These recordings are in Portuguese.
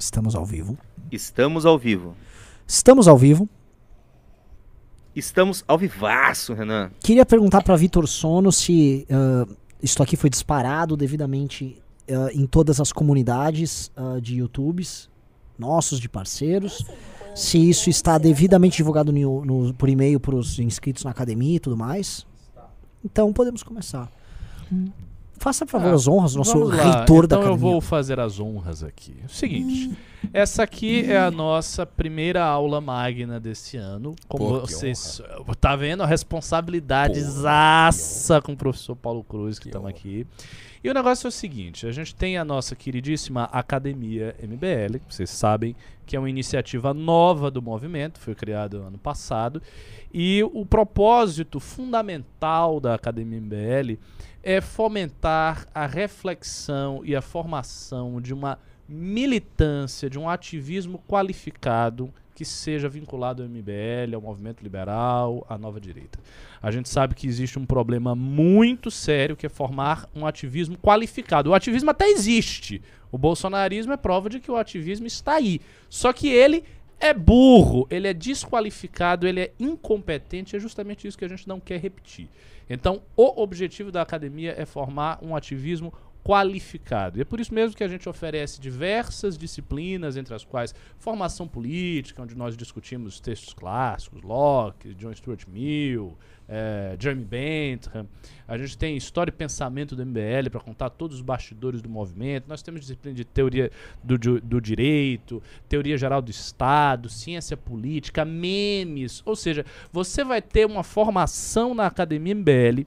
Estamos ao vivo. Estamos ao vivo. Estamos ao vivo. Estamos ao vivaço, Renan. Queria perguntar para Vitor Sono se uh, isto aqui foi disparado devidamente uh, em todas as comunidades uh, de YouTubes nossos, de parceiros. Se isso está devidamente divulgado no, no, por e-mail para os inscritos na academia e tudo mais. Então podemos começar. Faça, por favor, Ah, as honras, nosso reitor da então eu academia. vou fazer as honras aqui. O seguinte, essa aqui é a nossa primeira aula magna desse ano. Como Pô, vocês tá vendo a responsabilidade zaça com o professor Paulo Cruz que estamos aqui. E o negócio é o seguinte, a gente tem a nossa queridíssima Academia MBL, que vocês sabem que é uma iniciativa nova do movimento, foi criada ano passado, e o propósito fundamental da Academia MBL é fomentar a reflexão e a formação de uma militância, de um ativismo qualificado que seja vinculado ao MBL, ao movimento liberal, à nova direita. A gente sabe que existe um problema muito sério que é formar um ativismo qualificado. O ativismo até existe. O bolsonarismo é prova de que o ativismo está aí. Só que ele é burro, ele é desqualificado, ele é incompetente, é justamente isso que a gente não quer repetir. Então, o objetivo da academia é formar um ativismo qualificado. E é por isso mesmo que a gente oferece diversas disciplinas, entre as quais formação política, onde nós discutimos textos clássicos, Locke, John Stuart Mill, eh, Jeremy Bentham. A gente tem história e pensamento do MBL para contar todos os bastidores do movimento. Nós temos disciplina de teoria do, do direito, teoria geral do Estado, ciência política, memes. Ou seja, você vai ter uma formação na Academia MBL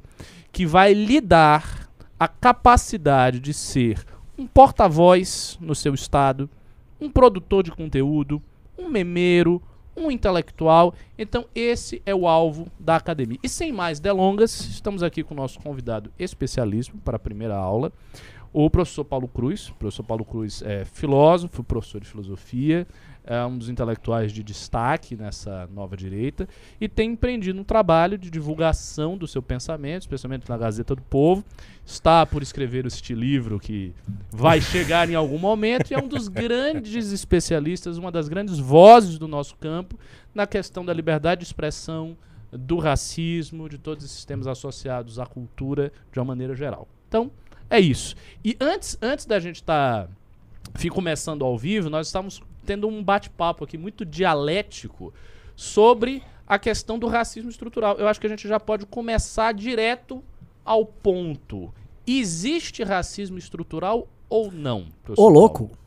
que vai lhe dar a capacidade de ser um porta-voz no seu estado, um produtor de conteúdo, um memeiro, um intelectual. Então, esse é o alvo da academia. E sem mais delongas, estamos aqui com o nosso convidado especialíssimo para a primeira aula, o professor Paulo Cruz. O professor Paulo Cruz é filósofo, professor de filosofia, é um dos intelectuais de destaque nessa nova direita e tem empreendido um trabalho de divulgação do seu pensamento, especialmente na Gazeta do Povo. Está por escrever este livro que vai chegar em algum momento e é um dos grandes especialistas, uma das grandes vozes do nosso campo na questão da liberdade de expressão, do racismo, de todos esses temas associados à cultura de uma maneira geral. Então, é isso. E antes, antes da gente estar começando ao vivo, nós estamos tendo um bate-papo aqui muito dialético sobre a questão do racismo estrutural. Eu acho que a gente já pode começar direto ao ponto. Existe racismo estrutural ou não? Ô, louco. Paulo?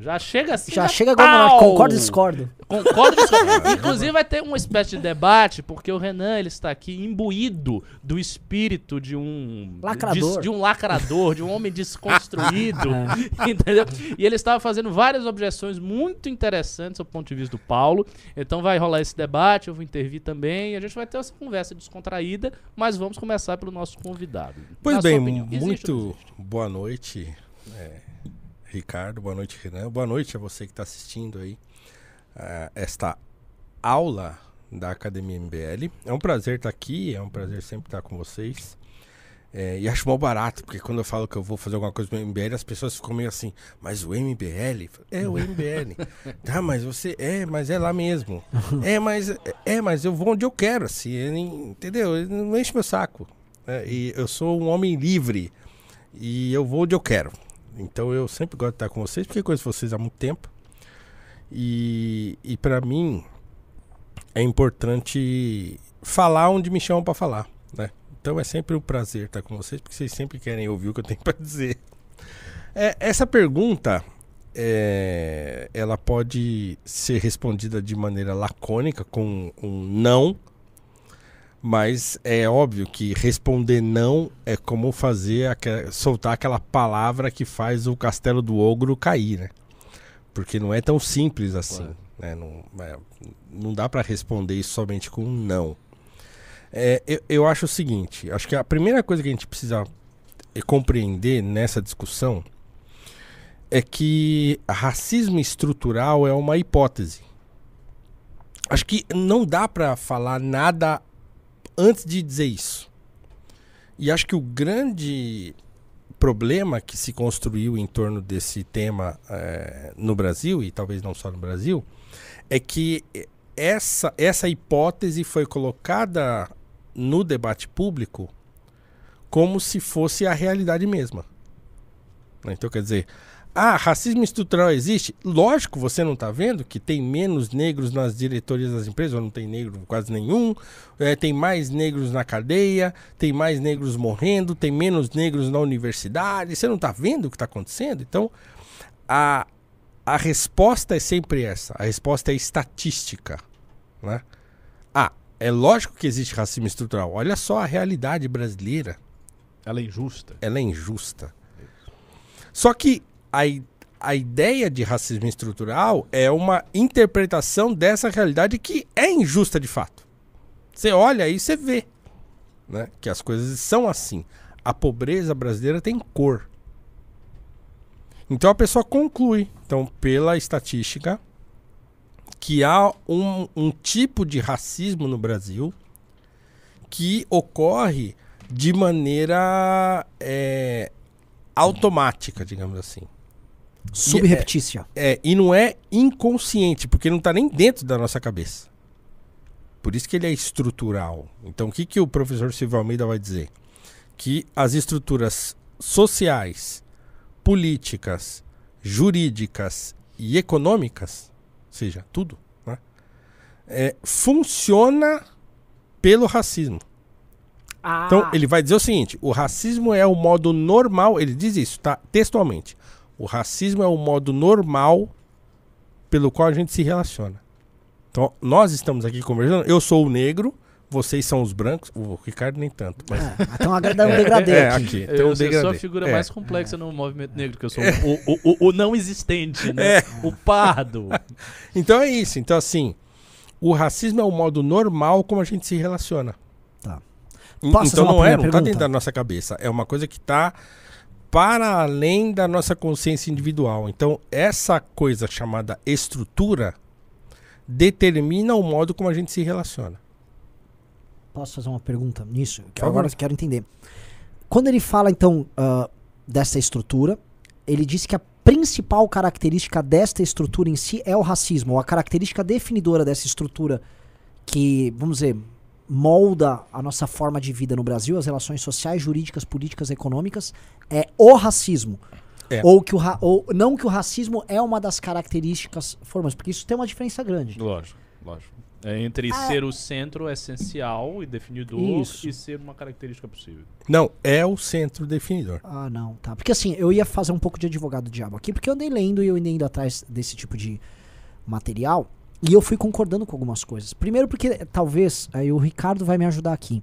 Já chega assim. Já chega agora, concordo e discordo. Concordo. discordo. Inclusive vai ter uma espécie de debate, porque o Renan ele está aqui imbuído do espírito de um Lacrador. De, de um lacrador, de um homem desconstruído, entendeu? E ele estava fazendo várias objeções muito interessantes ao ponto de vista do Paulo. Então vai rolar esse debate, eu vou intervir também, e a gente vai ter essa conversa descontraída, mas vamos começar pelo nosso convidado. Pois Na bem, muito boa noite, é, Ricardo. Boa noite, Renan. Boa noite a você que está assistindo aí ah, esta aula da Academia MBL. É um prazer estar aqui, é um prazer sempre estar com vocês. É, e acho mal barato, porque quando eu falo que eu vou fazer alguma coisa no MBL, as pessoas ficam meio assim, mas o MBL? É o MBL. tá, mas você. É, mas é lá mesmo. É, mas. É, mas eu vou onde eu quero, assim. ele- entendeu? Não enche meu saco. né? e eu sou um homem livre. E eu vou onde eu quero. Então eu sempre gosto de estar com vocês, porque conheço vocês há muito tempo. E, e para mim é importante falar onde me chamam para falar, né? Então é sempre um prazer estar com vocês, porque vocês sempre querem ouvir o que eu tenho para dizer. É, essa pergunta, é, ela pode ser respondida de maneira lacônica, com um não, mas é óbvio que responder não é como fazer soltar aquela palavra que faz o castelo do ogro cair, né? Porque não é tão simples assim. Né? Não, é, não dá para responder isso somente com um não. É, eu, eu acho o seguinte: acho que a primeira coisa que a gente precisa eh, compreender nessa discussão é que racismo estrutural é uma hipótese. Acho que não dá para falar nada antes de dizer isso. E acho que o grande problema que se construiu em torno desse tema eh, no Brasil, e talvez não só no Brasil, é que essa, essa hipótese foi colocada no debate público como se fosse a realidade mesma. Então, quer dizer, ah, racismo estrutural existe? Lógico, você não está vendo que tem menos negros nas diretorias das empresas, ou não tem negro quase nenhum, é, tem mais negros na cadeia, tem mais negros morrendo, tem menos negros na universidade. Você não está vendo o que está acontecendo? Então, a, a resposta é sempre essa. A resposta é estatística. Né? Ah, é lógico que existe racismo estrutural. Olha só a realidade brasileira. Ela é injusta. Ela é injusta. Só que a, a ideia de racismo estrutural é uma interpretação dessa realidade que é injusta de fato. Você olha e você vê né, que as coisas são assim. A pobreza brasileira tem cor. Então a pessoa conclui, então, pela estatística, que há um, um tipo de racismo no Brasil que ocorre de maneira é, automática, digamos assim. Subreptícia. É, e não é inconsciente, porque não está nem dentro da nossa cabeça. Por isso que ele é estrutural. Então, o que, que o professor Silvio Almeida vai dizer? Que as estruturas sociais, políticas, jurídicas e econômicas, ou seja, tudo, né, é, funciona pelo racismo. Ah, Então, ele vai dizer o seguinte: o racismo é o modo normal, ele diz isso, tá? Textualmente. O racismo é o modo normal pelo qual a gente se relaciona. Então, nós estamos aqui conversando. Eu sou o negro, vocês são os brancos. O Ricardo nem tanto, mas. É, então agrada um degradê é, aqui. aqui. Tem eu, um sou a figura É. mais complexa no movimento negro, que eu sou o, o, o, o não existente, né? O pardo. Então é isso. Então, assim, o racismo é o modo normal como a gente se relaciona. Tá. Posso então não é, não tá pergunta? dentro da nossa cabeça. É uma coisa que tá para além da nossa consciência individual. Então, essa coisa chamada estrutura determina o modo como a gente se relaciona. Posso fazer uma pergunta nisso? Que agora eu quero entender. Quando ele fala, então, ah, dessa estrutura, ele diz que a principal característica desta estrutura em si é o racismo, ou a característica definidora dessa estrutura que, vamos dizer, molda a nossa forma de vida no Brasil, as relações sociais, jurídicas, políticas, econômicas, é o racismo. É. Ou que o ra- ou não que o racismo é uma das características formas, porque isso tem uma diferença grande. Lógico, lógico. É entre Ah. ser o centro essencial e definidor Isso. e ser uma característica possível. Não, é o centro definidor. Ah, não, tá. Porque assim, eu ia fazer um pouco de advogado do diabo aqui, porque eu andei lendo e eu andei indo atrás desse tipo de material e eu fui concordando com algumas coisas. Primeiro porque eh, talvez, aí o Ricardo vai me ajudar aqui.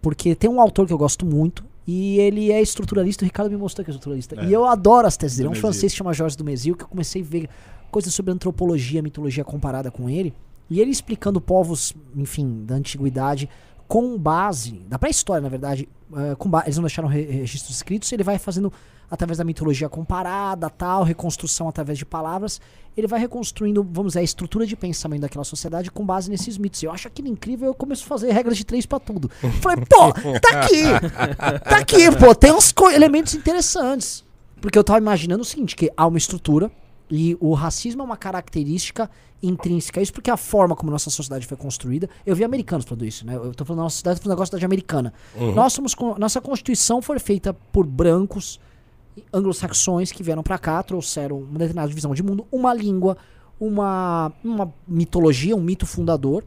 Porque tem um autor que eu gosto muito e ele é estruturalista, o Ricardo me mostrou que é estruturalista. É. E eu adoro as teses dele. É um francês que chama Jorge Dumézil, que eu comecei a ver coisas sobre antropologia, mitologia comparada com ele. E ele explicando povos, enfim, da antiguidade, com base, da pré-história, na verdade, eh, com eles não deixaram re- registros escritos, ele vai fazendo através da mitologia comparada, tal, reconstrução através de palavras, ele vai reconstruindo, vamos dizer, a estrutura de pensamento daquela sociedade com base nesses mitos. Eu acho aquilo incrível, eu começo a fazer regras de três pra tudo. Falei, pô, tá aqui! Tá aqui, pô, tem uns elementos interessantes. Porque eu tava imaginando o seguinte, que há uma estrutura e o racismo é uma característica intrínseca. Isso porque a forma como nossa sociedade foi construída. Eu vi americanos falando isso, né? Eu tô falando da nossa sociedade, falando da sociedade americana. Nós somos, nossa constituição foi feita por brancos anglo-saxões que vieram pra cá, trouxeram uma determinada visão de mundo, uma língua, uma, uma mitologia, um mito fundador.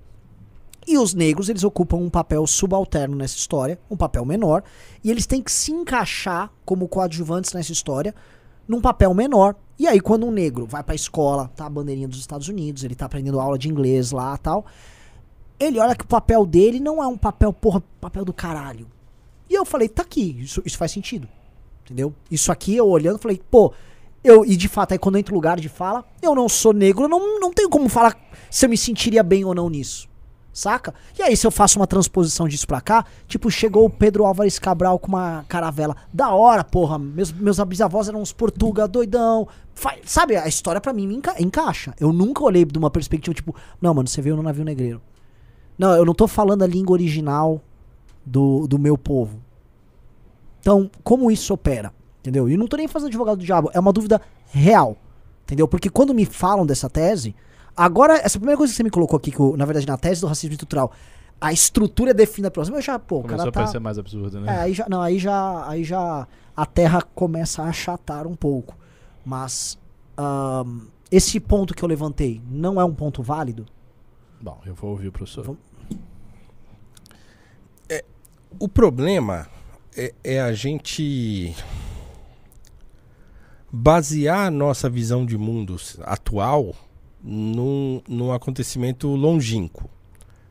E os negros, eles ocupam um papel subalterno nessa história, um papel menor, e eles têm que se encaixar como coadjuvantes nessa história num papel menor. E aí, quando um negro vai pra escola, tá a bandeirinha dos Estados Unidos, ele tá aprendendo aula de inglês lá tal, ele olha que o papel dele não é um papel, porra, papel do caralho. E eu falei, tá aqui, isso, isso faz sentido. Entendeu? Isso aqui eu olhando, falei, pô, eu, e de fato, aí quando eu entro no lugar de fala, eu não sou negro, eu não, não tenho como falar se eu me sentiria bem ou não nisso. Saca? E aí, se eu faço uma transposição disso pra cá, tipo, chegou o Pedro Álvares Cabral com uma caravela. Da hora, porra. Meus, meus bisavós eram uns portuga doidão. Fa- sabe, a história pra mim me enca- encaixa. Eu nunca olhei de uma perspectiva, tipo, não, mano, você veio no navio negreiro. Não, eu não tô falando a língua original do, do meu povo. Então, como isso opera? Entendeu? E não tô nem fazendo advogado do diabo, é uma dúvida real. Entendeu? Porque quando me falam dessa tese, agora, essa primeira coisa que você me colocou aqui, que, na verdade, na tese do racismo estrutural, a estrutura é definida pelo racismo, eu já, pô, Começou cara a tá... parecer mais absurdo, É, né? aí já, não, aí já, aí já a Terra começa a achatar um pouco. Mas ahn, esse ponto que eu levantei não é um ponto válido? Bom, eu vou ouvir o professor. Vamos- O problema é, é a gente basear a nossa visão de mundo atual num, num acontecimento longínquo.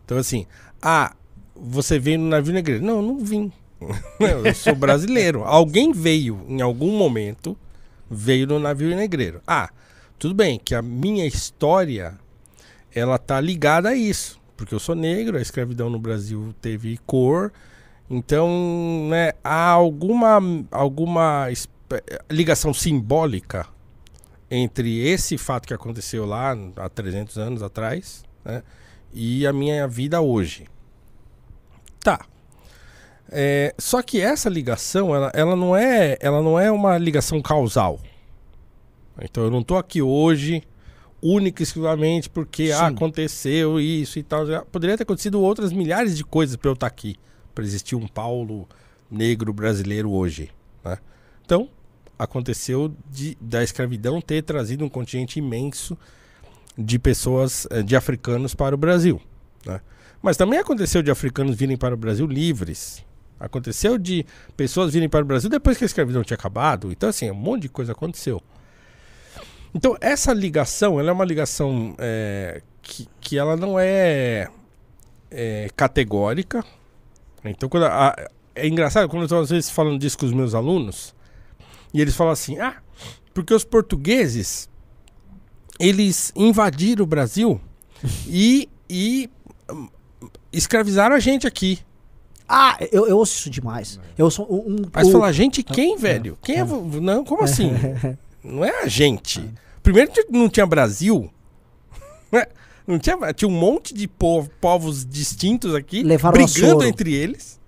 Então, assim, ah, você veio no navio negreiro. Não, eu não vim. eu sou brasileiro. Alguém veio em algum momento, veio no navio negreiro. Ah, tudo bem que a minha história ela tá ligada a isso, porque eu sou negro, a escravidão no Brasil teve cor, então, né, há alguma alguma ligação simbólica entre esse fato que aconteceu lá há 300 anos atrás, né, e a minha vida hoje. Tá. É, só que essa ligação, ela, ela, não é, ela não é uma ligação causal. Então eu não tô aqui hoje única e exclusivamente porque ah, aconteceu isso e tal. Poderia ter acontecido outras milhares de coisas para eu estar aqui, para existir um Paulo negro brasileiro hoje. né? Então, aconteceu de, da escravidão ter trazido um contingente imenso de pessoas, eh, de africanos para o Brasil. né? Mas também aconteceu de africanos virem para o Brasil livres. Aconteceu de pessoas virem para o Brasil depois que a escravidão tinha acabado. Então, assim, um monte de coisa aconteceu. Então, essa ligação, ela é uma ligação é, que, que ela não é, é, categórica. Então, quando a- é engraçado, quando eu estou às vezes falando disso com os meus alunos, e eles falam assim, ah, porque os portugueses, eles invadiram o Brasil e, e hum, escravizaram a gente aqui. Ah, eu, eu ouço isso demais. Eu sou um. você o- fala, gente, quem, velho? Quem é? Não, como assim? Não é a gente. Primeiro que não tinha Brasil. né? Não tinha, tinha um monte de po- povos distintos aqui, Levaram brigando entre eles.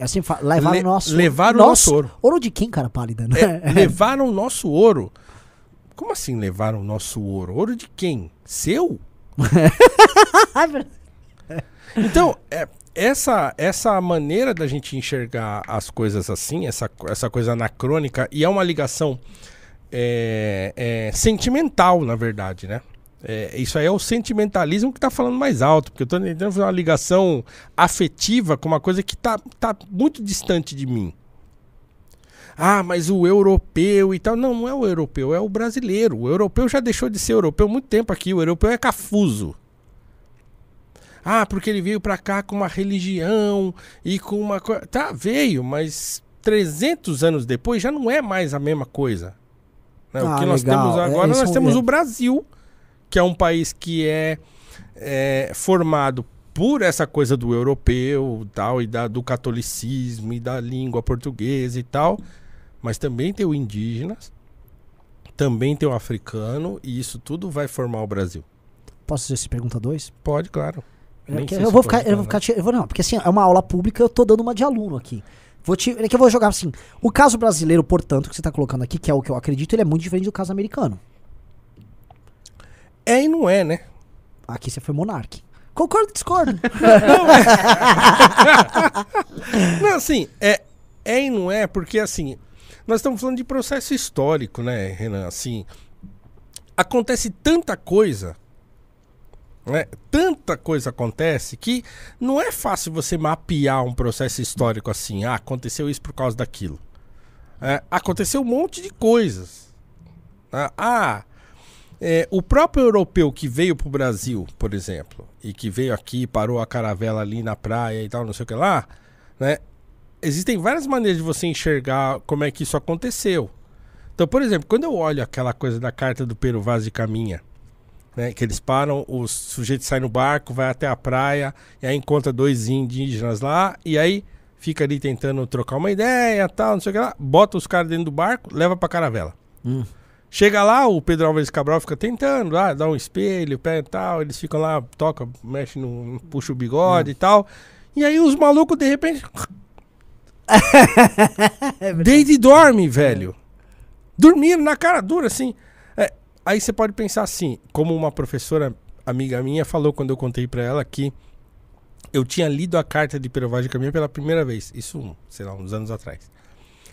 É assim, levaram Le- o nosso. levaram o nosso ouro. Ouro de quem, cara pálida? Né? É, levaram o nosso ouro. Como assim levaram o nosso ouro? Ouro de quem? Seu? Então, é, essa, essa maneira da gente enxergar as coisas assim, essa, essa coisa anacrônica, e é uma ligação é, é, sentimental, na verdade, né? É, isso aí é o sentimentalismo que tá falando mais alto, porque eu tô tentando fazer uma ligação afetiva com uma coisa que tá, tá muito distante de mim. Ah, mas o europeu e tal. Não, não é o europeu, é o brasileiro. O europeu já deixou de ser europeu há muito tempo aqui. O europeu é cafuso. Ah, porque ele veio pra cá com uma religião e com uma coisa. Tá, veio, mas 300 anos depois já não é mais a mesma coisa. né? Ah, o que nós legal. temos É, agora, isso nós é- temos o Brasil, que é um país que é, é, formado por essa coisa do europeu tal, e da, do catolicismo e da língua portuguesa e tal. Mas também tem o indígenas, também tem o africano, e isso tudo vai formar o Brasil. Posso fazer essa pergunta 2? Pode, claro. Sei eu se vou ficar, eu vou ficar, eu vou não, porque assim, é uma aula pública, eu tô dando uma de aluno aqui. Vou te, é que eu vou jogar assim. O caso brasileiro, portanto, que você tá colocando aqui, que é o que eu acredito, ele é muito diferente do caso americano. É e não é, né? Aqui você foi monarque. Concordo discordo? Não, assim, é, é e não é, porque assim, nós estamos falando de processo histórico, né, Renan? Assim, acontece tanta coisa, né? Tanta coisa acontece que não é fácil você mapear um processo histórico assim, ah, aconteceu isso por causa daquilo. É, aconteceu um monte de coisas. Ah, Ah, é, o próprio europeu que veio pro Brasil, por exemplo, e que veio aqui, parou a caravela ali na praia e tal, não sei o que lá, né? Existem várias maneiras de você enxergar como é que isso aconteceu. Então, por exemplo, quando eu olho aquela coisa da carta do Pero Vaz de Caminha, né, que eles param, o sujeito sai no barco, vai até a praia, e aí encontra dois indígenas lá, e aí fica ali tentando trocar uma ideia, tal, não sei o que lá, bota os caras dentro do barco, leva pra caravela. Hum. Chega lá, o Pedro Álvares Cabral fica tentando, lá, dá um espelho, pé e tal, eles ficam lá, toca, mexe no. puxa o bigode e tal. E aí os malucos, de repente. E dorme, velho. Dormiram na cara dura, assim. É, aí você pode pensar assim, como uma professora amiga minha falou quando eu contei pra ela que eu tinha lido a carta de Perovagem Caminha pela primeira vez. Isso, sei lá, uns anos atrás.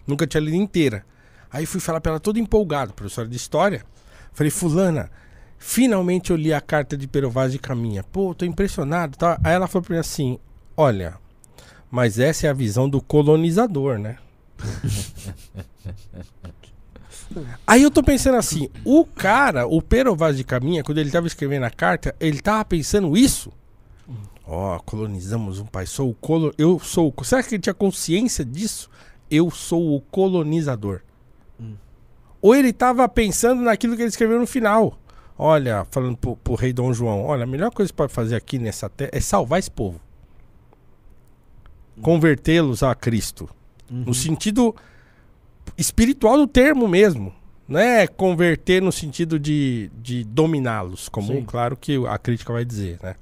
Nunca tinha lido inteira. Aí fui falar pra ela todo empolgado, professora de história. Falei, fulana, finalmente eu li a carta de Perovagem Caminha. Pô, tô impressionado. Tá? Aí ela falou pra mim assim, olha, mas essa é a visão do colonizador, né? Aí eu tô pensando assim, o cara, o Pero Vaz de Caminha, quando ele tava escrevendo a carta, ele tava pensando isso? Ó, colonizamos um país, sou o colo... eu sou o... Será que ele tinha consciência disso? Eu sou o colonizador. Ou ele tava pensando naquilo que ele escreveu no final. Olha, falando pro, pro rei Dom João, olha, a melhor coisa que pode fazer aqui nessa terra é salvar esse povo. Convertê-los a Cristo. No sentido espiritual do termo mesmo. Não é converter no sentido de, de dominá-los, como Sim. claro que a crítica vai dizer, né?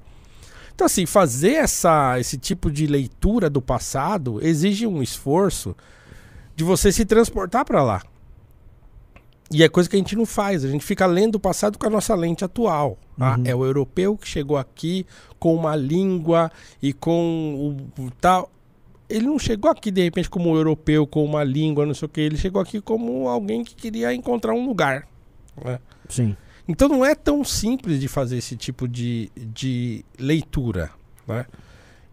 Então, assim, fazer essa, esse tipo de leitura do passado exige um esforço de você se transportar para lá. E é coisa que a gente não faz, a gente fica lendo o passado com a nossa lente atual. Ah, Uhum. é o europeu que chegou aqui com uma língua e com o, o tal. Ele não chegou aqui de repente como um europeu com uma língua, não sei o que. Ele chegou aqui como alguém que queria encontrar um lugar. né? Sim. Então não é tão simples de fazer esse tipo de, de leitura. Né?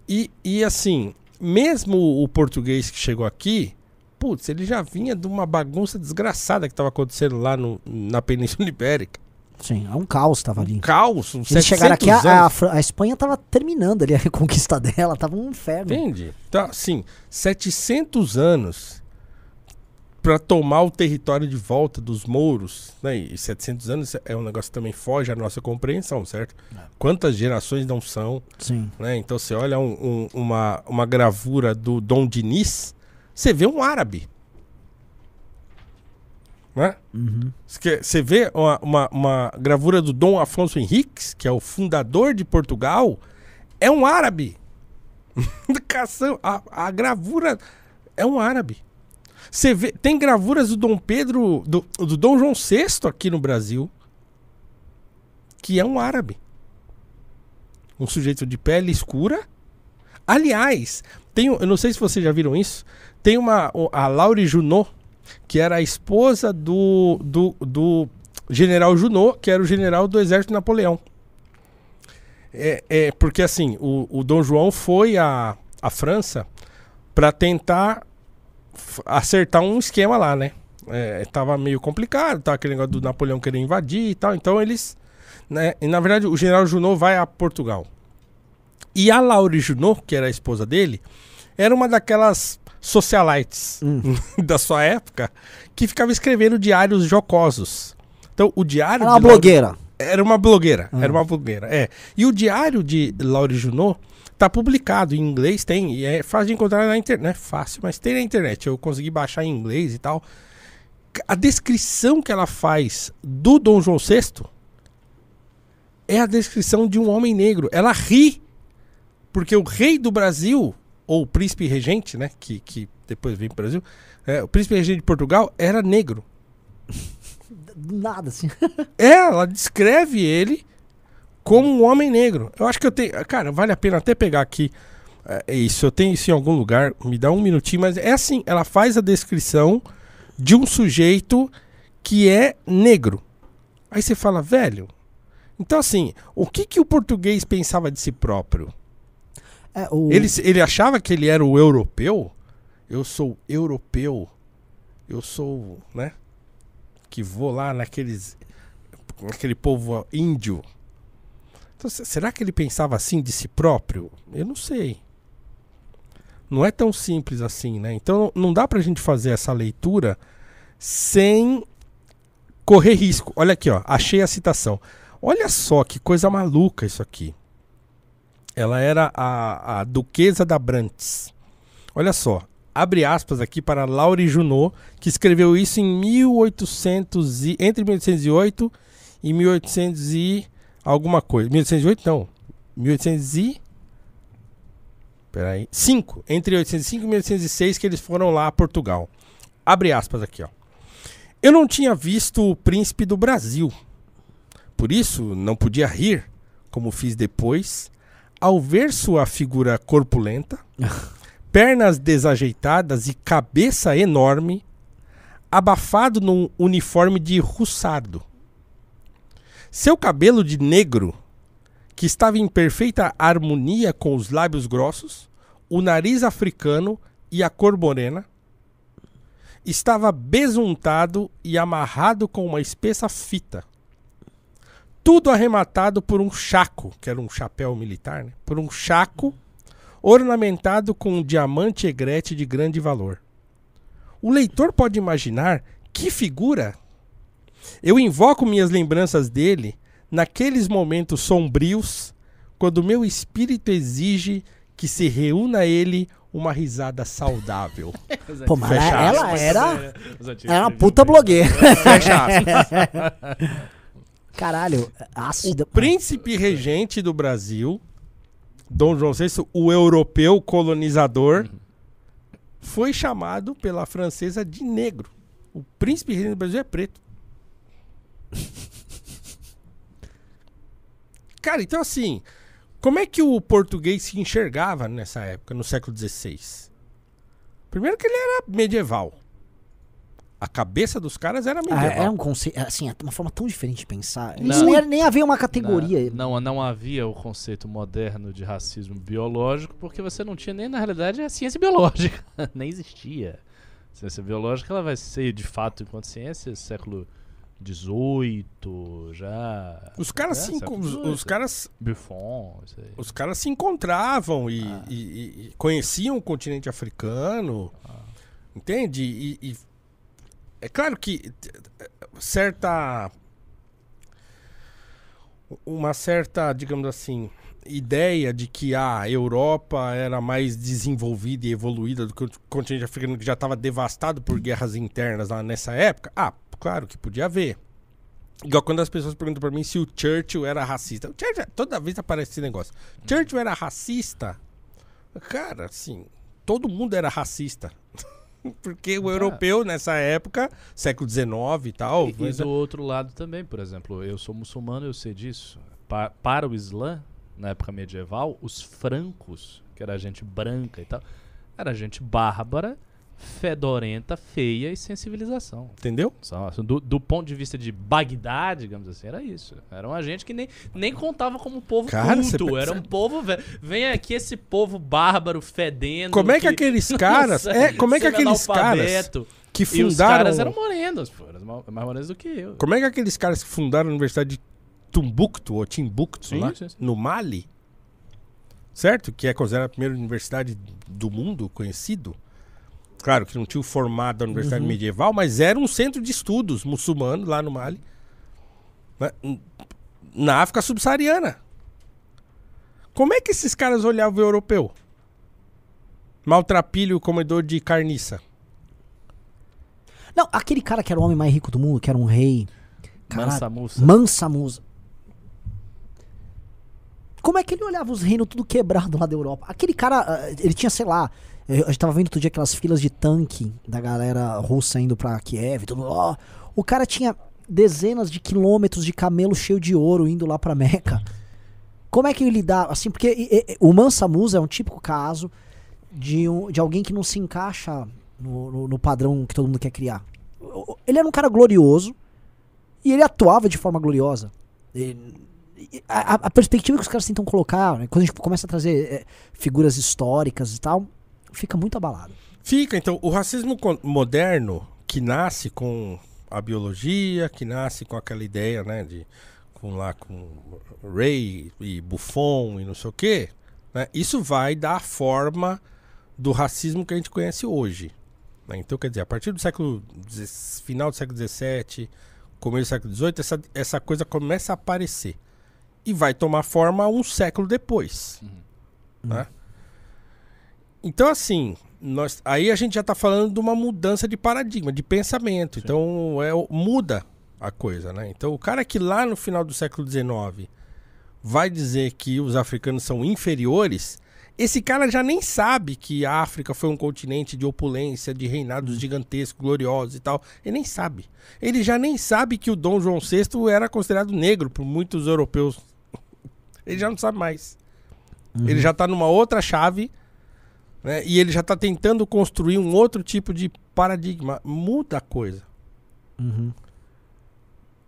E, e assim, mesmo o português que chegou aqui, putz, ele já vinha de uma bagunça desgraçada que estava acontecendo lá no, na Península Ibérica. Sim. É um caos tava ali. Caos, uns Eles chegaram aqui, a, 700 a, a Espanha tava terminando ali a reconquista dela, tava um inferno. Entende? Então, assim, 700 anos para tomar o território de volta dos mouros, né? E 700 anos é um negócio que também foge à nossa compreensão, certo? Quantas gerações não são, Sim. né? Então você olha um- um- uma, uma gravura do Dom Diniz, você vê um árabe. Né? Uhum. Você vê uma, uma, uma gravura do Dom Afonso Henriques, que é o fundador de Portugal, é um árabe. A, a gravura é um árabe. Você vê, tem gravuras do Dom Pedro, do, do Dom João VI aqui no Brasil, que é um árabe. Um sujeito de pele escura. Aliás, tem, eu não sei se vocês já viram isso, tem uma, a Laure Junot, que era a esposa do, do, do general Junot, que era o general do exército Napoleão. É, é, porque assim, o, o Dom João foi à, à França para tentar acertar um esquema lá, né? É, tava meio complicado, tava aquele negócio do Napoleão querer invadir e tal. Então eles. Né, e na verdade, o general Junot vai a Portugal. E a Laure Junot, que era a esposa dele, era uma daquelas socialites Hum. da sua época que ficava escrevendo diários jocosos. Então, o diário. Era uma de Laure- blogueira. era uma blogueira. Ah. Era uma blogueira, é. E o diário de Laure Junot tá publicado em inglês, tem, e é fácil de encontrar na internet. Não é fácil, mas tem na internet. Eu consegui baixar em inglês e tal. A descrição que ela faz do Dom João VI é a descrição de um homem negro. Ela ri, porque o rei do Brasil, ou o príncipe regente, né, que, que depois veio pro Brasil, é, o príncipe regente de Portugal era negro. Do Nada, assim. É, ela descreve ele como um homem negro. Eu acho que eu tenho. Cara, vale a pena até pegar aqui. É isso, eu tenho isso em algum lugar. Me dá um minutinho, mas é assim: ela faz a descrição de um sujeito que é negro. Aí você fala, velho. Então, assim, o que, que o português pensava de si próprio? É, o... Ele, ele achava que ele era o europeu? Eu sou europeu. Eu sou, né? Que vou lá naqueles. Naquele povo índio. Então, se- será que ele pensava assim de si próprio? Eu não sei. Não é tão simples assim, né? Então não dá pra gente fazer essa leitura sem correr risco. Olha aqui, ó. Achei a citação. Olha só que coisa maluca isso aqui. Ela era a, a duquesa da Brantes. Olha só, abre aspas aqui para Laure Junot, que escreveu isso em 1800 e, entre 1808 e 1800 e alguma coisa. 1808 não. 1800 e Peraí. 5. Entre 1805 e 1806 que eles foram lá a Portugal. Abre aspas aqui, ó. Eu não tinha visto o príncipe do Brasil. Por isso, não podia rir, como fiz depois, ao ver sua figura corpulenta, pernas desajeitadas e cabeça enorme, abafado num uniforme de russardo. Seu cabelo de negro, que estava em perfeita harmonia com os lábios grossos, o nariz africano e a cor morena, estava besuntado e amarrado com uma espessa fita. Tudo arrematado por um chaco, que era um chapéu militar, né? por um chaco ornamentado com um diamante egrete de grande valor. O leitor pode imaginar que figura. Eu invoco minhas lembranças dele naqueles momentos sombrios, quando meu espírito exige que se reúna a ele uma risada saudável. Pô, mas ela, ela era, era uma puta blogueira. Fecha aspas. Caralho, ácida. Príncipe regente do Brasil, Dom João VI, o europeu colonizador, foi chamado pela francesa de negro. O príncipe regente do Brasil é preto. Cara, então assim, como é que o português se enxergava nessa época, no século XVI? Primeiro que ele era medieval. A cabeça dos caras era Ah, medieval. é um conceito, assim, é uma forma tão diferente de pensar. Não. Isso nem, era- nem havia uma categoria. Não, não, não havia o conceito moderno de racismo biológico, porque você não tinha nem, na realidade, a ciência biológica. nem existia. A ciência biológica ela vai ser, de fato, enquanto ciência, século XVIII, já. Os caras, É, se os, os caras Buffon, isso aí. Os caras se encontravam e, Ah. e- e- e conheciam o continente africano, entende? E, e- é claro que certa uma certa, digamos assim, ideia de que a Europa era mais desenvolvida e evoluída do que o continente africano que já estava devastado por guerras internas lá nessa época. Ah, claro que podia haver. Igual quando as pessoas perguntam pra mim se o Churchill era racista. O Churchill, toda vez aparece esse negócio. Churchill era racista? Cara, assim, todo mundo era racista. Porque o Ah. europeu, nessa época, século XIX e tal. E, e do outro lado também, por exemplo, eu sou muçulmano, eu sei disso. Pa- para o Islã, na época medieval, os francos, que era gente branca e tal, era gente bárbara, fedorenta, feia e sem civilização. Entendeu? Assim, Do, do ponto de vista de Bagdá, digamos assim, era isso. Era uma gente que nem, nem contava como povo Cara, culto. Era um povo. ve- Vem aqui esse povo bárbaro, fedendo. Como é que aqueles caras. Nossa, É, como é que aqueles caras que E os fundaram. caras eram morenos, pô, eram mais mais morenos do que eu. Como é que aqueles caras que fundaram a Universidade de Tumbuktu, ou Timbuktu, Sim, lá, sim, sim. no Mali, certo? Que é considerada a primeira universidade do mundo conhecido. Claro que não tinha o formato da universidade Uhum. medieval, mas era um centro de estudos muçulmano lá no Mali. né? Na África subsaariana. Como é que esses caras olhavam o europeu? Maltrapilho, comedor de carniça. Não, aquele cara que era o homem mais rico do mundo, que era um rei. Mansa Musa. Mansa Musa. Como é que ele olhava os reinos tudo quebrado lá da Europa? Aquele cara, ah, ele tinha, sei lá, eu- a gente tava vendo outro dia aquelas filas de tanque da galera russa indo pra Kiev, tudo, ó. O cara tinha dezenas de quilômetros de camelo cheio de ouro indo lá pra Meca. Como é que ele dá, assim, porque e- e- o Mansa Musa é um típico caso de, um- de alguém que não se encaixa no, no- no padrão que todo mundo quer criar. Ele era um cara glorioso e ele atuava de forma gloriosa. A, a- a perspectiva que os caras tentam colocar, né, quando a gente começa a trazer é, figuras históricas e tal, fica muito abalado. Fica, então, o racismo moderno, que nasce com a biologia, que nasce com aquela ideia, né, de com lá com Ray e Buffon e não sei o quê, né, isso vai dar a forma do racismo que a gente conhece hoje. né? Então, quer dizer, a partir do século final do século XVII, começo do século XVIII, essa, essa coisa começa a aparecer e vai tomar forma um século depois. né? Então, assim, nós, aí a gente já está falando de uma mudança de paradigma, de pensamento. Então, é, muda a coisa, né? Então, o cara que lá no final do século XIX vai dizer que os africanos são inferiores, Esse cara já nem sabe que a África foi um continente de opulência, de reinados gigantescos, gloriosos e tal. Ele nem sabe. Ele já nem sabe que o Dom João VI era considerado negro por muitos europeus. Ele já não sabe mais. Ele já tá numa outra chave, né? E ele já tá tentando construir um outro tipo de paradigma. Muda a coisa. Uhum.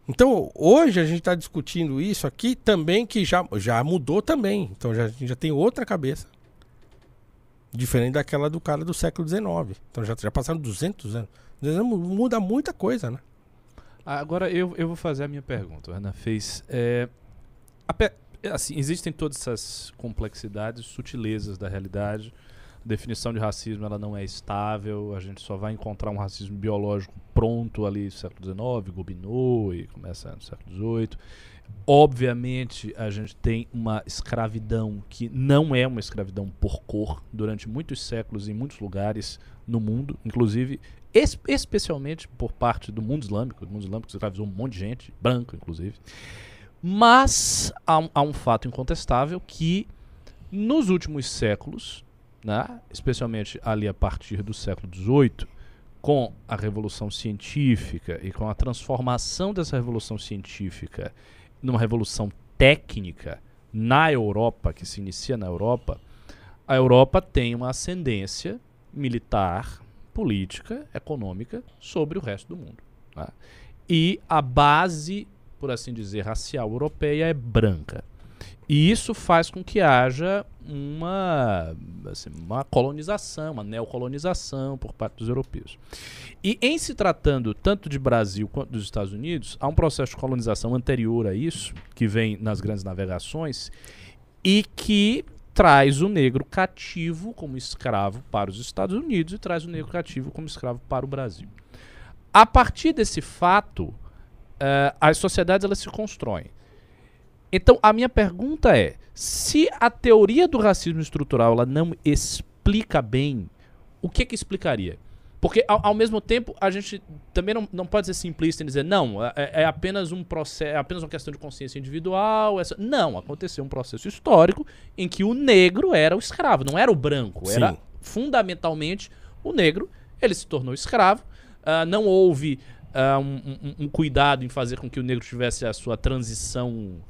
Então, hoje a gente está discutindo isso aqui também, que já, já mudou também. Então, já, a gente já tem outra cabeça. Diferente daquela do cara do século XIX. Então, já, já passaram 200 anos. 200 anos muda muita coisa, né? Agora eu, eu vou fazer a minha pergunta. Ana fez. É, a pe- assim, existem todas essas complexidades, sutilezas da realidade. A definição de racismo ela não é estável. A gente só vai encontrar um racismo biológico pronto ali no século XIX, Gobineau e começa no século XVIII. Obviamente, a gente tem uma escravidão que não é uma escravidão por cor durante muitos séculos em muitos lugares no mundo, inclusive es- especialmente por parte do mundo islâmico. O mundo islâmico escravizou um monte de gente, branco inclusive. Mas há um, há um fato incontestável que nos últimos séculos, né, especialmente ali a partir do século XVIII, com a revolução científica e com a transformação dessa revolução científica numa revolução técnica na Europa, que se inicia na Europa, a Europa tem uma ascendência militar, política, econômica sobre o resto do mundo. tá? E a base, por assim dizer, racial europeia é branca. E isso faz com que haja uma, assim, uma colonização, uma neocolonização por parte dos europeus. E em se tratando tanto de Brasil quanto dos Estados Unidos, há um processo de colonização anterior a isso, que vem nas grandes navegações, e que traz o negro cativo como escravo para os Estados Unidos e traz o negro cativo como escravo para o Brasil. A partir desse fato, eh, as sociedades elas se constroem. Então, a minha pergunta é: se a teoria do racismo estrutural ela não explica bem, o que que explicaria? Porque, ao, ao mesmo tempo, a gente também não, não pode ser simplista em dizer, não, é, é apenas um processo, é apenas uma questão de consciência individual. Essa... Não, aconteceu um processo histórico em que o negro era o escravo, não era o branco, era Sim. fundamentalmente o negro. Ele se tornou escravo. ah, não houve ah, um, um- um cuidado em fazer com que o negro tivesse a sua transição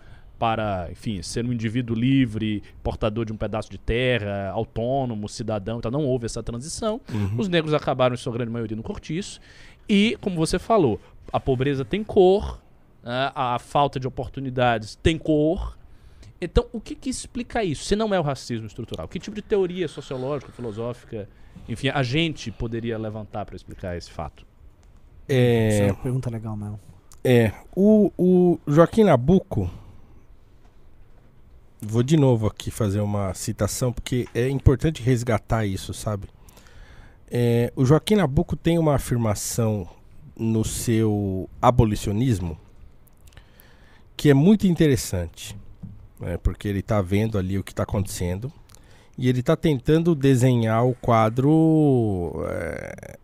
para, enfim, ser um indivíduo livre, portador de um pedaço de terra, autônomo, cidadão. Então não houve essa transição. Os negros acabaram, em sua grande maioria, no cortiço. E, como você falou, a pobreza tem cor, né, a falta de oportunidades tem cor. Então, o que, que explica isso? Se não é o racismo estrutural, que tipo de teoria sociológica, filosófica, enfim, a gente poderia levantar para explicar esse fato? Essa é É, uma pergunta legal, Mel. é o, o Joaquim Nabuco. Vou de novo aqui fazer uma citação, porque é importante resgatar isso, sabe? É, o Joaquim Nabuco tem uma afirmação no seu abolicionismo que é muito interessante, né? porque ele está vendo ali o que está acontecendo e ele está tentando desenhar o quadro é,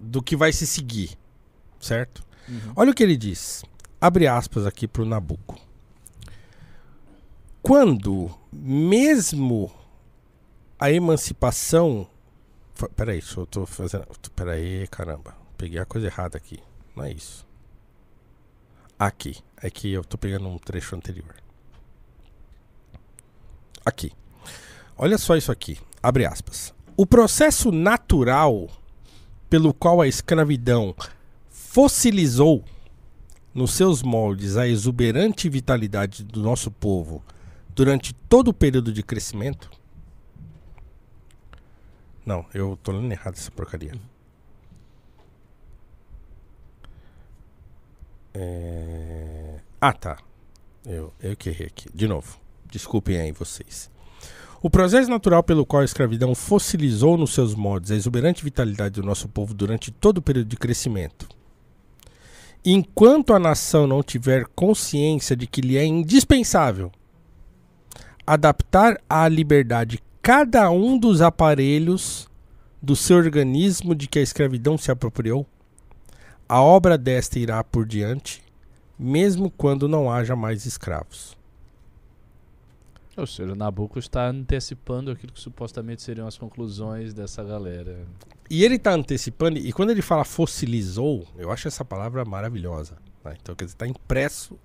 do que vai se seguir, certo? Olha o que ele diz. Abre aspas aqui para o Nabucco. Quando mesmo a emancipação. Peraí, só eu tô fazendo. Peraí, caramba. Peguei a coisa errada aqui. Não é isso. Aqui. É que eu tô pegando um trecho anterior. Aqui. Olha só isso aqui. Abre aspas. O processo natural pelo qual a escravidão fossilizou nos seus moldes a exuberante vitalidade do nosso povo durante todo o período de crescimento. Não, eu tô lendo errado essa porcaria. É... Ah, tá. Eu, eu que errei aqui. De novo. Desculpem aí vocês. O processo natural pelo qual a escravidão fossilizou nos seus moldes a exuberante vitalidade do nosso povo durante todo o período de crescimento. Enquanto a nação não tiver consciência de que lhe é indispensável adaptar à liberdade cada um dos aparelhos do seu organismo de que a escravidão se apropriou, a obra desta irá por diante, mesmo quando não haja mais escravos. Ou seja, Nabucco está antecipando aquilo que supostamente seriam as conclusões dessa galera. E ele está antecipando, e quando ele fala fossilizou, eu acho essa palavra maravilhosa. né? Então, quer dizer, está impresso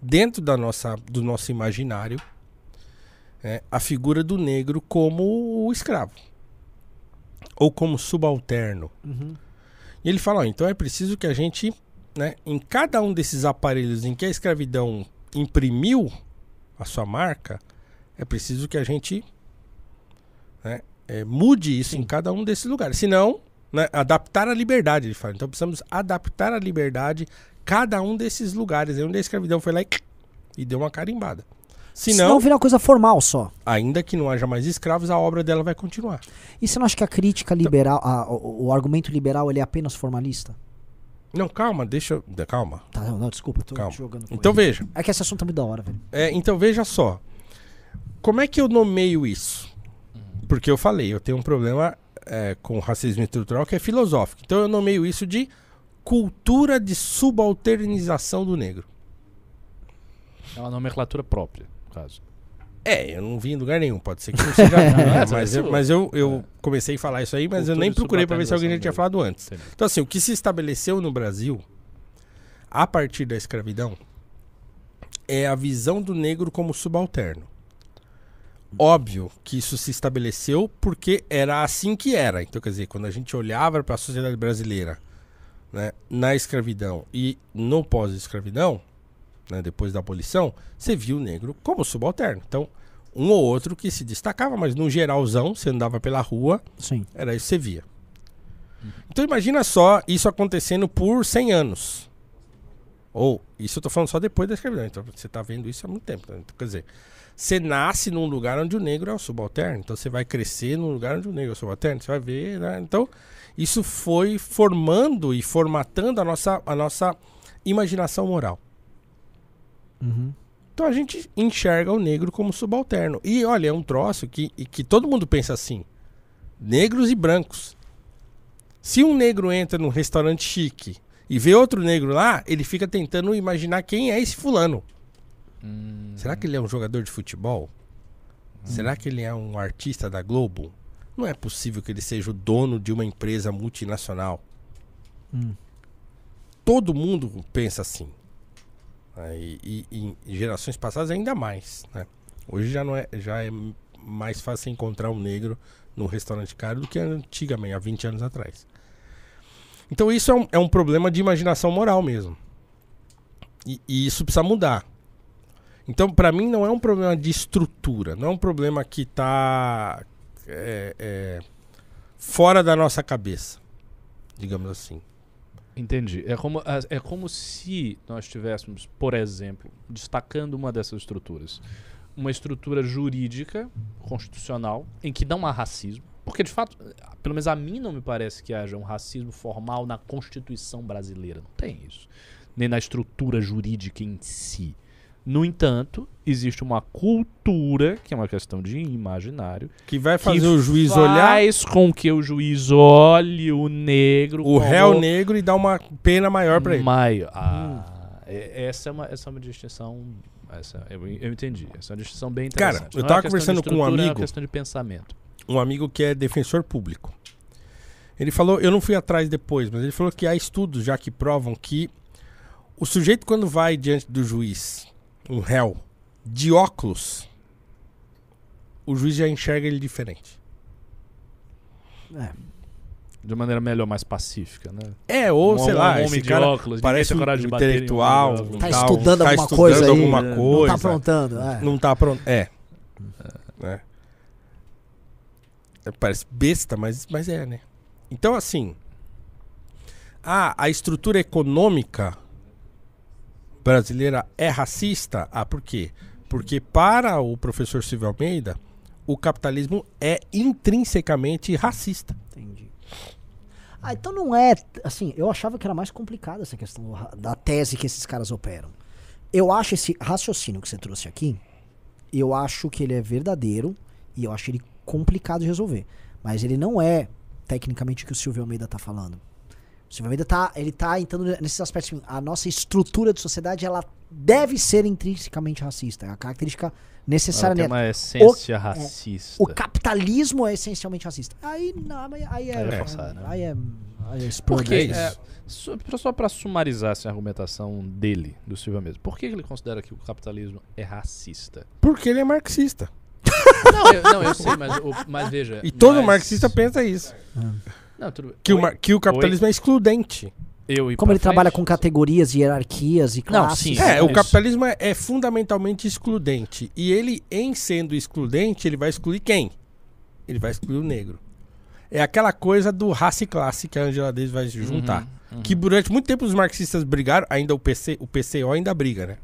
dentro da nossa, do nosso imaginário né, a figura do negro como o escravo. Ou como subalterno. Uhum. E ele fala, ó, então é preciso que a gente, né, em cada um desses aparelhos em que a escravidão imprimiu a sua marca, é preciso que a gente né, é, mude isso em cada um desses lugares. Senão, né, adaptar a liberdade, ele fala. Então precisamos adaptar a liberdade cada um desses lugares. Aí onde a escravidão foi lá e, e deu uma carimbada. Senão Senão, vira uma coisa formal só. ainda que não haja mais escravos, a obra dela vai continuar. E você não acha que a crítica liberal, a- o, o argumento liberal, ele é apenas formalista? Não, calma, deixa Calma. Tá, não, não, desculpa, eu tô Calma. te jogando. com Então ele. veja. É que esse assunto é muito da hora, velho. É, então veja só. Como é que eu nomeio isso? Porque eu falei, eu tenho um problema é, com racismo estrutural que é filosófico. Então eu nomeio isso de cultura de subalternização do negro. É uma nomenclatura própria, caso. É, eu não vi em lugar nenhum, pode ser que não seja. É, mas eu, mas eu, eu comecei a falar isso aí, mas eu Cultura nem de procurei pra ver se alguém já tinha falado antes. Então, assim, o que se estabeleceu no Brasil, a partir da escravidão, é a visão do negro como subalterno. Óbvio que isso se estabeleceu porque era assim que era. Então, quer dizer, quando a gente olhava para a sociedade brasileira né, na escravidão e no pós-escravidão, né, depois da abolição, você viu o negro como subalterno. Então, um ou outro que se destacava, mas no geralzão, você andava pela rua, Sim. era isso que você via. Então imagina só isso acontecendo por 100 anos. Ou, isso eu tô falando só depois da escravidão. Então você tá vendo isso há muito tempo. né? Então, quer dizer, você nasce num lugar onde o negro é o subalterno. Então você vai crescer num lugar onde o negro é o subalterno. Você vai ver, né? Então isso foi formando e formatando a nossa, a nossa imaginação moral. Uhum. Então a gente enxerga o negro como subalterno. E olha, é um troço que, que todo mundo pensa assim: negros e brancos. Se um negro entra num restaurante chique e vê outro negro lá, ele fica tentando imaginar quem é esse fulano. Hum, Será que ele é um jogador de futebol? Será que ele é um artista da Globo? Não é possível que ele seja o dono de uma empresa multinacional. Hum. Todo mundo pensa assim. Né? E, e- e gerações passadas ainda mais. né? Hoje já, não é, já é mais fácil encontrar um negro num restaurante caro do que antigamente, há 20 anos atrás. Então isso é um, é um problema de imaginação moral mesmo. E, e isso precisa mudar. Então, para mim, não é um problema de estrutura. Não é um problema que está fora da nossa cabeça. Digamos assim. Entendi. É como, é como se nós tivéssemos, por exemplo, destacando uma dessas estruturas, uma estrutura jurídica, constitucional, em que não há racismo. Porque, de fato, pelo menos a mim não me parece que haja um racismo formal na Constituição brasileira. Não tem isso. Nem na estrutura jurídica em si. No entanto, existe uma cultura, que é uma questão de imaginário, Que vai que fazer o juiz olhar faz com que o juiz olhe o negro o réu negro e dar uma pena maior pra ele. Maio. Ah, é- essa, é uma, essa é uma distinção. Essa, eu, eu entendi. Essa é uma distinção bem Cara, interessante. eu Não é tava de conversando com um estrutura, É amigo. uma questão de pensamento. Um amigo que é defensor público. Ele falou, eu não fui atrás depois, mas ele falou que há estudos já que provam que o sujeito quando vai diante do juiz, um réu, de óculos, o juiz já enxerga ele diferente. É. De maneira melhor, mais pacífica, né? É, ou Um- sei um lá, homem esse de cara óculos, parece um coragem de um intelectual, homem de óculos. Tá tal, estudando tá alguma estudando coisa aí, alguma né? coisa. Não tá aprontando. É. Não tá pronto. É. É. É, Parece besta, mas, mas é, né? Então, assim. Ah, a estrutura econômica brasileira é racista? Ah, por quê? Porque para o professor Silvio Almeida, o capitalismo é intrinsecamente racista. Entendi. Ah, então não é. Assim, eu achava que era mais complicada essa questão da tese que esses caras operam. Eu acho esse raciocínio que você trouxe aqui, eu acho que ele é verdadeiro e eu acho ele complicado de resolver. Mas ele não é tecnicamente o que o Silvio Almeida tá falando. O Silvio Almeida tá, ele tá entrando nesses aspectos. assim, A nossa estrutura de sociedade, ela deve ser intrinsecamente racista. É a característica necessária Ela tem nela. uma essência racista. O capitalismo é essencialmente racista. Aí, não, mas aí é. Aí é é, forçar, né? aí é. Aí é Por? É isso. É, só, pra sumarizar essa argumentação dele, do Silvio mesmo. Por que ele considera que o capitalismo é racista? Porque ele é marxista. Não, eu, não, eu sei, mas, o- mas veja. E todo mas- marxista pensa isso. Não, tudo bem. Que, o, Oi? que o capitalismo é excludente. Eu Como ele trabalha frente? com categorias, hierarquias e Não, classes. sim. É, isso. o capitalismo é, é fundamentalmente excludente. E ele, em sendo excludente, ele vai excluir quem? Ele vai excluir o negro. É aquela coisa do raça e classe que a Angela Davis vai juntar. Uhum, Que durante muito tempo os marxistas brigaram, ainda o, PC, o PCO ainda briga, né?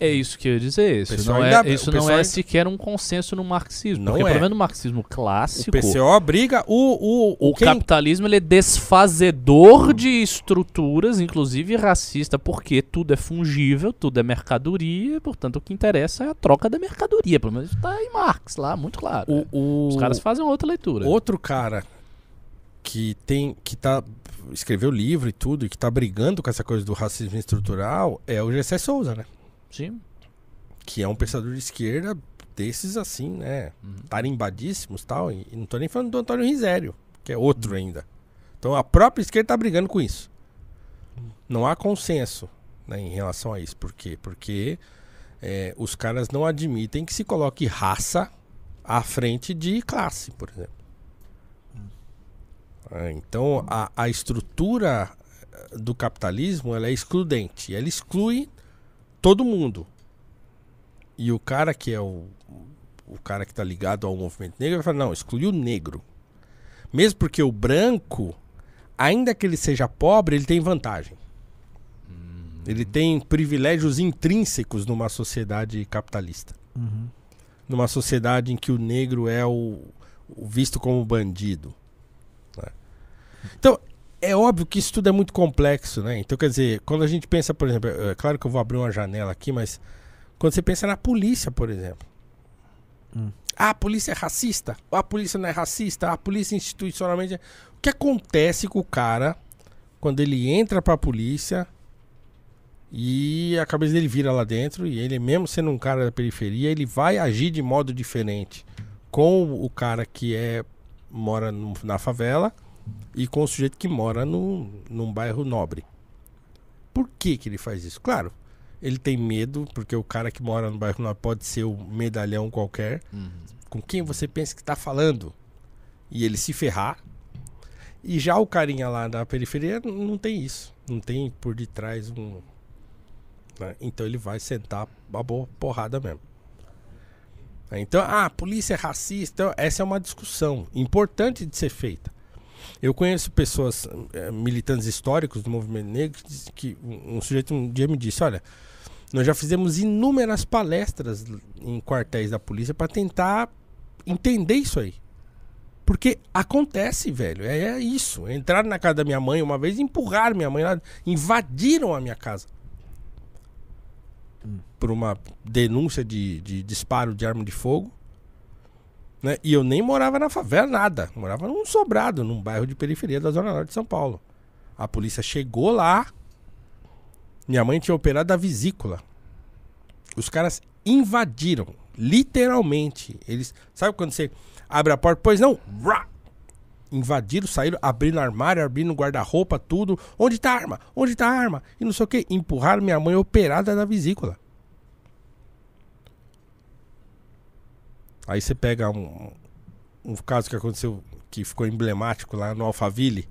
É isso que eu ia dizer. Isso não ainda- é, isso o não é ainda- sequer um consenso no marxismo. Não porque é. pelo menos no marxismo O clássico, PCO briga, o, o, o quem- capitalismo ele é desfazedor de estruturas, inclusive racista, porque tudo é fungível, tudo é mercadoria, portanto o que interessa é a troca da mercadoria. Pelo menos está em Marx lá, muito claro. né? o, o- Os caras fazem outra leitura. outro cara que tem que tá escreveu livro e tudo e que tá brigando com essa coisa do racismo estrutural é o Gessé Souza, né? Sim. que é um pensador de esquerda desses assim, né? Uhum. Tarimbadíssimos tal. E não tô nem falando do Antônio Risério, que é outro ainda. Então a própria esquerda tá brigando com isso. Não há consenso né, em relação a isso. Por quê? Porque é, os caras não admitem que se coloque raça à frente de classe, por exemplo. Ah, Então a, a estrutura eh, do capitalismo ela é excludente. Ela exclui todo mundo. E o cara que é o, o cara que está ligado ao movimento negro vai falar, não, exclui o negro. Mesmo porque o branco, ainda que ele seja pobre, ele tem vantagem. Ele tem privilégios intrínsecos numa sociedade capitalista. Uhum. Numa sociedade em que o negro é o, o visto como bandido. Então, é óbvio que isso tudo é muito complexo, né? Então, quer dizer, quando a gente pensa, por exemplo, é claro que eu vou abrir uma janela aqui, mas quando você pensa na polícia, por exemplo. Hum. Ah, a polícia é racista. Ou a polícia não é racista. A polícia institucionalmente. é- O que acontece com o cara quando ele entra pra polícia e a cabeça dele vira lá dentro e ele, mesmo sendo um cara da periferia, ele vai agir de modo diferente com o cara que é mora no- na favela e com o sujeito que mora no, num bairro nobre. Por que, que ele faz isso? Claro, ele tem medo, porque o cara que mora no bairro nobre pode ser o medalhão qualquer, Uhum. com quem você pensa que está falando, e ele se ferrar. E já o carinha lá da periferia não tem isso. Não tem por detrás um. né? Então ele vai sentar a boa porrada mesmo. Então, ah, a polícia é racista. Então, essa é uma discussão importante de ser feita. Eu conheço pessoas, eh, militantes históricos do movimento negro, que, que um, sujeito um dia me disse: Olha, nós já fizemos inúmeras palestras em quartéis da polícia para tentar entender isso aí. Porque acontece, velho. É, é isso. Entraram na casa da minha mãe uma vez, empurraram minha mãe lá, invadiram a minha casa. Por uma denúncia de, de disparo de arma de fogo. Né? E eu nem morava na favela, nada. Morava num sobrado, num bairro de periferia da Zona Norte de São Paulo. A polícia chegou lá. Minha mãe tinha operado a vesícula. Os caras invadiram, literalmente. Eles, sabe quando você abre a porta? Pois não, invadiram, saíram, abrindo armário, abrindo guarda-roupa, tudo. Onde tá a arma? Onde tá a arma? E não sei o que. Empurraram minha mãe operada da vesícula. Aí você pega um, um caso que aconteceu, que ficou emblemático lá no Alphaville.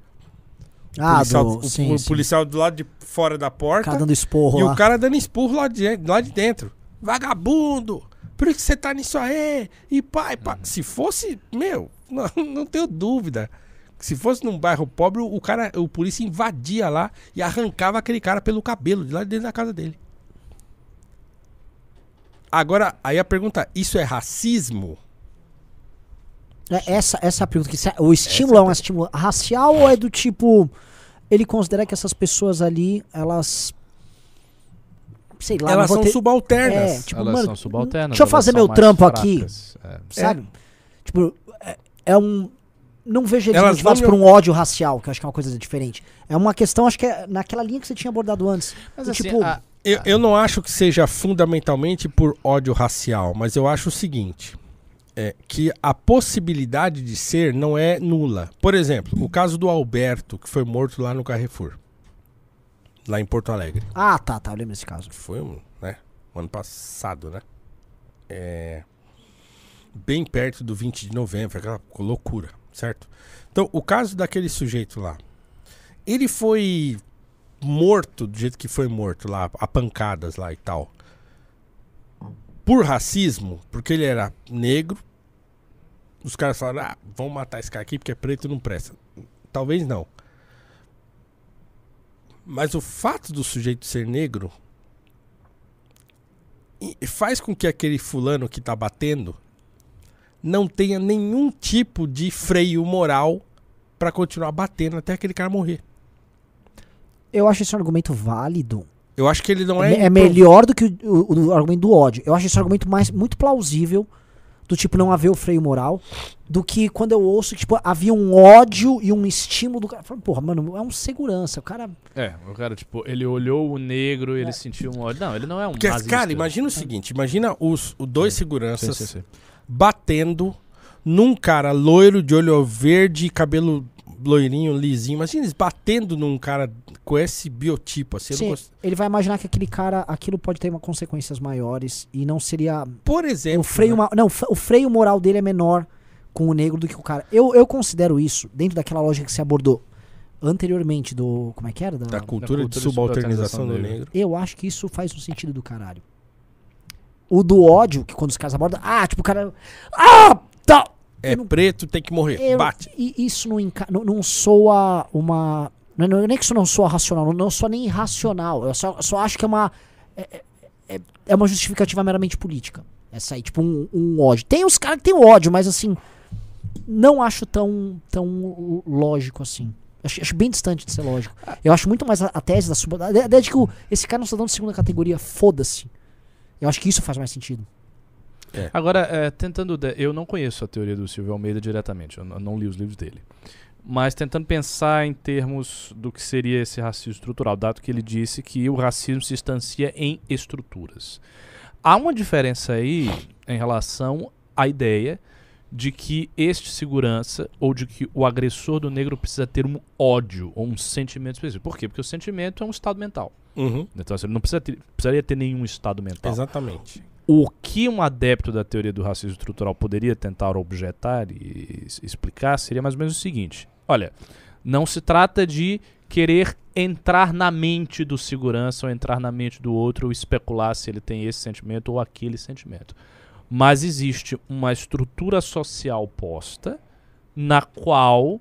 Ah, policial, do, o, sim, o sim. policial do lado de fora da O porta. cara dando esporro E lá. o cara dando esporro lá de, lá de dentro. Vagabundo! Por que você tá nisso aí? E pai, pá. Se fosse, meu, não, não tenho dúvida. Se fosse num bairro pobre, o cara, o polícia invadia lá e arrancava aquele cara pelo cabelo de lá de dentro da casa dele. Agora, aí a pergunta, isso é racismo? É, essa, essa é a pergunta. Que se- o estímulo é um estímulo racial ou é do tipo. Ele considera que essas pessoas ali, elas. Sei lá, Elas são ter- subalternas. É, tipo, elas mano, são subalternas. deixa eu fazer meu trampo aqui. fracas. É. Sabe? Tipo, é, é um. não vejo eles Elas motivados por um ódio racial, que eu acho que é uma coisa diferente. É uma questão, acho que é naquela linha que você tinha abordado antes. Mas Do assim, tipo, a- Eu, eu não acho que seja fundamentalmente por ódio racial, mas eu acho o seguinte: é que a possibilidade de ser não é nula. Por exemplo, o caso do Alberto, que foi morto lá no Carrefour, lá em Porto Alegre. Ah, tá, tá, eu lembro desse caso. foi um, né, um ano passado, né? É, bem perto do 20 de novembro, aquela loucura, certo? Então, o caso daquele sujeito lá, ele foi morto do jeito que foi morto lá, a pancadas lá e tal. Por racismo, porque ele era negro. Os caras falaram, ah, vamos matar esse cara aqui porque é preto e não presta. Talvez não. Mas o fato do sujeito ser negro faz com que aquele fulano que tá batendo não tenha nenhum tipo de freio moral pra continuar batendo até aquele cara morrer. Eu acho esse um argumento válido. Eu acho que ele não É, é. é melhor do que o, o- o argumento do ódio. Eu acho esse argumento mais, muito plausível, do tipo não haver o freio moral, do que quando eu ouço que tipo, havia um ódio e um estímulo do cara. Falando, Porra, mano, é um segurança. O cara. É, o cara, tipo, ele olhou o negro e ele sentiu um ódio. Não, ele não é um Porque, nazista. cara, imagina o seguinte: imagina os, os dois Sim, seguranças sim, sim. batendo num cara loiro de olho verde, cabelo loirinho, lisinho. Imagina eles batendo num cara com esse biotipo assim. Sim, gosto- ele vai imaginar que aquele cara, aquilo pode ter uma consequências maiores e não seria. Por exemplo. o freio, né? não, o freio moral dele é menor com o negro do que o cara. Eu, eu considero isso, dentro daquela lógica que você abordou anteriormente do. Como é que era? Da- Da cultura, cultura de de subalternização do subalternização negro. Eu acho que isso faz um sentido do caralho. O do ódio, que quando os caras abordam. Ah, tipo, o cara. Ah! Tá! É não- preto, tem que morrer. Eu- Bate. E isso não, enca- não, não soa uma. Não, não, nem que isso não soa racional, não, não nem irracional. Eu só, só acho que é uma. É, é- é uma justificativa meramente política. Essa aí, tipo, um, um ódio. Tem os caras que tem ódio, mas assim. Não acho tão, tão lógico assim. Acho, acho bem distante de ser lógico. Eu acho muito mais a, a tese da sub. A ideia de que o- esse cara não está dando segunda categoria, foda-se. Eu acho que isso faz mais sentido. Agora, é, tentando. de- Eu não conheço a teoria do Silvio Almeida diretamente, eu não li os livros dele. Mas tentando pensar em termos do que seria esse racismo estrutural, dado que ele disse que o racismo se instancia em estruturas. Há uma diferença aí em relação à ideia de que este segurança ou de que o agressor do negro precisa ter um ódio ou um sentimento específico. Por quê? Porque o sentimento é um estado mental. Uhum, Então assim, ele não precisa ter, precisaria ter nenhum estado mental. Exatamente. O que um adepto da teoria do racismo estrutural poderia tentar objetar e explicar seria mais ou menos o seguinte: olha, não se trata de querer entrar na mente do segurança ou entrar na mente do outro ou especular se ele tem esse sentimento ou aquele sentimento. Mas existe uma estrutura social posta na qual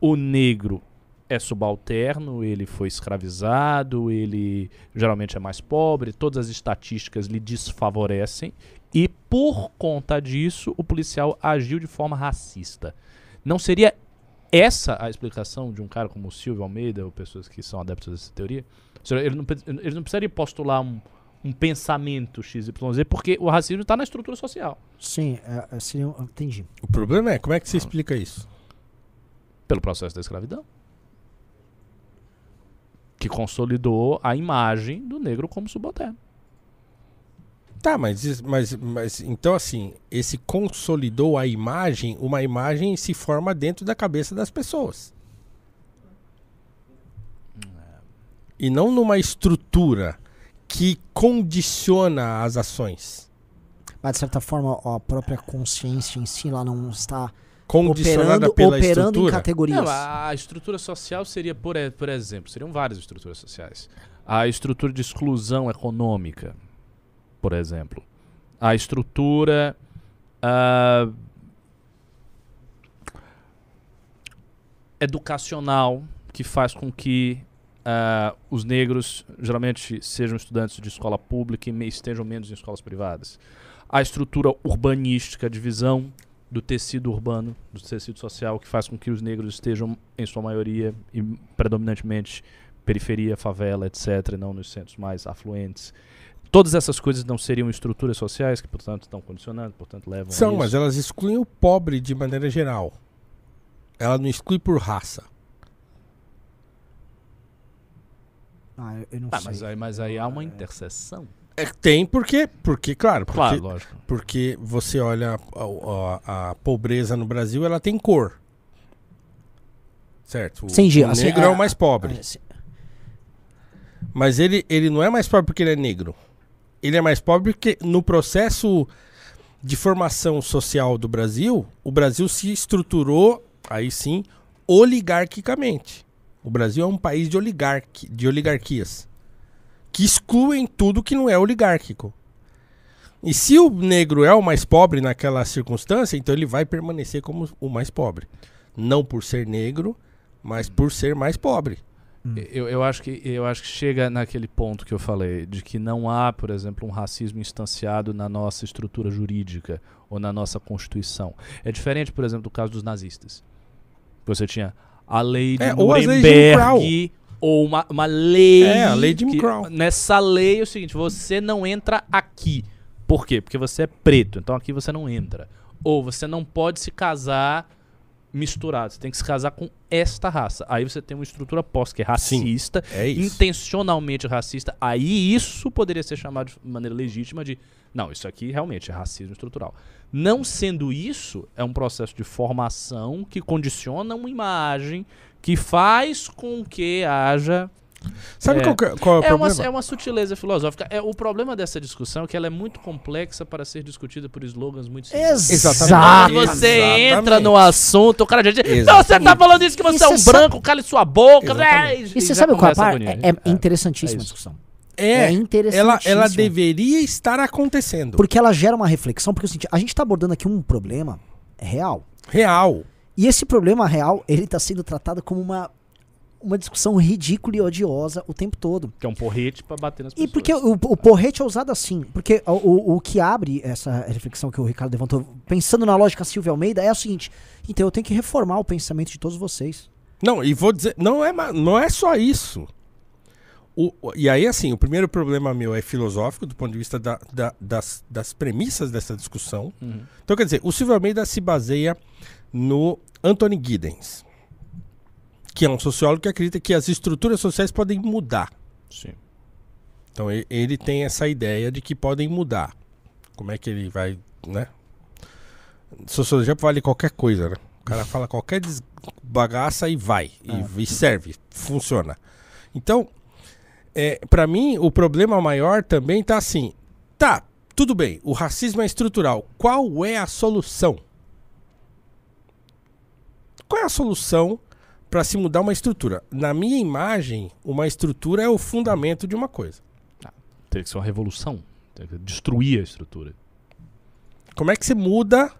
o negro é subalterno, ele foi escravizado, ele geralmente é mais pobre, todas as estatísticas lhe desfavorecem e por conta disso o policial agiu de forma racista. Não seria essa a explicação de um cara como o Silvio Almeida ou pessoas que são adeptos dessa teoria? Ele não, ele não precisaria postular um, um pensamento XYZ porque o racismo está na estrutura social. Sim, é, é, seria, um- entendi. O problema é, como é que você explica isso? pelo processo da escravidão. Que consolidou a imagem do negro como subalterno. Tá, mas, mas, mas então assim, esse consolidou a imagem, uma imagem se forma dentro da cabeça das pessoas. E não numa estrutura que condiciona as ações. Mas de certa forma, a própria consciência em si lá não está Condicionada operando, pela operando em estrutura. categorias. Não, a estrutura social seria, por, por exemplo, seriam várias estruturas sociais. A estrutura de exclusão econômica, por exemplo. A estrutura. ah, educacional, que faz com que ah, os negros geralmente sejam estudantes de escola pública e estejam menos em escolas privadas. A estrutura urbanística, a divisão do tecido urbano, do tecido social, que faz com que os negros estejam, em sua maioria, e predominantemente, periferia, favela, etc., e não nos centros mais afluentes. Todas essas coisas não seriam estruturas sociais que, portanto, estão condicionando, portanto, levam a São, isso. mas elas excluem o pobre de maneira geral. ela não exclui por raça. Ah, eu- eu não Ah, sei. mas aí, mas aí há uma interseção. É, tem porque, porque claro, porque, Claro, lógico. porque você olha a, a- a pobreza no Brasil, ela tem cor. Certo? O, o assim, negro é a- o mais pobre. Ah, sim. Mas ele, ele não é mais pobre porque ele é negro. Ele é mais pobre porque no processo de formação social do Brasil, o Brasil se estruturou, aí sim, oligarquicamente. O Brasil é um país de, oligarqui, de oligarquias que excluem tudo que não é oligárquico. E se o negro é o mais pobre naquela circunstância, então ele vai permanecer como o mais pobre. Não por ser negro, mas por ser mais pobre. Eu, eu, acho que, eu acho que chega naquele ponto que eu falei, de que não há, por exemplo, um racismo instanciado na nossa estrutura jurídica ou na nossa Constituição. É diferente, por exemplo, do caso dos nazistas. Você tinha a lei de É, Nuremberg ou uma, uma lei... É, a lei de que-. Nessa lei é o seguinte, você não entra aqui. Por quê? Porque você é preto, então aqui você não entra. Ou você não pode se casar misturado, você tem que se casar com esta raça. Aí você tem uma estrutura pós que é racista, É intencionalmente racista. Aí isso poderia ser chamado de maneira legítima de não, isso aqui realmente é racismo estrutural. Não sendo isso, é um processo de formação que condiciona uma imagem que faz com que haja Sabe É. qual, que é- qual é o é uma, problema? é uma sutileza filosófica. É, o problema dessa discussão é que ela é muito complexa para ser discutida por slogans muito simples. Exato. Quando você Exatamente. entra no assunto, o cara já diz: Não, você tá Exatamente. falando isso que você E é um sabe- branco, cale sua boca. Exatamente. né? E você sabe qual é a parte? É, é É. interessantíssima É a discussão. É, É interessantíssimo. ela, ela deveria estar acontecendo. Porque ela gera uma reflexão, porque é o seguinte, a gente tá abordando aqui um problema real. Real. E esse problema real, ele tá sendo tratado como uma, uma discussão ridícula e odiosa o tempo todo. Que é um porrete pra bater nas E pessoas. porque o, o porrete é usado assim, porque o, o, o que abre essa reflexão que o Ricardo levantou, pensando na lógica Silvia Almeida, é o seguinte, então eu tenho que reformar o pensamento de todos vocês. Não, e vou dizer, não é, não é só isso. O- e aí, assim, o primeiro problema meu é filosófico, do ponto de vista da- da- das, das premissas dessa discussão. Uhum. Então, quer dizer, o Silvio Almeida se baseia no Anthony Giddens, que é um sociólogo que acredita que as estruturas sociais podem mudar. Sim. Então, ele tem essa ideia de que podem mudar. Como é que ele vai, né? Sociologia vale qualquer coisa, né? O cara fala qualquer bagaça e vai. E, e serve. Funciona. Então, é, para mim, o problema maior também tá assim. Tá, tudo bem. O racismo é estrutural. Qual é a solução? Qual é a solução para se mudar uma estrutura? Na minha imagem, uma estrutura é o fundamento de uma coisa. Teria que ser uma revolução. Teria que destruir a estrutura. Como é que se muda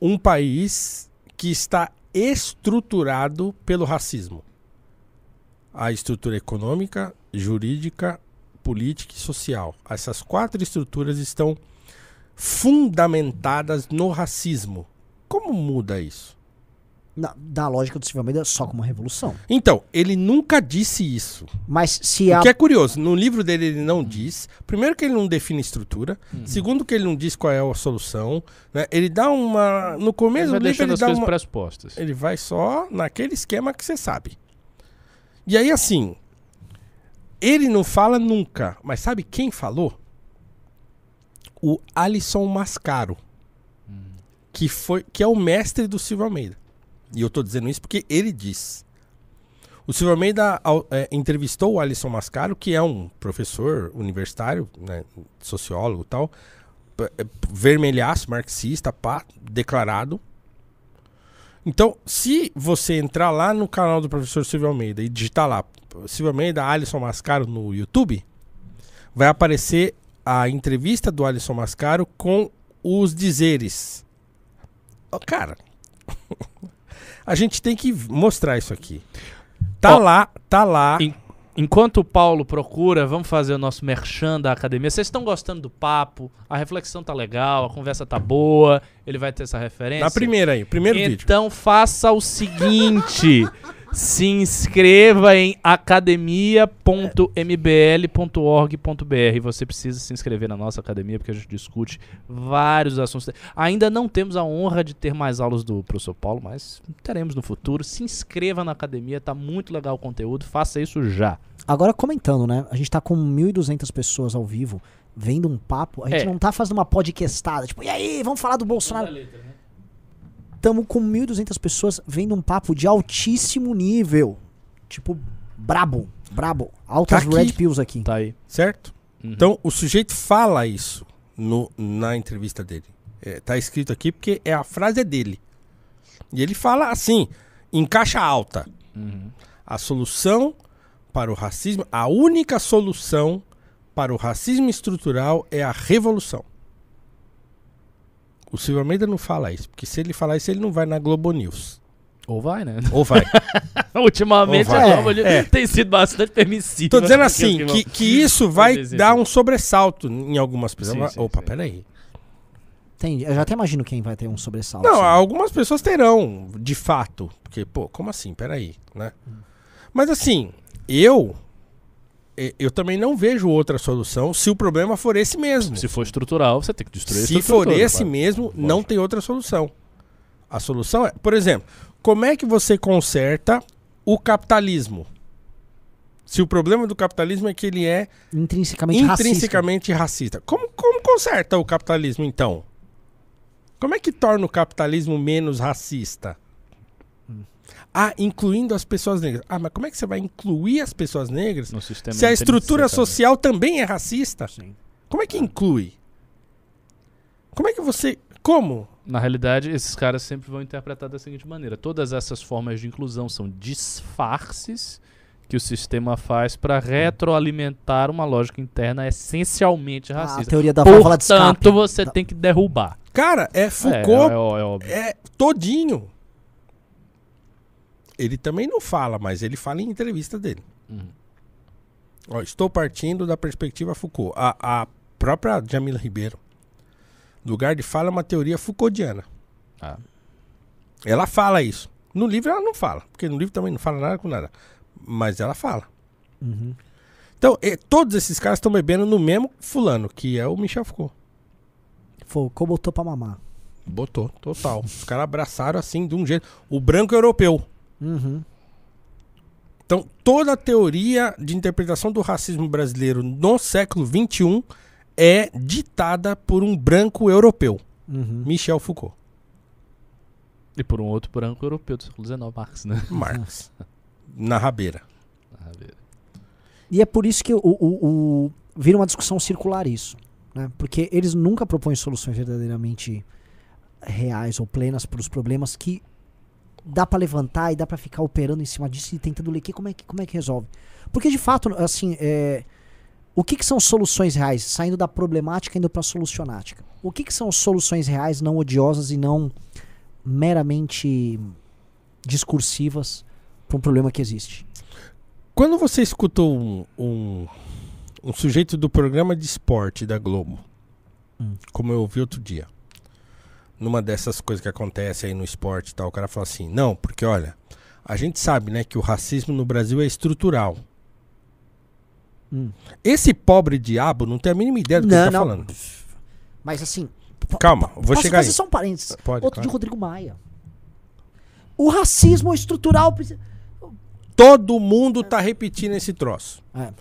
um país que está estruturado pelo racismo? A estrutura econômica, jurídica, política e social. Essas quatro estruturas estão fundamentadas no racismo. Como muda isso? Na, da lógica do Silvio Almeida, só com uma revolução. Então, ele nunca disse isso. Mas se a... O que é curioso, no livro dele ele não diz. Primeiro que ele não define estrutura. Segundo que ele não diz qual é a solução. né? Ele dá uma... No Ele começo vai do livro ele as dá coisas uma... pressupostas. Ele vai só naquele esquema que você sabe. E aí, assim, ele não fala nunca, mas sabe quem falou? O Alisson Mascaro, que, foi, que é o mestre do Silvio Almeida. E eu tô dizendo isso porque ele diz. O Silvio Almeida é, entrevistou o Alisson Mascaro, que é um professor universitário, né, sociólogo e tal, é, vermelhaço, marxista, pá, declarado. Então, se você entrar lá no canal do professor Silvio Almeida e digitar lá Silvio Almeida, Alisson Mascaro no YouTube, vai aparecer a entrevista do Alisson Mascaro com os dizeres. Ó, cara, a gente tem que mostrar isso aqui. Tá Ó, lá, tá lá. em- Enquanto o Paulo procura, vamos fazer o nosso merchan da academia. Vocês estão gostando do papo? A reflexão tá legal, a conversa tá boa, ele vai ter essa referência. Na primeira aí, primeiro vídeo. Então faça o seguinte: Se inscreva em academia.mbl.org.br. Você precisa se inscrever na nossa academia porque a gente discute vários assuntos. Ainda não temos a honra de ter mais aulas do professor Paulo, mas teremos no futuro. Se inscreva na academia, tá muito legal o conteúdo. Faça isso já. Agora comentando, né? A gente tá com 1.200 pessoas ao vivo vendo um papo. A gente É. não tá fazendo uma podcastada, tipo, e aí, vamos falar do Bolsonaro. Tamo com 1.200 pessoas vendo um papo de altíssimo nível. Tipo, brabo, brabo. Altas Tá red pills aqui. Tá aí. Certo? Uhum. Então, o sujeito fala isso no, na entrevista dele. É, tá escrito aqui porque é a frase é dele. E ele fala assim, em caixa alta. Uhum. A solução para o racismo, a única solução para o racismo estrutural é a revolução. O Silvio Almeida não fala isso, porque se ele falar isso, ele não vai na Globo News. Ou vai, né? Ou vai. Ultimamente Ou a vai. Globo É. tem sido bastante permissiva. Tô dizendo assim, que, que isso vai Sim, sim, dar um sobressalto em algumas pessoas. Sim, Opa, sim. peraí. Entendi. Eu já até imagino quem vai ter um sobressalto. Não, assim. algumas pessoas terão, de fato. Porque, pô, como assim? Peraí, né? Mas assim, eu. E- Eu também não vejo outra solução se o problema for esse mesmo. Se for estrutural, você tem que destruir Se for esse claro. mesmo, não tem outra solução. A solução é, por exemplo, como é que você conserta o capitalismo? Se o problema do capitalismo é que ele é Intrinsecamente, racista. intrinsecamente racista. Como, como conserta o capitalismo, então? Como é que torna o capitalismo menos racista? Ah, incluindo as pessoas negras. Ah, mas como é que você vai incluir as pessoas negras No sistema se a estrutura social também é racista? Sim. Como é que inclui? Como é que você. Como? Na realidade, esses caras sempre vão interpretar da seguinte maneira: todas essas formas de inclusão são disfarces que o sistema faz para retroalimentar uma lógica interna essencialmente A racista. teoria da válvula de escape. Portanto, você tem que derrubar. Cara, é É, Foucault é, é, é óbvio. é todinho. Ele também não fala, mas ele fala em entrevista dele. Uhum. Ó, estou partindo da perspectiva Foucault. A, a própria Jamila Ribeiro, lugar de fala é uma teoria Foucauldiana. Ah. Ela fala isso. No livro ela não fala, porque no livro também não fala nada com nada. Mas ela fala. Uhum. Então, eh, todos esses caras estão bebendo no mesmo fulano, que é o Michel Foucault. Foucault botou pra mamar. Botou, total. Os caras abraçaram assim, de um jeito. O branco europeu. Uhum. Então, toda a teoria de interpretação do racismo brasileiro no século XXI é ditada por um branco europeu, Uhum. Michel Foucault. E por um outro branco europeu do século XIX, Marx, né? Marx. na rabeira. Ah, beleza. E é por isso que o, o, o- vira uma discussão circular isso. Né? Porque eles nunca propõem soluções verdadeiramente reais ou plenas para os problemas que dá pra levantar e dá pra ficar operando em cima disso e tentando ler que como é que como é que resolve. Porque de fato, assim, é, o que, que são soluções reais, saindo da problemática e indo pra solucionática? O que, que são soluções reais não odiosas e não meramente discursivas para um problema que existe? Quando você escutou um, um, um sujeito do programa de esporte da Globo, Hum. como eu ouvi outro dia, numa dessas coisas que acontece aí no esporte e tal, o cara fala assim, não, porque olha, a gente sabe, né, que o racismo no Brasil é estrutural. Hum. Esse pobre diabo não tem a mínima ideia do que Não, ele tá não. falando. Mas assim, Calma, vou posso chegar aí. fazer só um parênteses? Pode, Outro claro. de Rodrigo Maia. O racismo estrutural. Todo mundo tá repetindo esse troço. É.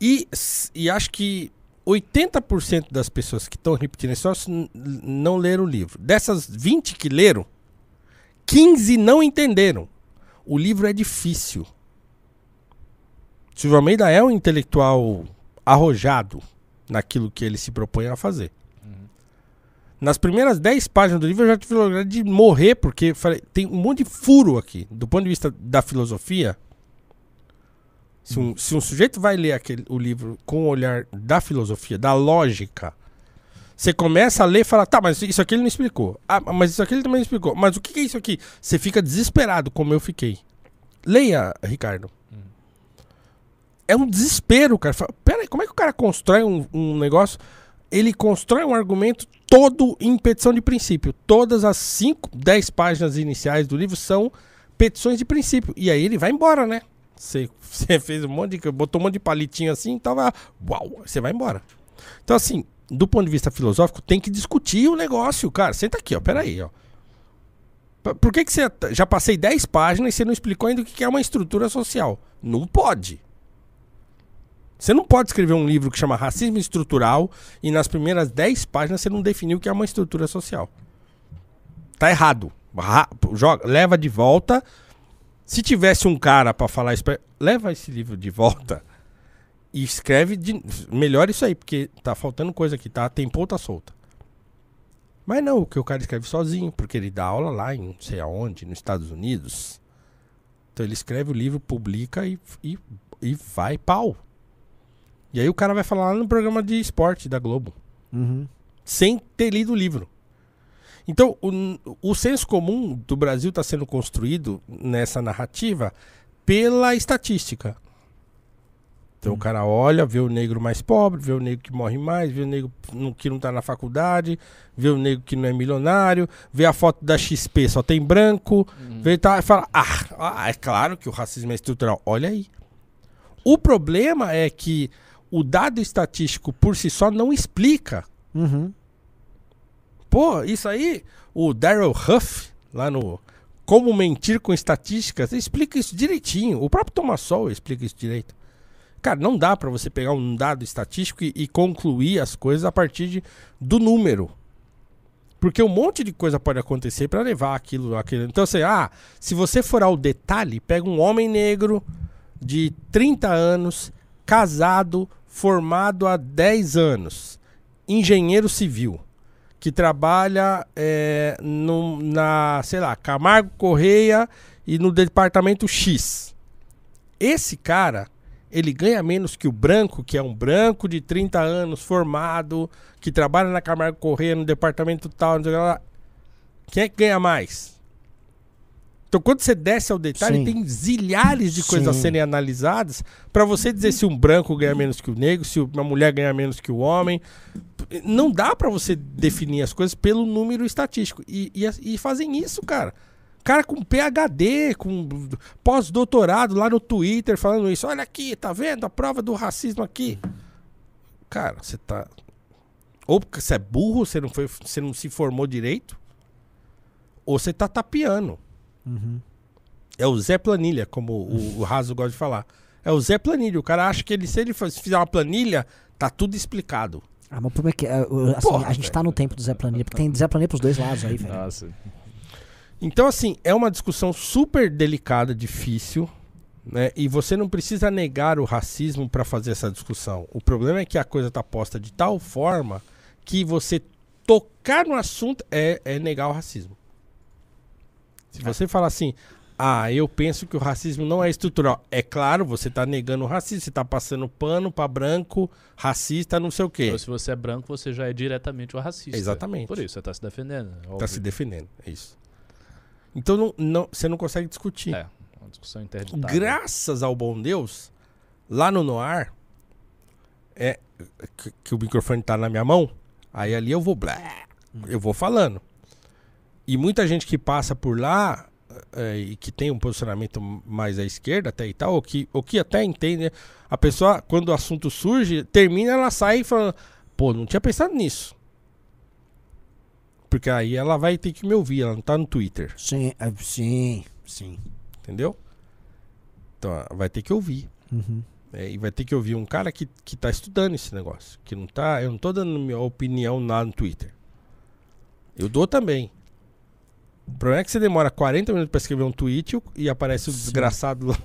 E, e acho que 80% das pessoas que estão repetindo n- não leram o livro. Dessas 20 que leram, 15 não entenderam. O livro é difícil. Silvio Almeida é um intelectual arrojado naquilo que ele se propõe a fazer. Nas primeiras 10 páginas do livro eu já tive vontade de morrer, porque falei, tem um monte de furo aqui. Do ponto de vista da filosofia, se um, se um sujeito vai ler aquele, o livro com o olhar da filosofia, da lógica, você começa a ler e fala, tá, mas isso aqui ele não explicou. Ah, mas isso aqui ele também não explicou. Mas o que é isso aqui? Você fica desesperado, como eu fiquei. Leia, Ricardo. É um desespero, cara. Fala, Pera aí, como é que o cara constrói um, um negócio? Ele constrói um argumento todo em petição de princípio. Todas as 5, 10 páginas iniciais do livro são petições de princípio. E aí ele vai embora, né? Você, fez um monte de. botou um monte de palitinho assim, tava. Uau! Você vai embora. Então, assim, do ponto de vista filosófico, tem que discutir o negócio, cara. Senta aqui, ó. Peraí, ó. Por que, que você. Já passei 10 páginas e você não explicou ainda o que que é uma estrutura social? Não pode. Você não pode escrever um livro que chama Racismo Estrutural e nas primeiras 10 páginas você não definiu o que é uma estrutura social. Tá errado. Ra- joga, leva de volta. Se tivesse um cara pra falar isso, pra- leva esse livro de volta e escreve de, melhor isso aí, porque tá faltando coisa aqui, tá? Tem ponta solta. Mas não, o que o cara escreve sozinho, porque ele dá aula lá em não sei aonde, nos Estados Unidos. Então ele escreve o livro, publica e, e, e vai pau. E aí o cara vai falar lá no programa de esporte da Globo Uhum. sem ter lido o livro. Então, o, o senso comum do Brasil está sendo construído nessa narrativa pela estatística. Então, o cara olha, vê o negro mais pobre, vê o negro que morre mais, vê o negro que não está na faculdade, vê o negro que não é milionário, vê a foto da XP, só tem branco, vê e tal, e fala: ah, ah, é claro que o racismo é estrutural. Olha aí. O problema é que o dado estatístico por si só não explica Uhum. Pô, isso aí, o Daryl Huff, lá no Como Mentir com Estatísticas, explica isso direitinho. O próprio Thomas Sowell explica isso direito. Cara, não dá pra você pegar um dado estatístico e, e concluir as coisas a partir de, do número. Porque um monte de coisa pode acontecer pra levar aquilo, aquilo. Então, assim, ah, se você for ao detalhe, pega um homem negro de 30 anos, casado, formado há 10 anos, engenheiro civil que trabalha é, no- na, sei lá, Camargo Correia e no departamento X. Esse cara, ele ganha menos que o branco, que é um branco de 30 anos, formado, que trabalha na Camargo Correia, no departamento tal, não sei lá. Quem é que ganha mais? Então, quando você desce ao detalhe, Sim. tem zilhares de coisas a Sim. serem analisadas para você dizer se um branco ganha menos que o negro, se uma mulher ganha menos que o homem. Não dá pra você definir as coisas pelo número estatístico. E, e, e fazem isso, cara. Cara com PhD, com pós-doutorado lá no Twitter falando isso. Olha aqui, tá vendo a prova do racismo aqui? Cara, você tá. Ou porque você é burro, você não, foi, você não se formou direito, ou você tá tapeando. Uhum. É o Zé Planilha, como o, o Raso gosta de falar. É o Zé Planilha. O cara acha que ele, se ele fizer uma planilha, tá tudo explicado. Ah, mas o problema é que o- assim, Porra, a gente tá no tempo do Zé Planilha, porque tem Zé Planilha pros dois lados aí, velho. Nossa. Então, assim, é uma discussão super delicada, difícil, né? E você não precisa negar o racismo para fazer essa discussão. O problema é que a coisa tá posta de tal forma que você tocar no assunto é, é negar o racismo. Se você falar assim, ah, eu penso que o racismo não é estrutural. É claro, você tá negando o racismo, você tá passando pano para branco, racista, não sei o quê. Então, se você é branco, você já é diretamente o racista. Exatamente. Por isso, você tá se defendendo. Tá óbvio. se defendendo, é isso. Então não, não- você não consegue discutir. É, uma discussão interditada. Graças ao bom Deus, lá no Noir, é que, que o microfone tá na minha mão, aí ali eu vou blá, eu vou falando. E muita gente que passa por lá é, e que tem um posicionamento mais à esquerda até e tal, ou que, ou que até entende, a pessoa, quando o assunto surge, termina, ela sai falando, pô, não tinha pensado nisso. Porque aí ela vai ter que me ouvir, ela não tá no Twitter. Sim, é, sim, sim. Entendeu? Então, ela vai ter que ouvir. Uhum. É, e vai ter que ouvir um cara que, que tá estudando esse negócio. Que não tá. Eu não tô dando minha opinião lá no Twitter. Eu dou também. O problema é que você demora 40 minutos pra escrever um tweet e aparece o Sim. desgraçado lá.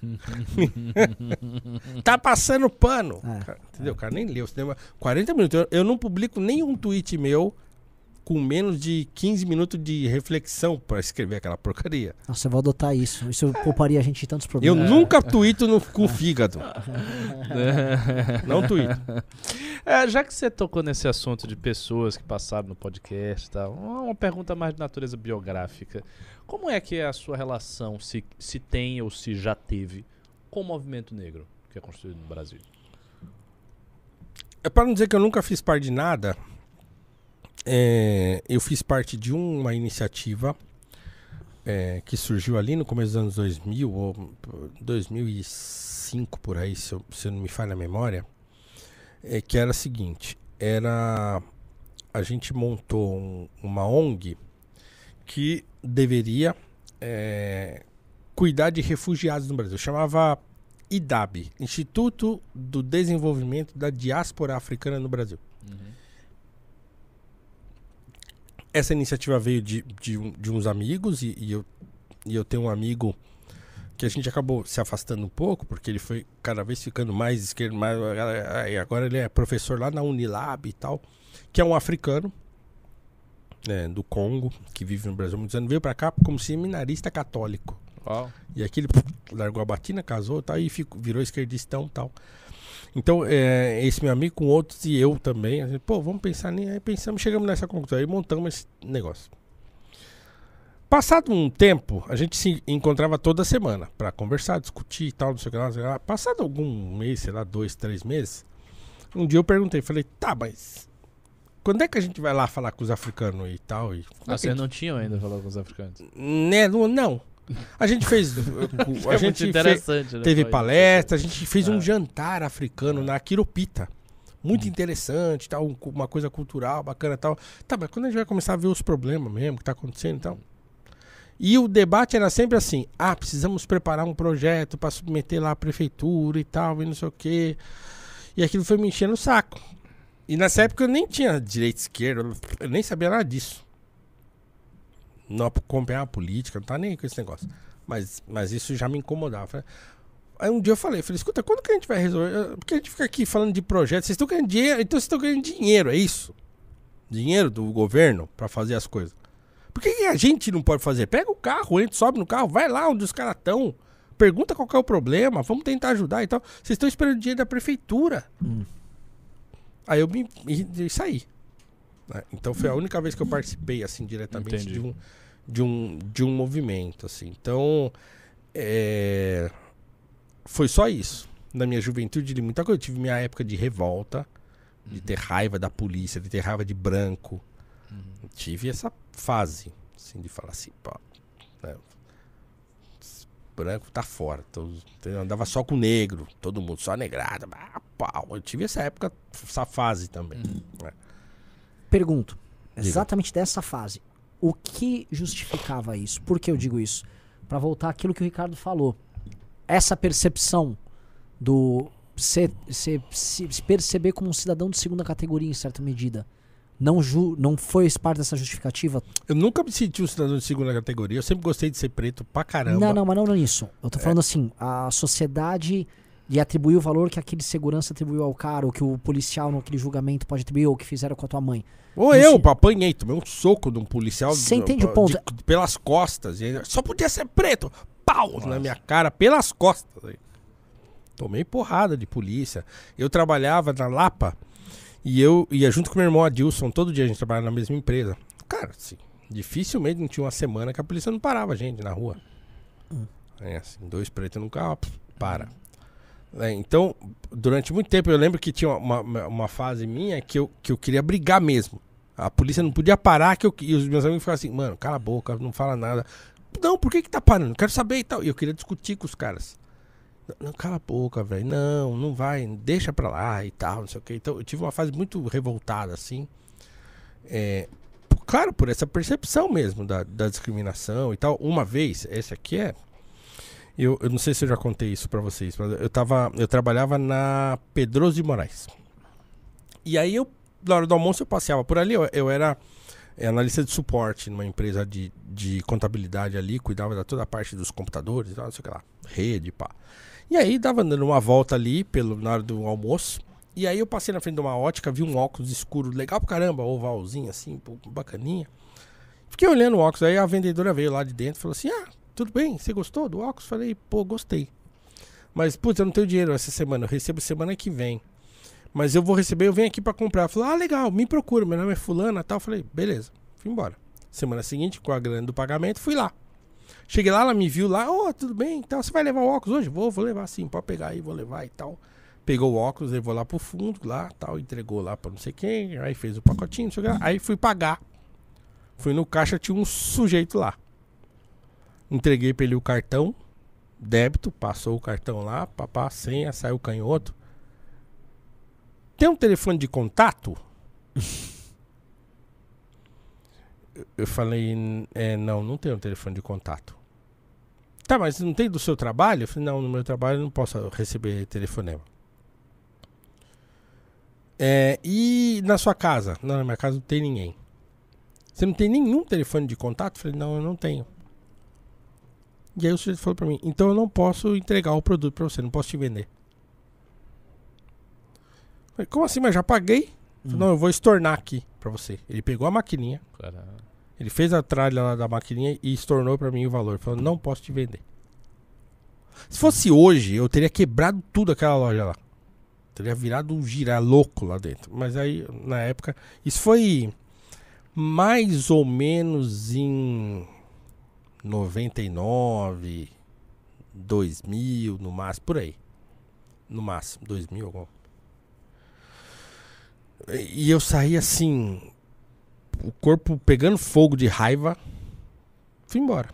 tá passando pano. É. Entendeu? O cara nem leu. Você demora 40 minutos. Eu, eu não publico nenhum tweet meu com menos de 15 minutos de reflexão pra escrever aquela porcaria. Nossa, eu vou adotar isso. Isso pouparia a gente de tantos Eu problemas. nunca tweeto no, com o fígado. Não tweeto. É, já que você tocou nesse assunto de pessoas que passaram no podcast e tal, uma uma pergunta mais de natureza biográfica. Como é que é a sua relação, se, se tem ou se já teve, com o movimento negro que é construído no Brasil? É para não dizer que eu nunca fiz parte de nada, é, eu fiz parte de uma iniciativa é, que surgiu ali no começo dos anos 2000, ou 2005 por aí, se eu, se não me falha a memória, é que era a seguinte, era a gente montou um- uma ONG que deveria é, cuidar de refugiados no Brasil. Chamava IDAB, Instituto do Desenvolvimento da Diáspora Africana no Brasil. Essa iniciativa veio de, de, de uns amigos e, e eu, e eu tenho um amigo que a gente acabou se afastando um pouco, porque ele foi cada vez ficando mais esquerdo, mais, agora ele é professor lá na Unilab e tal, que é um africano né, do Congo, que vive no Brasil há muitos anos, veio pra cá como seminarista católico. Uau. E aqui ele largou a batina, casou tal, e ficou, virou esquerdistão e tal. Então, é, esse meu amigo com outros e eu também, gente, pô, vamos pensar nisso. Aí pensamos, chegamos nessa conclusão, aí montamos esse negócio. Passado um tempo, a gente se encontrava toda semana pra conversar, discutir e tal, não sei o que lá, não sei o que lá. Passado algum mês, sei lá, dois, três meses, um dia eu perguntei, falei, tá, mas quando é que a gente vai lá falar com os africanos e tal? E é Ah, vocês gente- não tinham ainda falado com os africanos. Né, não, não. A gente fez. a é gente fez, interessante, né? teve Pode- palestra, a gente fez É. um jantar africano na Quiropita. Muito interessante, tal, um- uma coisa cultural bacana e tal. Tá, mas quando a gente vai começar a ver os problemas mesmo que tá acontecendo e tal. E o debate era sempre assim: ah, precisamos preparar um projeto para submeter lá à prefeitura e tal, e não sei o quê. E aquilo foi me enchendo o saco. E nessa época eu nem tinha direita e esquerda, eu nem sabia nada disso. Não acompanhar a política, não tá nem com esse negócio. Mas, mas isso já me incomodava. Aí um dia eu falei, falei, escuta, quando que a gente vai resolver? Porque a gente fica aqui falando de projetos, vocês estão ganhando dinheiro, então vocês estão ganhando dinheiro, é isso? Dinheiro do governo para fazer as coisas. Por que, que a gente não pode fazer? Pega o carro, entra, sobe no carro, vai lá onde os caras estão, pergunta qual é o problema, vamos tentar ajudar e tal. Vocês estão esperando dinheiro da prefeitura. Hum. Aí eu me, me, me saí. Né? Então foi a única vez que eu participei assim diretamente Entendi. de um, de um de um movimento assim. Então é, foi só isso. Na minha juventude li muita coisa. Eu tive minha época de revolta, de ter raiva da polícia, de ter raiva de branco. Tive essa fase, assim, de falar assim, pô, né, branco tá fora. Tô, eu andava só com negro, todo mundo só negrada. ah, pau. Eu tive essa época, essa fase também. né. Pergunto, Diga. exatamente dessa fase, o que justificava isso? Por que eu digo isso? Pra voltar àquilo que o Ricardo falou. Essa percepção do ser- se se perceber como um cidadão de segunda categoria em certa medida, não, ju, não foi parte dessa justificativa? Eu nunca me senti um cidadão de segunda categoria. Eu sempre gostei de ser preto pra caramba. Não, não, mas não nisso. Eu tô falando assim, a sociedade de atribuir o valor que aquele segurança atribuiu ao cara, ou que o policial naquele julgamento pode atribuir, ou que fizeram com a tua mãe. Ou Não eu, apanhei, tomei um soco de um policial. Você de- entende o de- ponto? pelas costas. E Só podia ser preto. Pau na minha cara, pelas costas. Tomei porrada de polícia. Eu trabalhava na Lapa e eu ia junto com meu irmão Adilson. Todo dia a gente trabalhava na mesma empresa. Cara, assim, dificilmente não tinha uma semana que a polícia não parava a gente na rua. É assim, dois pretos no carro, para. É, então, durante muito tempo eu lembro que tinha uma, uma, fase minha que eu, que eu queria brigar mesmo. A polícia não podia parar que eu, e os meus amigos ficavam assim, mano, cala a boca, não fala nada. Não, por que que tá parando? Quero saber e tal. E eu queria discutir com os caras. Não, cala a boca, velho. Não, não vai, deixa pra lá e tal, não sei o que. Então eu tive uma fase muito revoltada, assim. É, claro, por essa percepção mesmo da, da discriminação e tal. Uma vez, esse aqui é. Eu, eu não sei se eu já contei isso pra vocês, mas eu tava. Eu trabalhava na Pedroso de Moraes. E aí eu, na hora do almoço, eu passeava por ali. Eu, eu era é, analista de suporte numa empresa de, de contabilidade ali, cuidava da toda a parte dos computadores, não sei o que lá, rede, pá. E aí dava dando uma volta ali pelo, na hora do almoço. E aí eu passei na frente de uma ótica, vi um óculos escuro, legal pra caramba, ovalzinho assim, bacaninha. Fiquei olhando o óculos, aí a vendedora veio lá de dentro e falou assim: Ah, tudo bem, você gostou do óculos? Falei, pô, gostei. Mas, putz, eu não tenho dinheiro essa semana, eu recebo semana que vem. Mas eu vou receber, eu venho aqui pra comprar. Falou, ah, legal, me procura, meu nome é fulana tal. Falei, beleza, fui embora. Semana seguinte, com a grana do pagamento, fui lá. Cheguei lá, ela me viu lá, ô, tudo bem, então você vai levar o óculos hoje? Vou, vou levar sim, pode pegar aí, vou levar e tal. Pegou o óculos, levou lá pro fundo, lá, tal, entregou lá pra não sei quem, aí fez o pacotinho, não sei o que lá. Aí fui pagar. Fui no caixa, tinha um sujeito lá. Entreguei pra ele o cartão, débito, passou o cartão lá, papá, senha, saiu o canhoto. Tem um telefone de contato? Eu- falei, "N- é, não, não tem um telefone de contato. Tá, mas não tem do seu trabalho? Eu falei, não, no meu trabalho eu não posso receber telefonema. É, e na sua casa? Não, na minha casa não tem ninguém. Você não tem nenhum telefone de contato? Eu falei, não, eu não tenho. E aí o sujeito falou pra mim, então eu não posso entregar o produto pra você, não posso te vender. Eu falei, como assim? Mas já paguei? Eu falei, Hum. Não, eu vou estornar aqui pra você. Ele pegou a maquininha, Cara, ele fez a tralha lá da maquininha e estornou pra mim o valor. Falou, não posso te vender. Se fosse hoje, eu teria quebrado tudo aquela loja lá. Teria virado um girar louco lá dentro. Mas aí, na época, isso foi mais ou menos em 99, 2000, no máximo, por aí. No máximo, 2000, algum. E eu saí assim, o corpo pegando fogo de raiva, fui embora.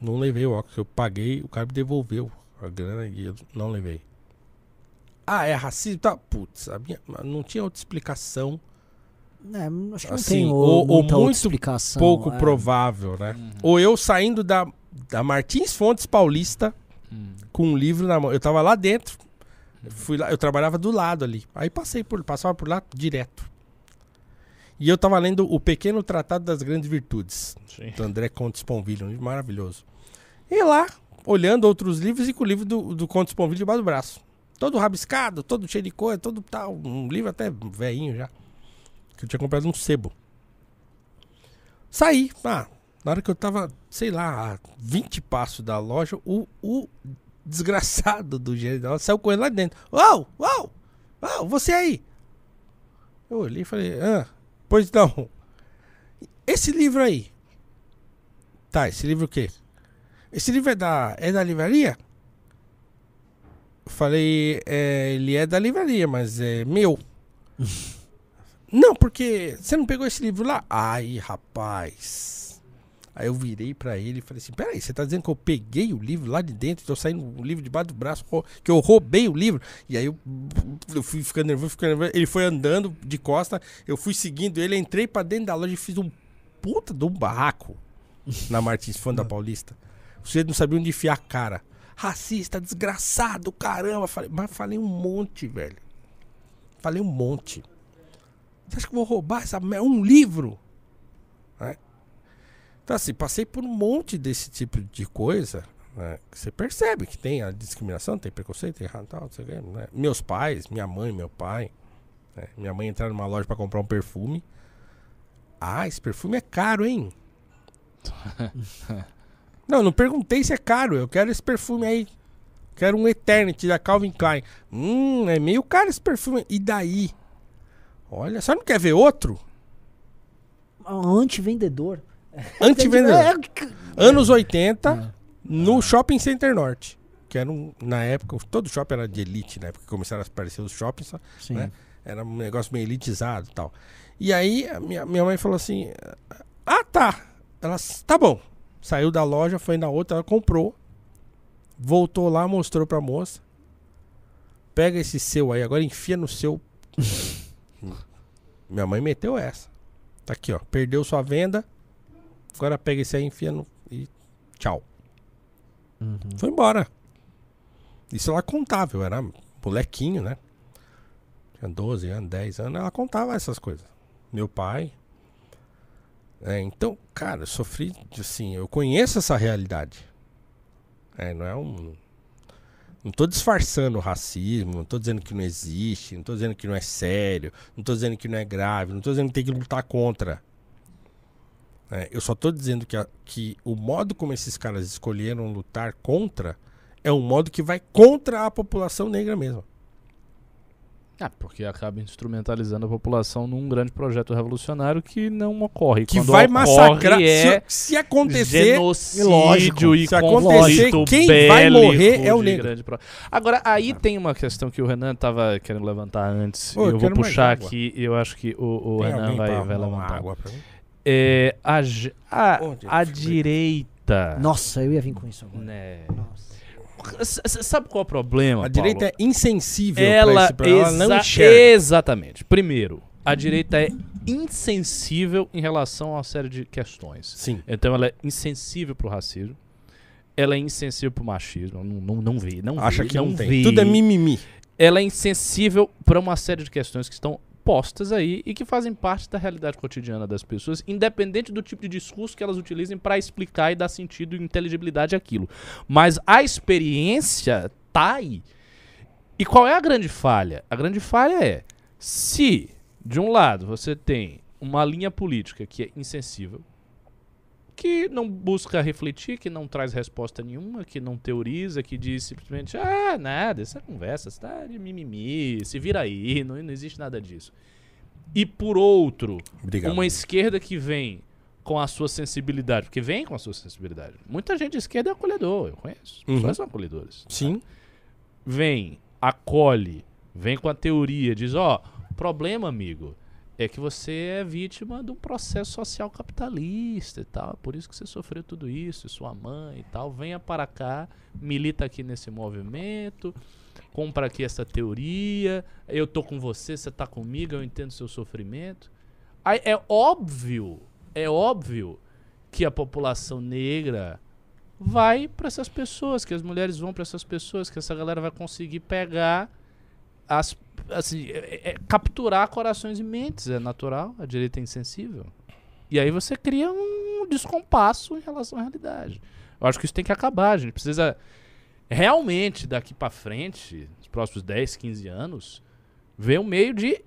Não levei o óculos, eu paguei, o cara me devolveu a grana e eu não levei. Ah, é racismo? Tá, putz, a minha, não tinha outra explicação, É, acho que não Assim, tem o- ou- ou muito explicação. pouco é. provável, né? Uhum. Ou eu saindo da, da Martins Fontes Paulista Hum. com um livro na mão. Eu tava lá dentro, fui lá, eu trabalhava do lado ali. Aí passei por, passava por lá direto. E eu tava lendo o Pequeno Tratado das Grandes Virtudes, Sim. do André Conte Sponville, um livro maravilhoso. E lá, olhando outros livros e com o livro do, do Conte Sponville debaixo do braço. Todo rabiscado, todo cheio de coisa, todo tal. Um livro até velhinho já. Que eu tinha comprado um sebo. Saí. Ah, na hora que eu tava, sei lá, a 20 passos da loja, o, o desgraçado do dela saiu correndo lá de dentro. Uau, uau, uau, você aí. Eu olhei e falei, ah, pois não. Esse livro aí. Tá, esse livro o quê? Esse livro é da, é da livraria? Eu falei, é, ele é da livraria, mas é meu. não, porque você não pegou esse livro lá? Ai, rapaz. Aí eu virei pra ele e falei assim: Peraí, você tá dizendo que eu peguei o livro lá de dentro, tô saindo o livro debaixo do braço, que eu roubei o livro? E aí eu, eu fui ficando nervoso, ficando nervoso. Ele foi andando de costa, eu fui seguindo ele, entrei pra dentro da loja e fiz um puta de um barraco na Martins Fã da Paulista. Sujeito não sabia onde enfiar a cara. Racista, desgraçado, caramba. Falei, mas falei um monte, velho. Falei um monte. Você acha que eu vou roubar essa um livro? Né? Então, assim, passei por um monte desse tipo de coisa. né, Você percebe que tem a discriminação, tem preconceito, tem errado, tal, não sei né? Meus pais, minha mãe, meu pai. né, Minha mãe entrar numa loja pra comprar um perfume. Ah, esse perfume é caro, hein? não, não perguntei se é caro. Eu quero esse perfume aí. Quero um Eternity da Calvin Klein. Hum, é meio caro esse perfume. E daí? Olha, só não quer ver outro? Antivendedor. Antivendedor. É, Anos 80, É. no Shopping Center Norte. Que era um, na época, todo shopping era de elite, na época que começaram a aparecer os shoppings, só- Sim. né? era um negócio meio elitizado e tal. E aí, minha, minha mãe falou assim: Ah, tá. Ela, tá bom. Saiu da loja, foi na outra, ela comprou. Voltou lá, mostrou pra moça. Pega esse seu aí, agora enfia no seu. Minha mãe meteu essa. Tá aqui, ó. Perdeu sua venda. Agora pega esse aí, enfia no. E tchau. Uhum. Foi embora. Isso ela contava, eu era molequinho, né? Tinha 12 anos, 10 anos, ela contava essas coisas. Meu pai. É, então, cara, eu sofri, assim, eu conheço essa realidade. É, não é um. Não tô disfarçando o racismo, não tô dizendo que não existe, não tô dizendo que não é sério, não tô dizendo que não é grave, não tô dizendo que tem que lutar contra. É, eu só tô dizendo que, a- que o modo como esses caras escolheram lutar contra é um modo que vai contra a população negra mesmo. Ah, porque acaba instrumentalizando a população num grande projeto revolucionário que não ocorre. Que Quando vai ocorre massacrar. É se, se acontecer, genocídio lógico, e se acontecer, quem vai morrer é o negro. grande pro- Agora, aí tem uma questão que o Renan tava querendo levantar antes. Ô, eu eu vou puxar aqui. Eu acho que o, o Renan vai, vai levantar. água pra mim? É, a, a, a direita. Nossa, eu ia vir com isso agora. Né. Nossa. Sabe qual é o problema? A direita é insensível pra ela, esse problema, ela não enxerga. Exatamente. Primeiro, a direita é insensível em relação a uma série de questões. Sim. Então ela é insensível pro racismo. Ela é insensível pro machismo. Não, não, não vê, não Acha vê, que não, não tem. vê. Tudo é mimimi. Ela é insensível para uma série de questões que estão postas aí e que fazem parte da realidade cotidiana das pessoas, independente do tipo de discurso que elas utilizem para explicar e dar sentido e inteligibilidade àquilo. Mas a experiência tá aí. E qual é a grande falha? A grande falha é se de um lado você tem uma linha política que é insensível, que não busca refletir, que não traz resposta nenhuma, que não teoriza, que diz simplesmente, ah, nada, essa conversa está de mimimi, se vira aí, não, não existe nada disso. E por outro, Obrigado. uma esquerda que vem com a sua sensibilidade, porque vem com a sua sensibilidade. Muita gente de esquerda é acolhedor, eu conheço. Uhum. Pessoas são acolhedores. Sim. Vem, acolhe, vem com a teoria, diz, ó, problema, amigo, é que você é vítima de um processo social capitalista e tal. Por isso que você sofreu tudo isso, sua mãe e tal. Venha para cá, milita aqui nesse movimento, compra aqui essa teoria. Eu tô com você, você tá comigo, eu entendo seu sofrimento. Aí é óbvio, é óbvio que a população negra vai para essas pessoas, que as mulheres vão para essas pessoas, que essa galera vai conseguir pegar as assim, é- é- capturar corações e mentes, é natural, a direita é insensível. E aí você cria um descompasso em relação à realidade. Eu acho que isso tem que acabar, a gente precisa realmente daqui para frente, nos próximos 10, 15 anos, ver um meio de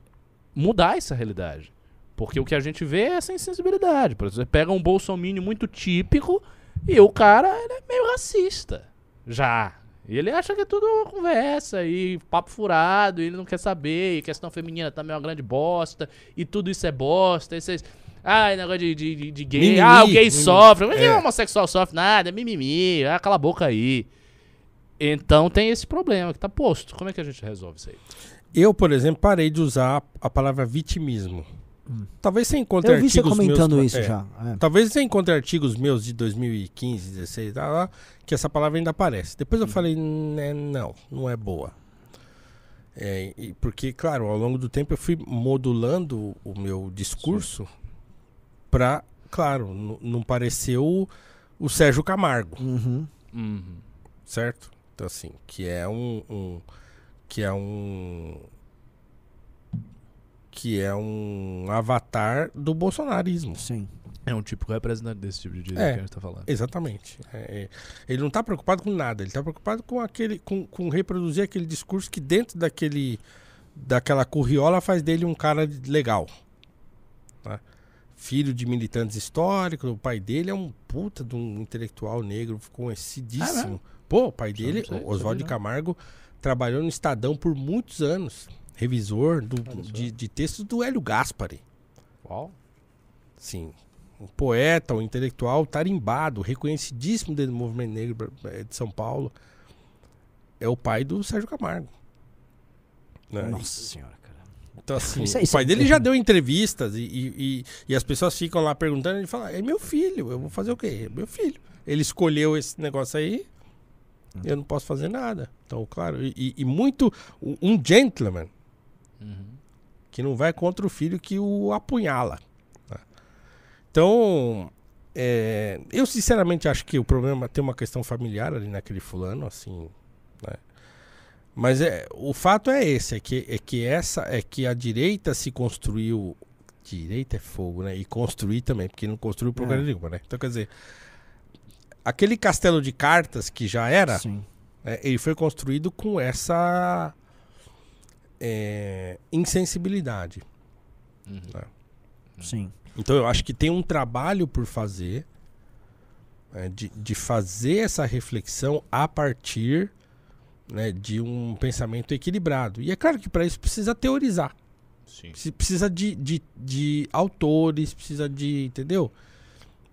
mudar essa realidade. Porque o que a gente vê é essa insensibilidade. Por exemplo, você pega um bolsomínio muito típico e o cara é meio racista. Já. E ele acha que é tudo conversa e papo furado, e ele não quer saber, e questão feminina também é uma grande bosta, e tudo isso é bosta. Isso é... Ah, negócio de, de, de- de gay. Mimimi, ah, o gay mimimi. sofre. Mas É. o homossexual sofre nada, é mimimi. Ah, cala a boca aí. Então tem esse problema que tá posto. Como é que a gente resolve isso aí? Eu, por exemplo, parei de usar a palavra vitimismo. Talvez você encontre Eu vi você artigos comentando meus, isso é, já. é. Talvez você encontre artigos meus de 2015, 16, tá lá, que essa palavra ainda aparece. Depois eu falei, né, não, não é boa. É, e porque, claro, ao longo do tempo eu fui modulando o meu discurso pra, claro, não parecer o, o Sérgio Camargo, Uhum. Uhum. certo? Então, assim, que é um, um- que é um que é um avatar do bolsonarismo. Sim. É um típico representante desse tipo de direita É. que a gente tá falando. Exatamente. É, é, ele não está preocupado com nada, ele está preocupado com aquele, com, com reproduzir aquele discurso que dentro daquele, daquela curriola faz dele um cara legal. tá? Filho de militantes históricos, o pai dele é um puta de um intelectual negro conhecidíssimo. Pô, o pai dele, Oswaldo de. Camargo, trabalhou no Estadão por muitos anos, revisor do- de, de textos do Hélio Gaspari. Uau. Sim. Um poeta, um intelectual tarimbado, reconhecidíssimo dentro do movimento negro eh, de São Paulo. É o pai do Sérgio Camargo. Né? Nossa senhora, cara. Então, assim, Isso é- o isso pai é- dele já deu entrevistas e, e, e- e as pessoas ficam lá perguntando. Ele fala: É meu filho, eu vou fazer o quê? É meu filho. Ele escolheu esse negócio aí, eu não posso fazer nada. Então, claro, e, e- muito. Um gentleman Uhum. que não vai contra o filho que o apunhala. né? Então, é, eu sinceramente acho que o problema tem uma questão familiar ali naquele fulano, assim, né? Mas é, o fato é esse, é que, é que essa, é que a direita se construiu, direita é fogo, né? E construir também, porque não construiu porcaria É. nenhuma, né? Então, quer dizer, aquele castelo de cartas que já era, Sim. é, ele foi construído com essa é, insensibilidade. Uhum. Sim. Então eu acho que tem um trabalho por fazer né, de, de fazer essa reflexão a partir né, de um pensamento equilibrado. E é claro que para isso precisa teorizar. Sim. Preci- Precisa de, de, de autores, precisa de. Entendeu?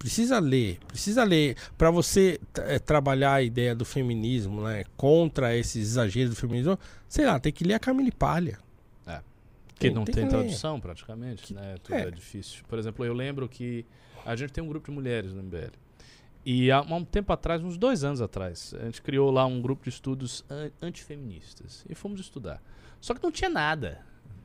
Precisa ler, precisa ler. Para você eh, trabalhar a ideia do feminismo, né? Contra esses exageros do feminismo, sei lá, tem que ler a Camille Palha. É. Que Tem- não tem tem, que ler. tradução praticamente, né? Tudo é. é. difícil. Por exemplo, eu lembro que a gente tem um grupo de mulheres no MBL. E há um tempo atrás, uns dois anos atrás, a gente criou lá um grupo de estudos an- antifeministas. E fomos estudar. Só que não tinha nada.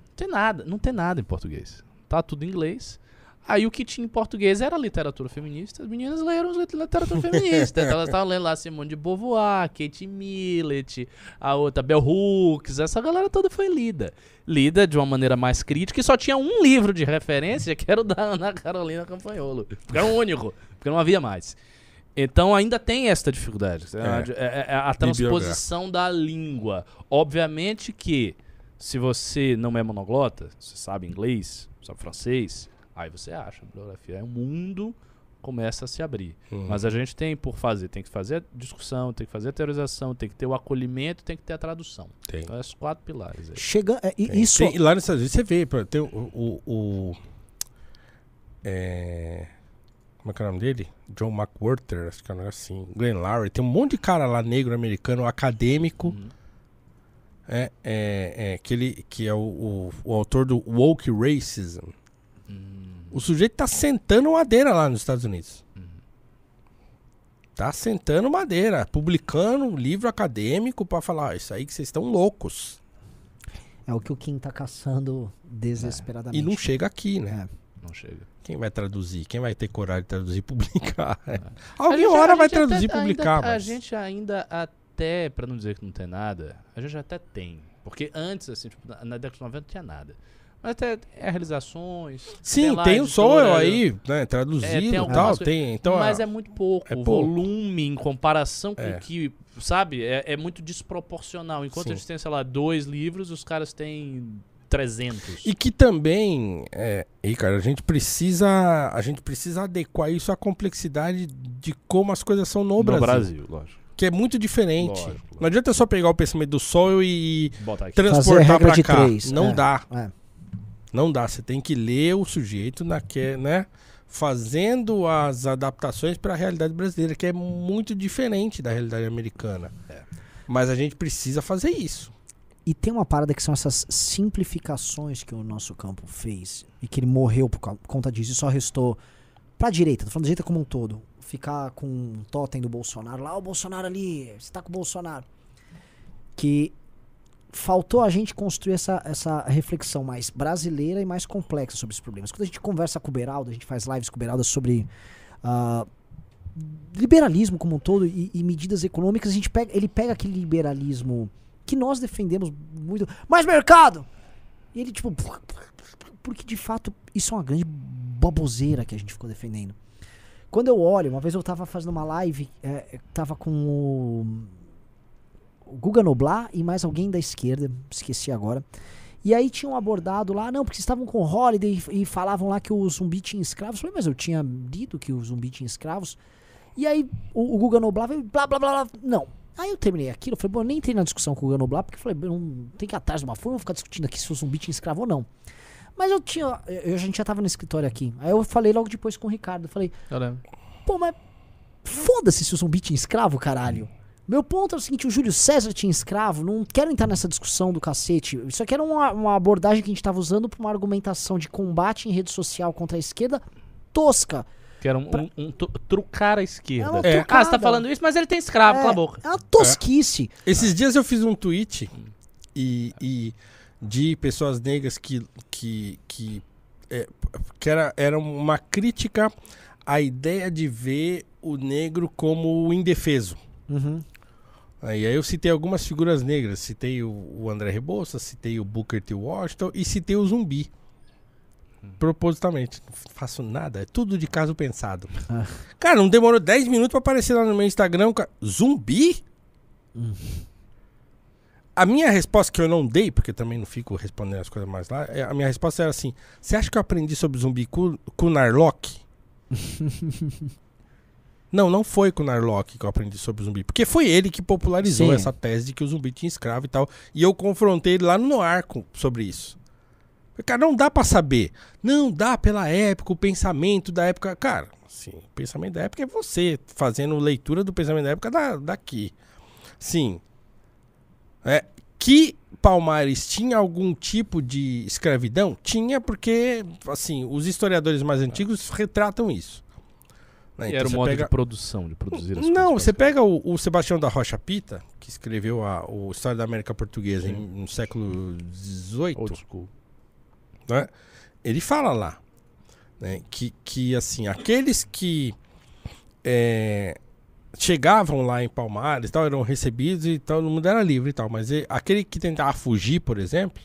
Não tem nada. Não tem nada em português. Tá tudo em inglês. Aí o que tinha em português era literatura feminista. As meninas leram lit- literatura feminista. então elas estavam lendo lá Simone de Beauvoir, Kate Millett, a outra Bell Hooks. Essa galera toda foi lida. Lida de uma maneira mais crítica e só tinha um livro de referência que era o da Ana Carolina Campanholo. Porque era o único, porque não havia mais. Então ainda tem esta dificuldade. É, é- é a transposição da língua. Obviamente que se você não é monoglota, você sabe inglês, sabe francês, aí você acha a bibliografia. Aí o mundo começa a se abrir. Uhum. Mas a gente tem por fazer, tem que fazer a discussão, tem que fazer a teorização, tem que ter o acolhimento, tem que ter a tradução. Tem. Então, esses quatro pilares aí. Chega, é, e Tem. isso Tem- lá nos Estados Unidos você vê, tem o. o, o- é, como é que é o nome dele? John McWhorter, acho que é um negócio assim. Glenn Lowry. Tem um monte de cara lá, negro, americano, acadêmico. Uhum. É, é, é, que, ele, que é o, o, o autor do Woke Racism. O sujeito tá sentando madeira lá nos Estados Unidos. Uhum. Tá sentando madeira, publicando um livro acadêmico pra falar, "Ah, isso aí que vocês estão loucos. é o que o Kim tá caçando desesperadamente. E não chega aqui, né? não chega. Quem vai traduzir? Quem vai ter coragem de traduzir e publicar? A Alguém gente- hora a vai traduzir e publicar, ainda- A mas... gente ainda até, pra não dizer que não tem nada, a gente até tem. Porque antes, assim, tipo, na, na década de 90 não tinha nada. Mas até é realizações. Sim, tem a o editora, aí, né? Traduzido É, tem e algumas tal. Tem, então, mas é- é muito pouco. é o pouco. volume em comparação com É. o que, sabe, é, é muito desproporcional. Enquanto Sim. a gente tem, sei lá, dois livros, os caras têm 300. E que também, é, e cara, a gente precisa, a gente precisa adequar isso à complexidade de como as coisas são no, Brasil, lógico. que é muito diferente. Lógico, lógico. Não adianta só pegar o pensamento do Soil e transportar de cá. três, Não é. dá, É. não dá. Você tem que ler o sujeito naque, né? Fazendo as adaptações para a realidade brasileira, que é muito diferente da realidade americana. É. Mas a gente precisa fazer isso. E tem uma parada que são essas simplificações que o nosso campo fez e que ele morreu por conta disso e só restou pra direita, tô falando da direita como um todo, ficar com um totem do Bolsonaro, lá o Bolsonaro ali, você tá com o Bolsonaro. Que faltou a gente construir essa, essa reflexão mais brasileira e mais complexa sobre esses problemas. Quando a gente conversa com o Beraldo, a gente faz lives com o Beraldo sobre ah, liberalismo como um todo e, e medidas econômicas, a gente pega, ele pega aquele liberalismo que nós defendemos muito. Mais mercado! E ele, tipo. Porque de fato isso é uma grande baboseira que a gente ficou defendendo. Quando eu olho, uma vez eu tava fazendo uma live, é, tava com o Guga Noblar e mais alguém da esquerda, esqueci agora. E aí tinham abordado lá, não, porque estavam com o Holiday e, e falavam lá que o zumbi tinha escravos. Eu falei, mas eu tinha lido que o zumbi tinha escravos. E aí o, o Guga Noblar veio, blá blá blá blá. Não. Aí eu terminei aquilo, eu falei, bom, eu nem entrei na discussão com o Guga Noblar, porque eu falei, não tem que ir atrás de uma forma, eu vou ficar discutindo aqui se o zumbi tinha escravo ou não. Mas eu tinha. Eu, a gente já tava no escritório aqui. Aí eu falei logo depois com o Ricardo. Eu falei, Eu lembro. pô, mas foda-se se o zumbi tinha escravo, caralho. Meu ponto é o seguinte, o Júlio César tinha escravo, não quero entrar nessa discussão do cacete. Isso aqui era uma, uma abordagem que a gente tava usando pra uma argumentação de combate em rede social contra a esquerda tosca. Que era um, um, um tru- trucar à É esquerda. É. Ah, você tá falando isso, mas ele tem escravo, É, cala a boca. É uma tosquice. Esses dias eu fiz um tweet e, e de pessoas negras que, que, que, é, que era, era uma crítica à ideia de ver o negro como o indefeso. Uhum. Aí aí eu citei algumas figuras negras, citei o, o André Rebouças, citei o Booker T. Washington e citei o Zumbi. Propositalmente. Não faço nada, é tudo de caso pensado. Ah. Cara, não demorou 10 minutos pra aparecer lá no meu Instagram. cara. Zumbi? A minha resposta que eu não dei, porque eu também não fico respondendo as coisas mais lá, é- a minha resposta era assim: Você acha que eu aprendi sobre zumbi com, com o Narlock? não, não foi com o Narlock que eu aprendi sobre zumbi. Porque foi ele que popularizou Sim. essa tese de que o zumbi tinha escravo e tal. E eu confrontei ele lá no Noir com- sobre isso. Cara, não dá pra saber. Não dá pela época, o pensamento da época. Cara, assim, o pensamento da época é você fazendo leitura do pensamento da época da, daqui. Sim. É, que Palmares tinha algum tipo de escravidão? Tinha, porque, assim, os historiadores mais antigos retratam isso. Né? Então era o modo pega- de produção, de produzir as Não, você pega o, o Sebastião da Rocha Pita, que escreveu a o História da América Portuguesa em, no século XVIII, né? ele fala lá né, que, que assim aqueles que é, chegavam lá em Palmares tal eram recebidos e todo mundo era livre e tal mas e- aquele que tentava fugir por exemplo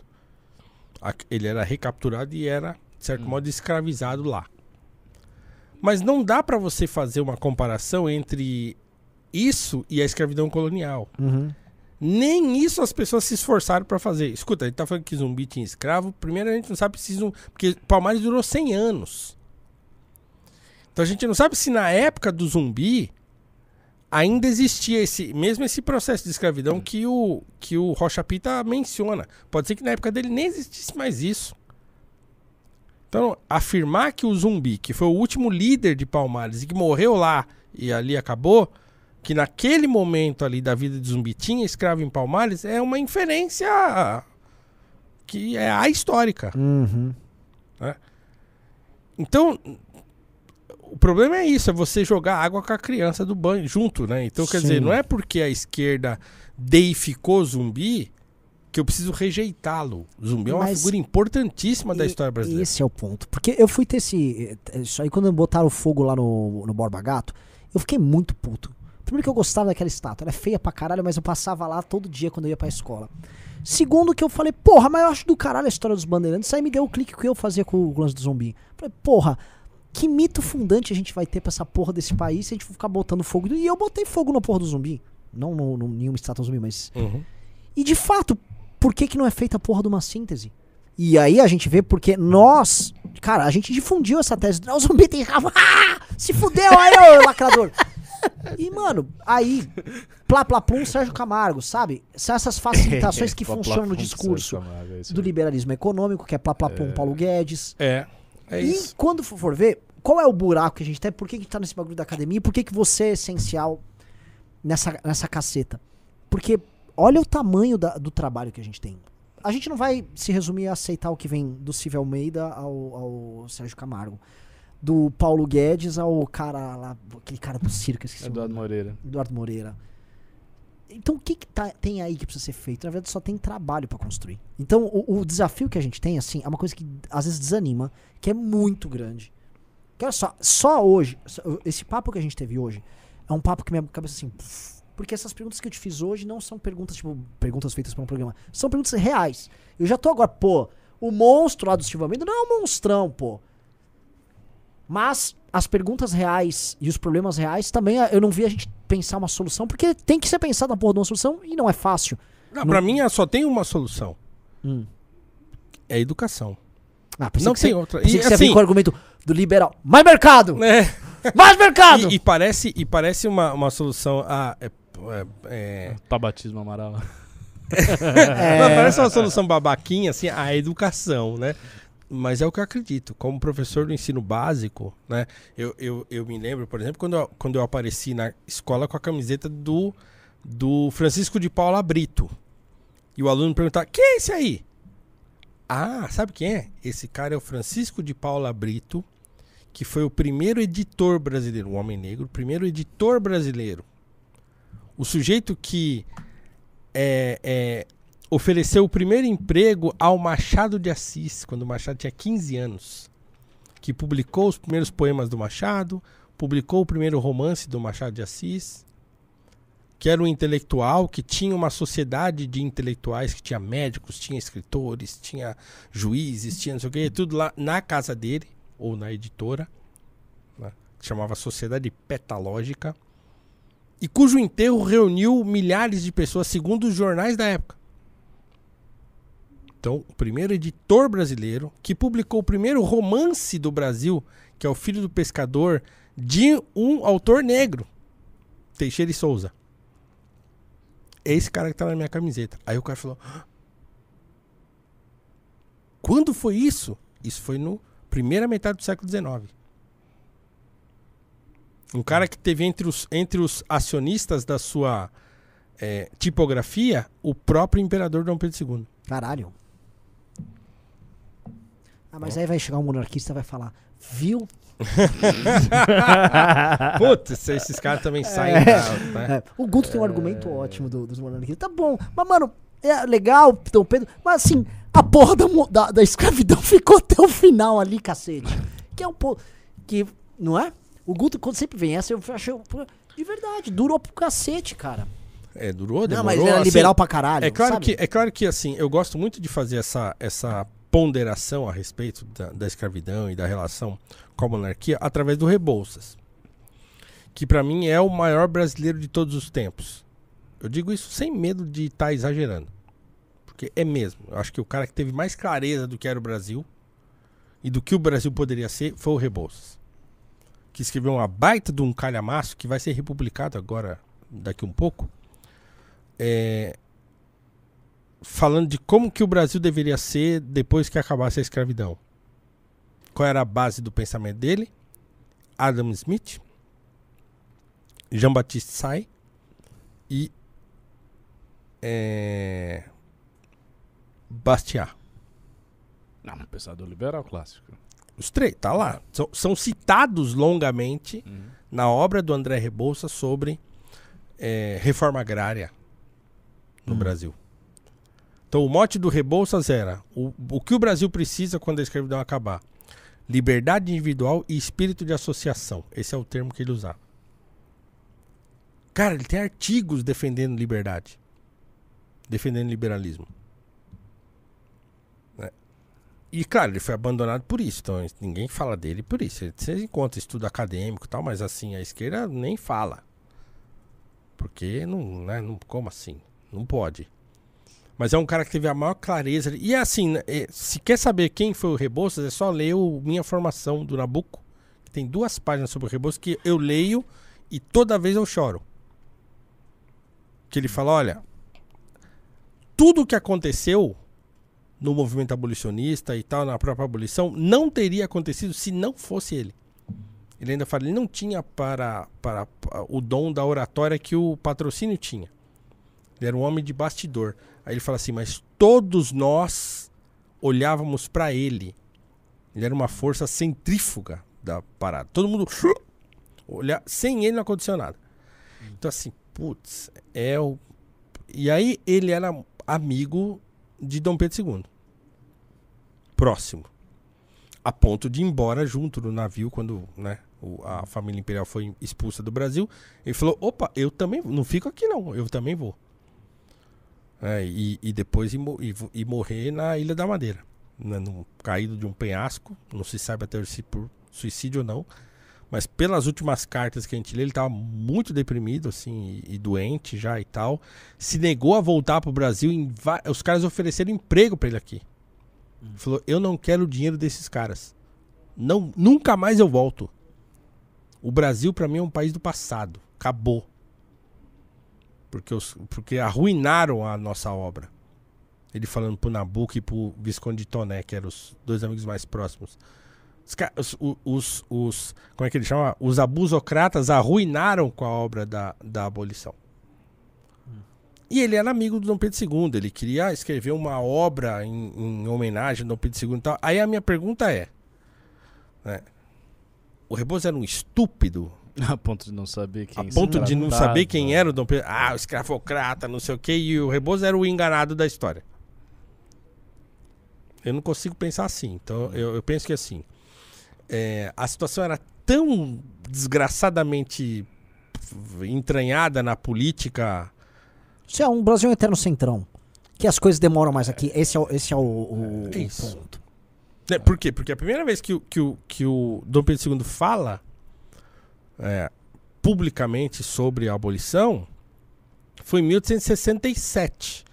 ele era recapturado e era de certo modo escravizado lá mas não dá para você fazer uma comparação entre isso e a escravidão colonial Uhum. nem isso as pessoas se esforçaram pra fazer. Escuta, a gente tá falando que zumbi tinha escravo. Primeiro a gente não sabe se zumbi... Porque Palmares durou 100 anos. Então a gente não sabe se na época do zumbi ainda existia esse mesmo esse processo de escravidão que o, que o Rocha Pita menciona. Pode ser que na época dele nem existisse mais isso. Então, afirmar que o zumbi, que foi o último líder de Palmares e que morreu lá e ali acabou, que naquele momento ali da vida de zumbi tinha escravo em Palmares, é uma inferência que é a histórica. Uhum. Então, o problema é isso, é você jogar água com a criança do banho junto, né? Então, quer Sim. dizer, não é porque a esquerda deificou zumbi que eu preciso rejeitá-lo. Zumbi é uma Mas- figura importantíssima da E- história brasileira. Esse é o ponto. Porque eu fui ter esse. Isso aí quando botaram fogo lá no, no Borba Gato, eu fiquei muito puto. Primeiro que eu gostava daquela estátua. Ela é feia pra caralho, mas eu passava lá todo dia quando eu ia pra escola. Segundo que eu falei, porra, mas eu acho do caralho a história dos bandeirantes. Isso aí me deu o clique que eu fazia com o lance do zumbi. Falei, porra, que mito fundante a gente vai ter pra essa porra desse país se a gente for ficar botando fogo. E eu botei fogo na porra do zumbi. Não no, no nenhuma estátua zumbi, mas Uhum. e de fato, por que, que não é feita a porra de uma síntese? E aí a gente vê porque nós, cara, a gente difundiu essa tese. O zumbi tem rabo. Ah! Se fudeu aí, ô lacrador. E, mano, aí, plá, plá, plum, Sérgio Camargo, sabe? São essas facilitações que funcionam no discurso Camargo, é do liberalismo econômico, que é plá, plá, plum, Paulo Guedes. É, é e isso. quando for ver, qual é o buraco que a gente tem? Por que, que a gente tá nesse bagulho da academia? Por que, que você é essencial nessa, nessa caceta? Porque olha o tamanho da- do trabalho que a gente tem. A gente não vai se resumir a aceitar o que vem do Silvio Almeida ao, ao Sérgio Camargo. Do Paulo Guedes ao cara lá, aquele cara do circo, esqueci Eduardo. Moreira. Eduardo Moreira. Então o que, que tá- tem aí que precisa ser feito? Na verdade, só tem trabalho pra construir. Então o, o desafio que a gente tem, assim, é uma coisa que às vezes desanima, que é muito grande. Que olha só, só hoje, esse papo que a gente teve hoje, é um papo que minha cabeça assim. pff, porque essas perguntas que eu te fiz hoje não são perguntas, tipo, perguntas feitas para um programa. São perguntas reais. Eu já tô agora, pô, o monstro lá do Silvio Almeida não é um monstrão, pô. Mas as perguntas reais e os problemas reais também eu não vi a gente pensar uma solução, porque tem que ser pensado na porra de uma solução e não é fácil. Não, Não- Pra mim, só tem uma solução. Hum. É a educação. Ah, Não tem você, outra. E, que assim- com o argumento do liberal. Mais mercado! É. Mais mercado! E, e parece, e parece uma, uma solução. Ah, é, é, é- Tabatismo Amaral. É. Não, parece uma solução babaquinha, assim, a educação, né? Mas é o que eu acredito. Como professor do ensino básico, né? Eu, eu, eu me lembro, por exemplo, quando eu, quando eu apareci na escola com a camiseta do, do Francisco de Paula Brito. E o aluno perguntava: quem é esse aí? Ah, sabe quem é? Esse cara é o Francisco de Paula Brito, que foi o primeiro editor brasileiro, um homem negro, o primeiro editor brasileiro. O sujeito que é, é, ofereceu o primeiro emprego ao Machado de Assis, quando o Machado tinha 15 anos. Que publicou os primeiros poemas do Machado, publicou o primeiro romance do Machado de Assis, que era um intelectual, que tinha uma sociedade de intelectuais, que tinha médicos, tinha escritores, tinha juízes, tinha não sei o quê, tudo lá na casa dele, ou na editora, né, que chamava Sociedade Petalógica e cujo enterro reuniu milhares de pessoas, segundo os jornais da época. Então, o primeiro editor brasileiro que publicou o primeiro romance do Brasil, que é O Filho do Pescador, de um autor negro, Teixeira e Souza. É esse cara que tá na minha camiseta. Aí o cara falou: "Ah, Quando foi isso? Isso foi no primeira metade do século XIX. Um cara que teve entre os, entre os acionistas da sua é, tipografia o próprio imperador Dom Pedro II. Caralho. Ah, mas aí vai chegar um monarquista e vai falar, viu? Putz, esses caras também saem É. da, né? É, o Guto tem um argumento ótimo do- dos monarquistas. Tá bom, mas mano, é legal, Dom Pedro, mas assim, a porra da, da, da escravidão ficou até o final ali, cacete. Que é um pouco. Que, não é? O Guto, quando sempre vem essa, eu acho. De verdade, durou pro cacete, cara. É, durou, Não, demorou. mas ele era assim, liberal pra caralho. É claro, sabe? que, é claro que, assim, eu gosto muito de fazer essa, essa ponderação a respeito da, da escravidão e da relação com a monarquia através do Rebouças. Que pra mim é o maior brasileiro de todos os tempos. Eu digo isso sem medo de estar exagerando. Porque é mesmo. Eu acho que o cara que teve mais clareza do que era o Brasil e do que o Brasil poderia ser foi o Rebouças. Que escreveu uma baita de um calhamaço que vai ser republicado agora, daqui um pouco. É, falando de como que o Brasil deveria ser depois que acabasse a escravidão. Qual era a base do pensamento dele? Adam Smith, Jean-Baptiste Say e é, Bastiat. Não, pensador liberal clássico. Os três, tá lá. São, são citados longamente na obra do André Rebouças sobre é, reforma agrária no Brasil. Então o mote do Rebouças era o, o que o Brasil precisa quando a escravidão acabar? Liberdade individual e espírito de associação. Esse é o termo que ele usava. Cara, ele tem artigos defendendo liberdade. Defendendo liberalismo. E claro, ele foi abandonado por isso. Então ninguém fala dele por isso. Você encontra estudo acadêmico e tal, mas assim, a esquerda nem fala. Porque não, né, não, como assim? Não pode. Mas é um cara que teve a maior clareza. E assim, né, é, se quer saber quem foi o Rebouças, é só ler o Minha Formação do Nabucco. Que tem duas páginas sobre o Rebouças que eu leio e toda vez eu choro. Que ele fala, olha, tudo o que aconteceu no movimento abolicionista e tal, na própria abolição, não teria acontecido se não fosse ele. Ele ainda fala, ele não tinha para, para, para o dom da oratória que o patrocínio tinha. Ele era um homem de bastidor. Aí ele fala assim, mas todos nós olhávamos para ele. Ele era uma força centrífuga da parada. Todo mundo olhar, sem ele não aconteceu nada. Então assim, putz, é o e aí ele era amigo de Dom Pedro II. Próximo. A ponto de ir embora junto no navio quando né, o- a família imperial foi expulsa do Brasil. Ele falou: opa, eu também não fico aqui não, eu também vou. É, e, e depois ir morrer na Ilha da Madeira. Né, num- caído de um penhasco. Não se sabe até se por suicídio ou não. Mas pelas últimas cartas que a gente lê, ele estava muito deprimido, assim, e, e doente já e tal. Se negou a voltar pro Brasil. Em va- Os caras ofereceram emprego para ele aqui. Falou: Eu não quero o dinheiro desses caras. Não, nunca mais eu volto. O Brasil, para mim, é um país do passado. Acabou. Porque, os, porque arruinaram a nossa obra. Ele falando pro Nabucco e pro Visconde de Toné, que eram os dois amigos mais próximos. Os, os, os, os- como é que ele chama? Os abusocratas arruinaram com a obra da, da abolição. E ele era amigo do Dom Pedro II. Ele queria escrever uma obra em, em homenagem ao Dom Pedro II e tal. Aí a minha pergunta é: né, o Rebouças era um estúpido A ponto de não saber quem a ponto de não saber quem era o Dom Pedro. Ah, o escravocrata, não sei o quê. E o Rebouças era o enganado da história. Eu não consigo pensar assim. Então eu, eu penso que assim. é, a situação era tão desgraçadamente entranhada na política. Isso é um Brasil eterno centrão. Que as coisas demoram mais aqui. Esse é o, esse é o, o- É o ponto. né, Por quê? Porque a primeira vez que, o- que, o, que o Dom Pedro II fala é, publicamente sobre a abolição foi em 1867.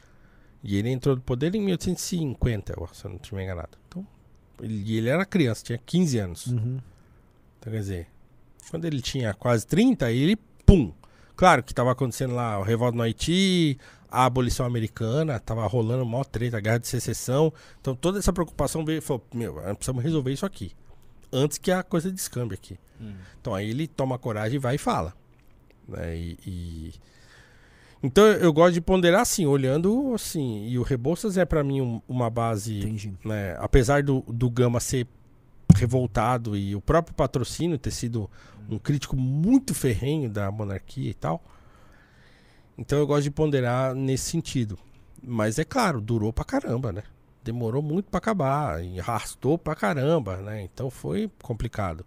E ele entrou no poder em 1850, eu- se eu não estiver enganado. Então, ele, e ele era criança, tinha 15 anos. Uhum. Então, quer dizer, quando ele tinha quase 30, ele, pum. Claro que estava acontecendo lá o revolta no Haiti, a abolição americana, estava rolando mó treta, a guerra de secessão. Então toda essa preocupação veio e falou, meu, nós precisamos resolver isso aqui. Antes que a coisa descambe aqui. Então aí ele toma coragem e vai e fala. né, E, e, Então eu gosto de ponderar assim, olhando assim. E o Rebouças é pra mim um- uma base Entendi. né, apesar do, do Gama ser revoltado e o próprio patrocínio ter sido um crítico muito ferrenho da monarquia e tal. Então eu gosto de ponderar nesse sentido. Mas é claro, durou pra caramba, né? Demorou muito pra acabar, arrastou pra caramba, né? Então foi complicado.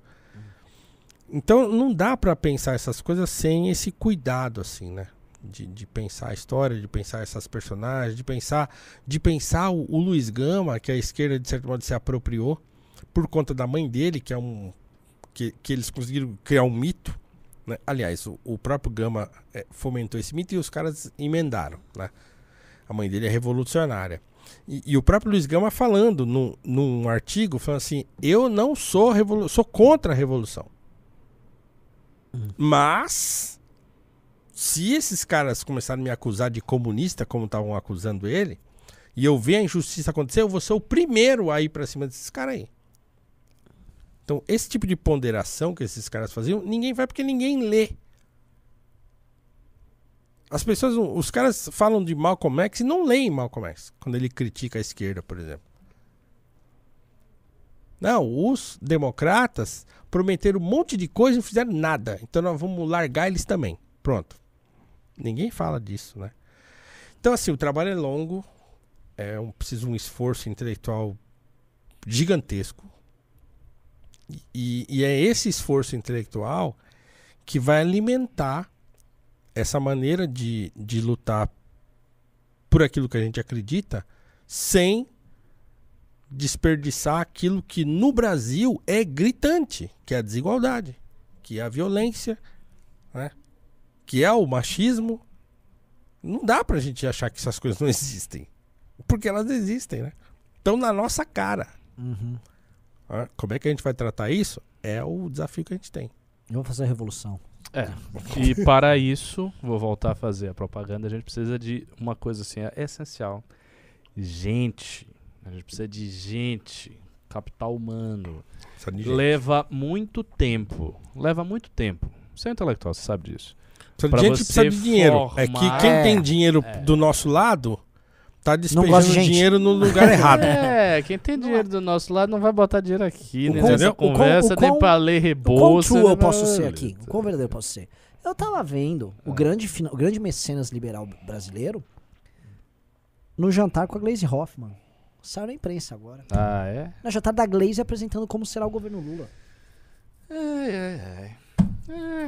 Então não dá pra pensar essas coisas sem esse cuidado assim, né? De, de pensar a história, de pensar essas personagens, de pensar de pensar o, o Luiz Gama, que a esquerda de certo modo se apropriou por conta da mãe dele, que é um que, que eles conseguiram criar um mito. Né? Aliás, o, o próprio Gama eh, fomentou esse mito e os caras emendaram. Né? A mãe dele é revolucionária. E, e o próprio Luiz Gama falando num, num artigo, falando assim: eu não sou revolu sou contra a revolução. Mas se esses caras começarem a me acusar de comunista, como estavam acusando ele, e eu ver a injustiça acontecer, eu vou ser o primeiro a ir pra cima desses caras aí. Então, esse tipo de ponderação que esses caras faziam, ninguém vai porque ninguém lê. As pessoas, os caras falam de Malcolm X e não leem Malcolm X, quando ele critica a esquerda, por exemplo. Não, os democratas prometeram um monte de coisa e não fizeram nada. Então nós vamos largar eles também. Pronto. Ninguém fala disso, né? Então, assim, o trabalho é longo, é um, precisa um esforço intelectual gigantesco. E, e é esse esforço intelectual que vai alimentar essa maneira de, de lutar por aquilo que a gente acredita sem desperdiçar aquilo que no Brasil é gritante, que é a desigualdade, que é a violência, né? que é o machismo. Não dá pra gente achar que essas coisas não existem. Porque elas existem, né? Estão na nossa cara. Uhum. Como é que a gente vai tratar isso? É o desafio que a gente tem. Vamos fazer a revolução. É. E para isso, vou voltar a fazer a propaganda, a gente precisa de uma coisa assim, é essencial. Gente. A gente precisa de gente. Capital humano. Gente. Leva muito tempo. Leva muito tempo. Você é intelectual, você sabe disso. Precisa pra de gente você precisa de dinheiro. É que formar- quem É. tem dinheiro É. do nosso lado tá de despejando gente. dinheiro no lugar errado. É, quem tem dinheiro do nosso lado não vai botar dinheiro aqui, O nem quão- nessa o quão- conversa, o nem pra ler O quão rebolsa. true nem eu posso ser aqui? O quão verdadeiro eu posso ser? Eu tava vendo Ah. o, grande, fina- o grande mecenas liberal brasileiro no jantar com a Glaze Hoffman. Saiu na imprensa agora. Ah, é? Na jantar da Glaze apresentando como será o governo Lula. Ai, ai, ai.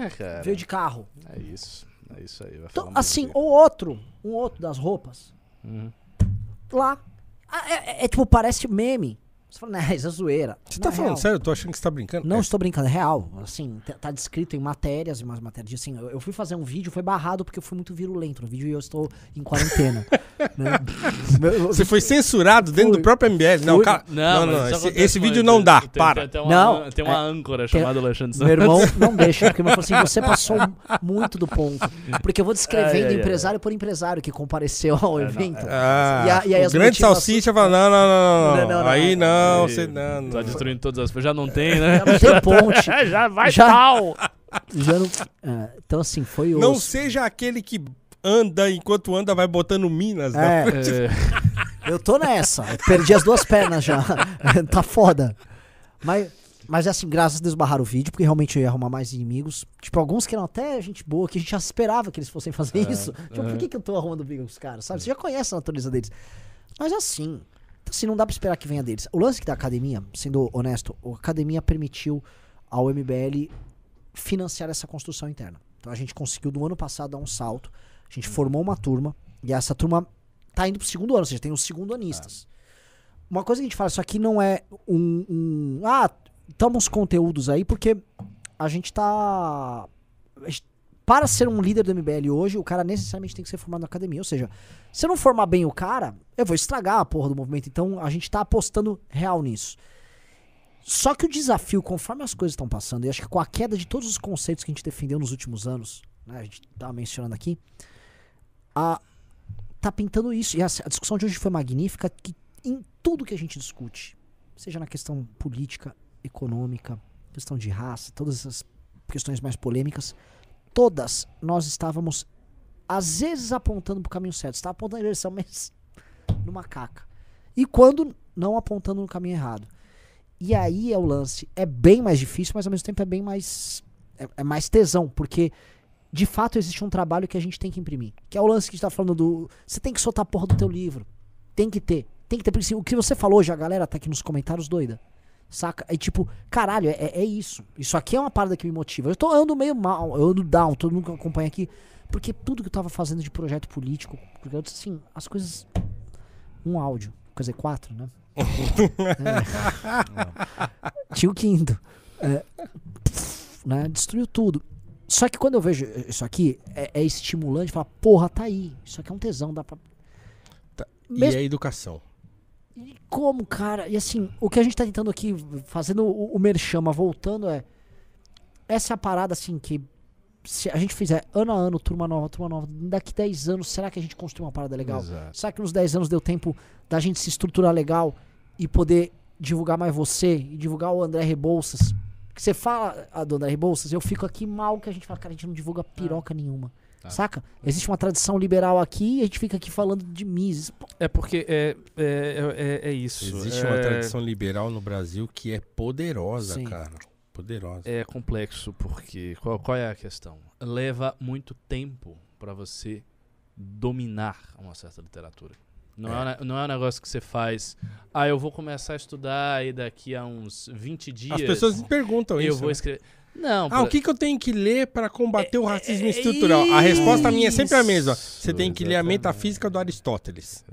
É, cara. Veio de carro. É isso. É isso aí. Vai Então, assim, bem. o outro, um outro das roupas, Uhum. Lá. Ah, É, é- é tipo, parece meme. Você fala, né, isso é zoeira. Você Não, tá é falando real. sério? Eu tô achando que você tá brincando. Não É, estou brincando, é real. Assim, tá- tá descrito em matérias e umas matérias. Assim, eu, eu fui fazer um vídeo, foi barrado porque eu fui muito virulento no vídeo e eu estou em quarentena. né? Meu- Você foi censurado dentro Fui. do próprio MBL. Não. Não, não. isso Esse, esse vídeo não dá. Tem- Para. Tem, tem uma, Não, tem uma âncora chamada Alexandre Meu Santos. irmão não deixa, porque meu irmão falou assim: você passou muito do ponto. Porque eu vou descrevendo ai, ai. empresário por empresário que compareceu ao evento. Ah, E a- e aí o as grande salsicha fala: não, não, não, não. Não, não, não. Aí não, Aí, você não. não. Tá destruindo todas as... Já não tem, né? Já não tem ponte. Já vai Já- tal! Já não, é, então, assim, foi o. Não seja aquele que anda enquanto anda vai botando minas. É, É, eu tô nessa. Eu perdi as duas pernas já. tá foda. Mas, mas assim, graças a Deus barraram o vídeo, porque realmente eu ia arrumar mais inimigos. Tipo, alguns que eram até gente boa, que a gente já esperava que eles fossem fazer isso. Tipo, por que, que eu tô arrumando briga com os caras, sabe? Você já conhece a natureza deles. Mas assim, então, assim, não dá pra esperar que venha deles. O lance que da academia, sendo honesto, a academia permitiu ao MBL financiar essa construção interna. Então a gente conseguiu do ano passado dar um salto. A gente formou uma turma e essa turma tá indo pro segundo ano, ou seja, tem os segundo anistas. Uma coisa que a gente fala, isso aqui não é um, um ah, uns conteúdos aí porque a gente tá a gente- para ser um líder do MBL hoje, o cara necessariamente tem que ser formado na academia. Ou seja, se eu não formar bem o cara, eu vou estragar a porra do movimento. Então a gente tá apostando real nisso. Só que o desafio, conforme as coisas estão passando, e acho que com a queda de todos os conceitos que a gente defendeu nos últimos anos, né, a gente tava mencionando aqui, a, tá pintando isso. E a, a discussão de hoje foi magnífica, que em tudo que a gente discute, seja na questão política, econômica, questão de raça, todas essas questões mais polêmicas, todas nós estávamos às vezes apontando pro caminho certo. Tá apontando em direção, mas numa caca. E quando não apontando no caminho errado. E aí é o lance. É bem mais difícil, mas ao mesmo tempo é bem mais. É, é mais tesão, porque de fato existe um trabalho que a gente tem que imprimir. Que é o lance que a gente tá falando do. Você tem que soltar a porra do teu livro. Tem que ter. Tem que ter. Porque assim, o que você falou já, a galera tá aqui nos comentários doida. Saca? É tipo, caralho, é, é isso. Isso aqui é uma parada que me motiva. Eu tô ando meio mal, eu ando down, todo mundo que acompanha aqui. Porque tudo que eu tava fazendo de projeto político, porque eu disse assim, as coisas. Um áudio. Quer dizer, quatro, né? é. Tinha o quinto. É, pff, né? Destruiu tudo. Só que quando eu vejo isso aqui, é, é estimulante falar, porra, tá aí. Isso aqui é um tesão, dá pra. Tá. Mesmo- E a educação? E como, cara? E assim, o que a gente tá tentando aqui, fazendo o, o merchama, voltando, é. Essa é a parada, assim, que. Se a gente fizer ano a ano, turma nova, turma nova, daqui 10 anos, será que a gente construiu uma parada legal? Exato. Será que nos 10 anos deu tempo da gente se estruturar legal e poder divulgar mais você e divulgar o André Rebouças? Que você fala a do André Rebouças, eu fico aqui mal que a gente fala, cara, a gente não divulga piroca nenhuma. Tá. Saca? Existe uma tradição liberal aqui e a gente fica aqui falando de Mises. É porque é, é, é, é isso. Existe é, uma tradição liberal no Brasil que é poderosa, Sim. cara. Poderosa. É complexo porque qual, qual é a questão? Leva muito tempo pra você dominar uma certa literatura. Não é. É. um não é um negócio que você faz. Ah, eu vou começar a estudar e daqui a uns 20 dias As pessoas me perguntam eu isso. vou né? escrever. Não, Ah, por- o que, que eu tenho que ler para combater o racismo é estrutural? A resposta minha é sempre a mesma. isso, Você tem que ler a exatamente. metafísica do Aristóteles.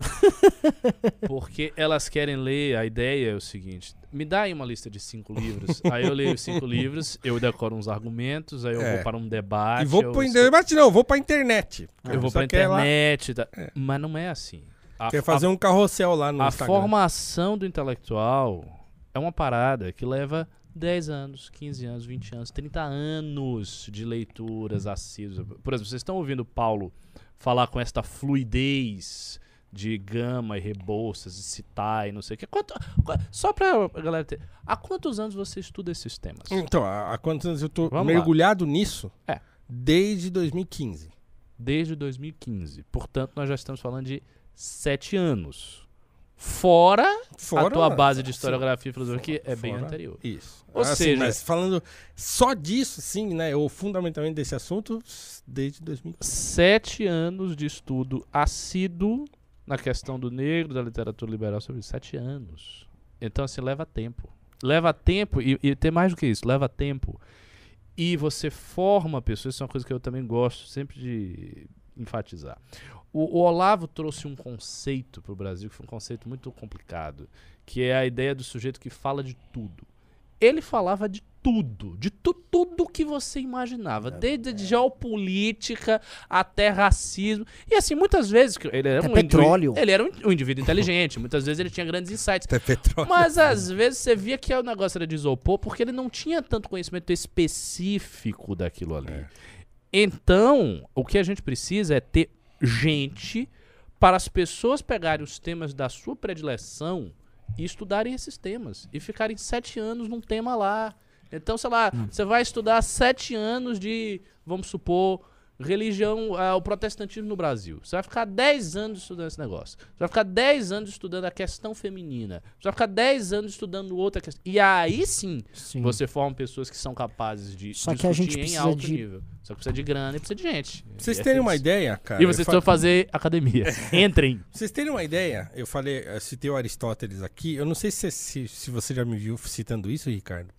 Porque elas querem ler, a ideia é o seguinte: me dá aí uma lista de cinco livros. aí eu leio os cinco livros, eu decoro uns argumentos, aí eu É. vou para um debate. e vou eu escrevo- debate, não, eu vou pra internet. Eu vou Só pra quer lá- internet. tá? Mas não é assim. A, Quer fazer um carrossel lá no a, a Instagram. formação do intelectual é uma parada que leva 10 anos, 15 anos, 20 anos, 30 anos de leituras assíduas. Por exemplo, vocês estão ouvindo o Paulo falar com esta fluidez de gama e rebouças e citar e não sei o que. Quanto, qu- só pra galera ter. Há quantos anos você estuda esses temas? Então, há há quantos anos eu tô Vamos lá. mergulhado nisso? É. Desde 2015. Desde 2015. Portanto, nós já estamos falando de 7 anos. Fora Fora a tua base de historiografia e filosofia, que é bem Fora. anterior. Isso. Ou Assim, seja- Mas falando só disso, sim, né? Ou fundamentalmente desse assunto, desde 2015. Sete anos de estudo assíduo na questão do negro, da literatura liberal sobre. Sete anos. Então, assim, leva tempo. Leva tempo, e, e tem mais do que isso, leva tempo. E você forma pessoas, isso é uma coisa que eu também gosto sempre de enfatizar. O, o Olavo trouxe um conceito para o Brasil, que foi um conceito muito complicado, que é a ideia do sujeito que fala de tudo. Ele falava de tudo, de tu, tudo que você imaginava, desde geopolítica até racismo. E assim, muitas vezes, ele era Até um petróleo. ele era um, um indivíduo inteligente, muitas vezes ele tinha grandes insights. Até petróleo. Mas às vezes você via que o negócio era de isopor porque ele não tinha tanto conhecimento específico daquilo ali. É. Então, o que a gente precisa é ter gente para as pessoas pegarem os temas da sua predileção e estudarem esses temas. E ficarem sete anos num tema lá. Então, sei lá, você vai estudar sete anos de, vamos supor, religião, ah, o protestantismo no Brasil. Você vai ficar 10 anos estudando esse negócio. Você vai ficar 10 anos estudando a questão feminina. Você vai ficar 10 anos estudando outra questão. E aí sim, Sim. você forma pessoas que são capazes de Só que a discutir gente em precisa alto de- nível. Só que precisa de grana e precisa de gente. Pra vocês é terem uma ideia, cara. E eu vocês precisam fazer academia. Entrem. Pra vocês terem uma ideia, eu falei, eu citei o Aristóteles aqui. Eu não sei se, se, se você já me viu citando isso, Ricardo.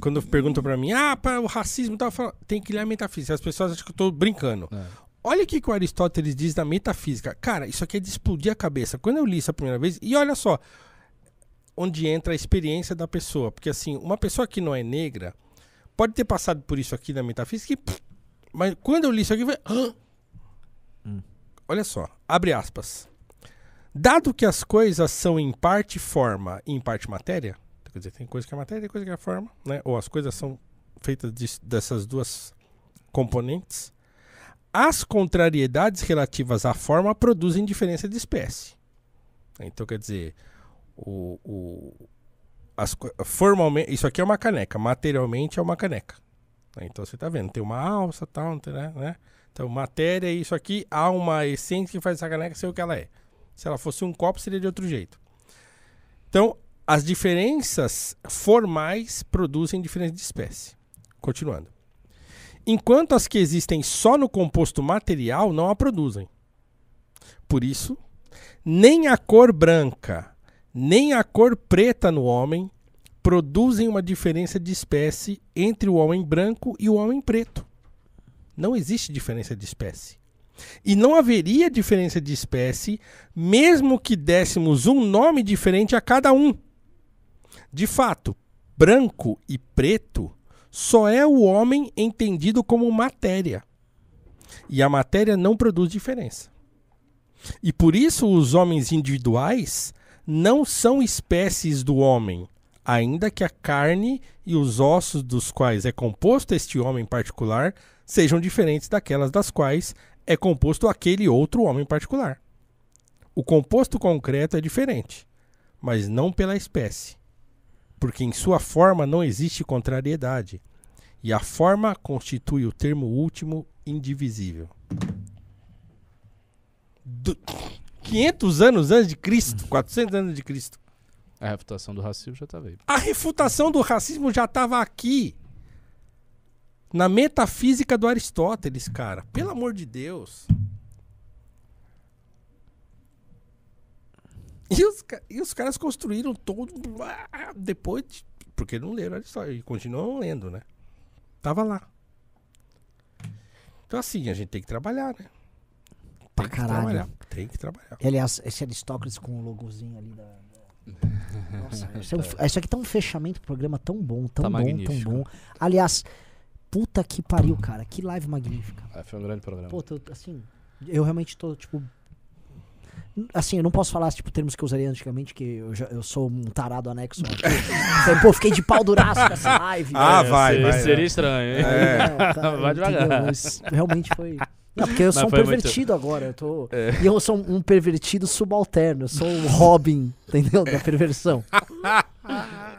Quando perguntam pra mim, ah, para o racismo tal, eu falo, tem que ler a metafísica. As pessoas acham que eu tô brincando. Olha o que, o Aristóteles diz da metafísica. Cara, isso aqui é de explodir a cabeça. Quando eu li isso a primeira vez, e olha só, onde entra a experiência da pessoa. Porque assim, uma pessoa que não é negra pode ter passado por isso aqui na metafísica, e, pff, mas quando eu li isso aqui, eu falei, "Hã?" olha só, abre aspas. Dado que as coisas são em parte forma e em parte matéria, quer dizer, tem coisa que é matéria tem coisa que é forma, né? Ou as coisas são feitas de- dessas duas componentes, as contrariedades relativas à forma produzem diferença de espécie. Então, quer dizer, o, o- as formalmente, isso aqui é uma caneca, materialmente é uma caneca. Então você tá vendo, tem uma alça tal, né? né? Então, matéria é isso aqui, há uma essência que faz essa caneca ser o que ela é. Se ela fosse um copo, seria de outro jeito. Então, as diferenças formais produzem diferença de espécie. Continuando. Enquanto as que existem só no composto material não a produzem. Por isso, nem a cor branca, nem a cor preta no homem produzem uma diferença de espécie entre o homem branco e o homem preto. Não existe diferença de espécie. E não haveria diferença de espécie, mesmo que dessemos um nome diferente a cada um. De fato, branco e preto só é o homem entendido como matéria. E a matéria não produz diferença. E por isso os homens individuais não são espécies do homem, ainda que a carne e os ossos dos quais é composto este homem particular sejam diferentes daquelas das quais é composto aquele outro homem particular. O composto concreto é diferente, mas não pela espécie, porque em sua forma não existe contrariedade, e a forma constitui o termo último indivisível. Do... 500 anos antes de Cristo, 400 anos de Cristo. A refutação do racismo já estava aí. A refutação do racismo já estava aqui. Na metafísica do Aristóteles, cara. Pelo amor de Deus. E os, e os caras construíram todo. ah, Depois. de- porque não leram Aristóteles. E continuam lendo, né? Tava lá. Então, assim, a gente tem que trabalhar, né? Pra Tem que caralho. trabalhar. Tem que trabalhar. E, aliás, esse Aristócrates com o logozinho ali da. Nossa, isso, é um isso aqui tá um fechamento do programa tão bom, tão Tá bom, magnífico. tão bom. Aliás, puta que pariu, cara. Que live magnífica. Ah, foi um grande programa. Pô, tô, assim, eu realmente tô, tipo. Assim, eu não posso falar, tipo, termos que eu usaria antigamente, que eu, já, eu sou um tarado anexo. aqui. Falei, Pô, fiquei de pau duraço com essa live. Ah, velho. vai, seria, vai, seria vai. estranho, hein? É. cara, Vai entendeu? devagar. Mas realmente foi. Não, porque eu sou um foi muito- pervertido agora. Eu tô... É. E eu sou um pervertido subalterno. Eu sou o Robin, entendeu? Da perversão.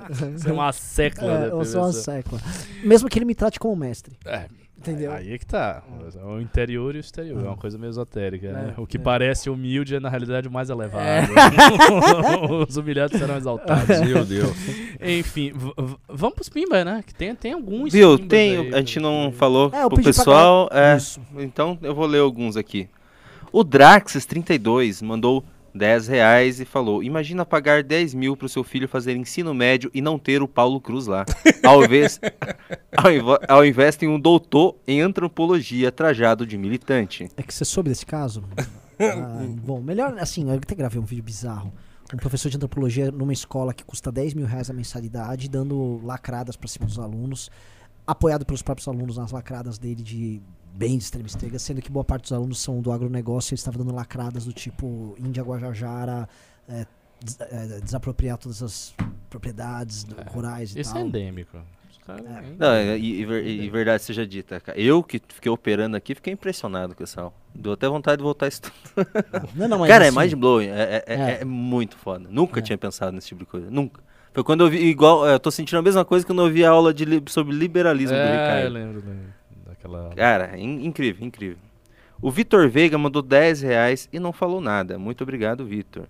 Você é uma secla É, da eu sou uma perversão. secla. Mesmo que ele me trate como mestre. É, Entendeu? Aí é que tá. O interior e o exterior. É uma coisa meio esotérica, né? É, O que é. parece humilde é, na realidade, o mais elevado. Os humilhados serão exaltados. Meu Deus. Enfim, vamos pros Pimba, né? Que tem, tem alguns. Viu, tem. aí, A gente não falou É, pro pra pessoal. É, Isso. então eu vou ler alguns aqui. O Draxes32 mandou 10 reais e falou: Imagina pagar 10 mil pro seu filho fazer ensino médio e não ter o Paulo Cruz lá. Ao invés, ao, invo- ao invés tem um doutor em antropologia trajado de militante. É que você soube desse caso? Ah, bom, melhor assim, eu até gravei um vídeo bizarro. Um professor de antropologia numa escola que custa 10 mil reais a mensalidade, dando lacradas pra cima dos alunos, apoiado pelos próprios alunos nas lacradas dele de bem de extrema esquerda, sendo que boa parte dos alunos são do agronegócio e ele estava dando lacradas do tipo Índia Guajajara, é, des- é, desapropriar todas as propriedades do- rurais e Isso tal. é endêmico. Os caras- É. Não, e, e e verdade seja dita, cara. Eu que fiquei operando aqui, fiquei impressionado com essa aula. Deu até vontade de voltar a estudar. Não, não, Cara, é assim, mind blowing. É, é, é- É. é muito foda. Nunca É. tinha pensado nesse tipo de coisa. Nunca. Foi quando eu vi, igual, é, eu tô sentindo a mesma coisa quando eu vi a aula de, sobre liberalismo do É, eu Ricardo. lembro, lembro daquela. Cara, in- incrível, incrível. O Vitor Veiga mandou 10 reais e não falou nada. Muito obrigado, Vitor.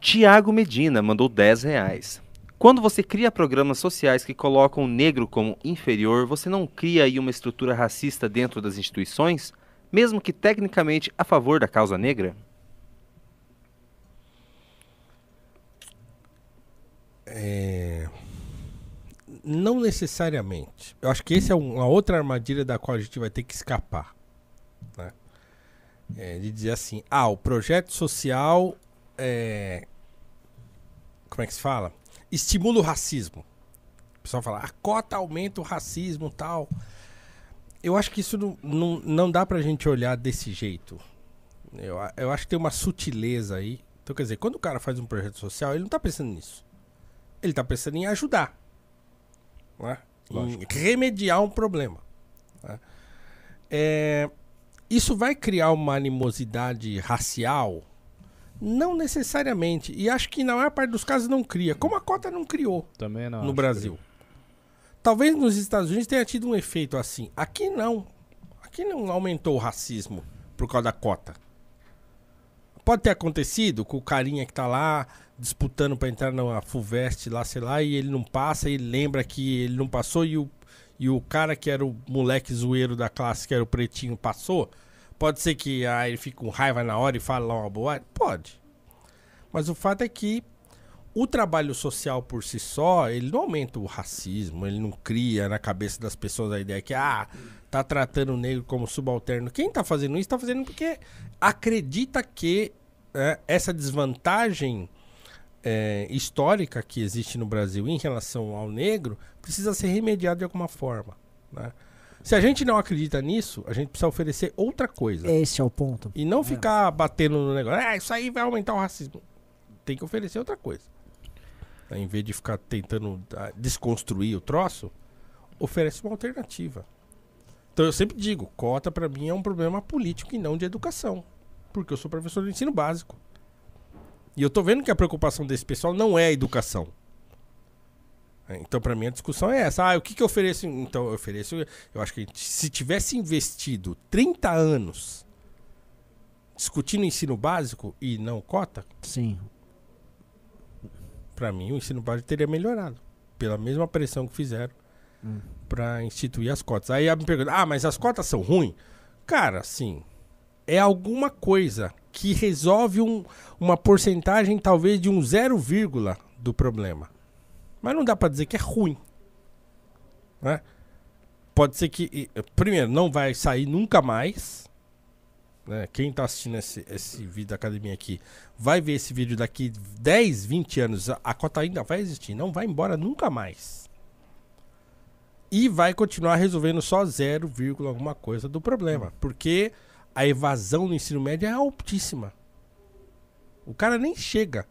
Tiago Medina mandou 10 reais. Quando você cria programas sociais que colocam o negro como inferior, você não cria aí uma estrutura racista dentro das instituições, mesmo que tecnicamente a favor da causa negra? É, Não necessariamente. Eu acho que essa é um- uma outra armadilha da qual a gente vai ter que escapar. né? É, de dizer assim, ah, o projeto social é... Como é que se fala? Estimula o racismo. O pessoal fala, a cota aumenta o racismo tal. Eu acho que isso não, não, não dá pra gente olhar desse jeito. Eu, eu acho que tem uma sutileza aí. Então, quer dizer, quando o cara faz um projeto social, ele não tá pensando nisso. Ele tá pensando em ajudar. Né? Em remediar um problema. né? É, isso vai criar uma animosidade racial? Não necessariamente. E acho que na maior parte dos casos não cria. Como a cota não criou Também não. no Brasil. talvez nos Estados Unidos tenha tido um efeito assim. Aqui não. Aqui não aumentou o racismo por causa da cota. Pode ter acontecido com o carinha que tá lá disputando pra entrar na FUVEST lá, sei lá, e ele não passa, e lembra que ele não passou e o, e o cara que era o moleque zoeiro da classe, que era o pretinho, passou. Pode ser que ah, ele fique com raiva na hora e fale lá uma boa. Pode. Mas o fato é que o trabalho social por si só, ele não aumenta o racismo, ele não cria na cabeça das pessoas a ideia que, ah, tá tratando o negro como subalterno. Quem tá fazendo isso tá fazendo porque acredita que é, essa desvantagem é, histórica que existe no Brasil em relação ao negro precisa ser remediada de alguma forma. Né? Se a gente não acredita nisso, a gente precisa oferecer outra coisa. Esse é o ponto. E não ficar batendo no negócio. Ah, isso aí vai aumentar o racismo. Tem que oferecer outra coisa. Em vez de ficar tentando ah, desconstruir o troço, oferece uma alternativa. Então eu sempre digo, cota para mim é um problema político e não de educação. Porque eu sou professor de ensino básico. E eu tô vendo que a preocupação desse pessoal não é a educação. É, Então, para mim, a discussão é essa. Ah, o que, que eu ofereço? Então, eu ofereço. Eu acho que se tivesse investido 30 anos discutindo ensino básico e não cota, Sim. para mim o ensino básico teria melhorado. Pela mesma pressão que fizeram Hum. para instituir as cotas. Aí ela me pergunta: ah, mas as cotas são ruins? Cara, sim. É alguma coisa que resolve um- uma porcentagem, talvez, de um zero vírgula do problema. Mas não dá para dizer que é ruim. Né? Pode ser que, primeiro, não vai sair nunca mais. né? Quem tá assistindo esse, esse vídeo da academia aqui vai ver esse vídeo daqui 10, 20 anos. A, cota ainda vai existir, não vai embora nunca mais. E vai continuar resolvendo só 0, vírgula alguma coisa do problema. Porque a evasão no ensino médio é altíssima. O cara nem chega.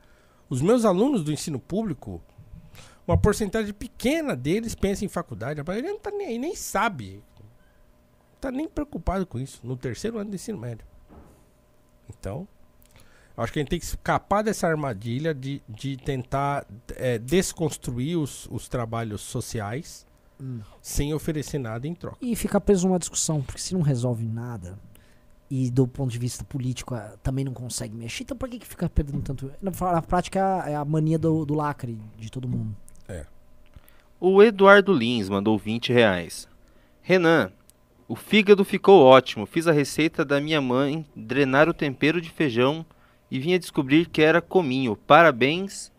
Os meus alunos do ensino público, uma porcentagem pequena deles pensa em faculdade. A maioria não tá nem aí, nem sabe. Não tá nem preocupado com isso. No terceiro ano do ensino médio. Então, acho que a gente tem que escapar dessa armadilha de, de tentar é, desconstruir os, os trabalhos sociais Hum. sem oferecer nada em troca. E ficar preso numa discussão, porque se não resolve nada, e do ponto de vista político ah, também não consegue mexer, então por que, que fica perdendo tanto? Na, na prática é a, é a mania do, do lacre de todo mundo. O Eduardo Lins mandou 20 reais. Renan, o fígado ficou ótimo. Fiz a receita da minha mãe drenar o tempero de feijão e vinha descobrir que era cominho. Parabéns,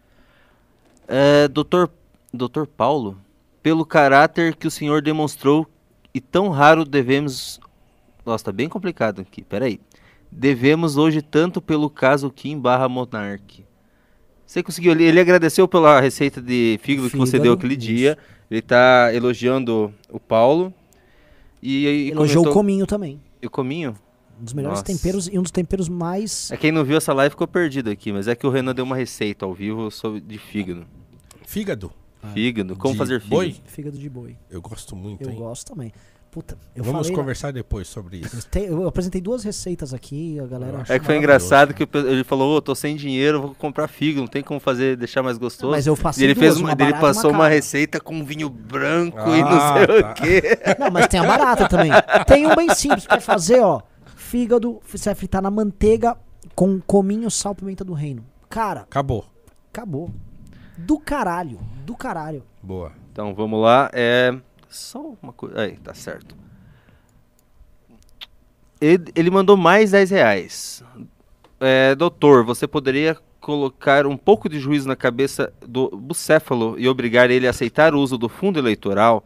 é, doutor, doutor Paulo, pelo caráter que o senhor demonstrou e tão raro devemos. Nossa, tá bem complicado aqui. Peraí. Devemos hoje tanto pelo caso Kim barra Monark. Você conseguiu? Ele, ele agradeceu pela receita de fígado, que você Fígado, deu aquele isso. dia. Ele tá elogiando o Paulo. E, e Elogiou o comentou- cominho também. e o cominho? Um dos melhores Nossa. temperos e um dos temperos mais. É quem não viu essa live ficou perdido aqui, mas é que o Renan deu uma receita ao vivo sobre, de fígado. Fígado. Fígado, como De fazer fígado. boi? Fígado de boi. Eu gosto muito, Eu hein? gosto também. Puta, eu Vamos falei. conversar depois sobre isso. Eu, te- eu apresentei duas receitas aqui, a galera. É que foi engraçado que ele falou, ô, tô sem dinheiro, vou comprar fígado, não tem como fazer, deixar mais gostoso. Mas eu E passei ele, duas, fez uma uma, ele e uma passou uma, cara. receita com vinho branco e não Ah, sei tá. o quê. Não, mas tem a barata também. Tem um bem simples, quer fazer, ó. Fígado, você vai fritar na manteiga com cominho, sal, pimenta do reino. Cara, Acabou. acabou. Do caralho, do caralho. Boa. Então vamos lá. É. Só uma coisa. Aí, tá certo. Ele, ele mandou mais 10 reais. É, doutor, você poderia colocar um pouco de juízo na cabeça do bucéfalo e obrigar ele a aceitar o uso do fundo eleitoral?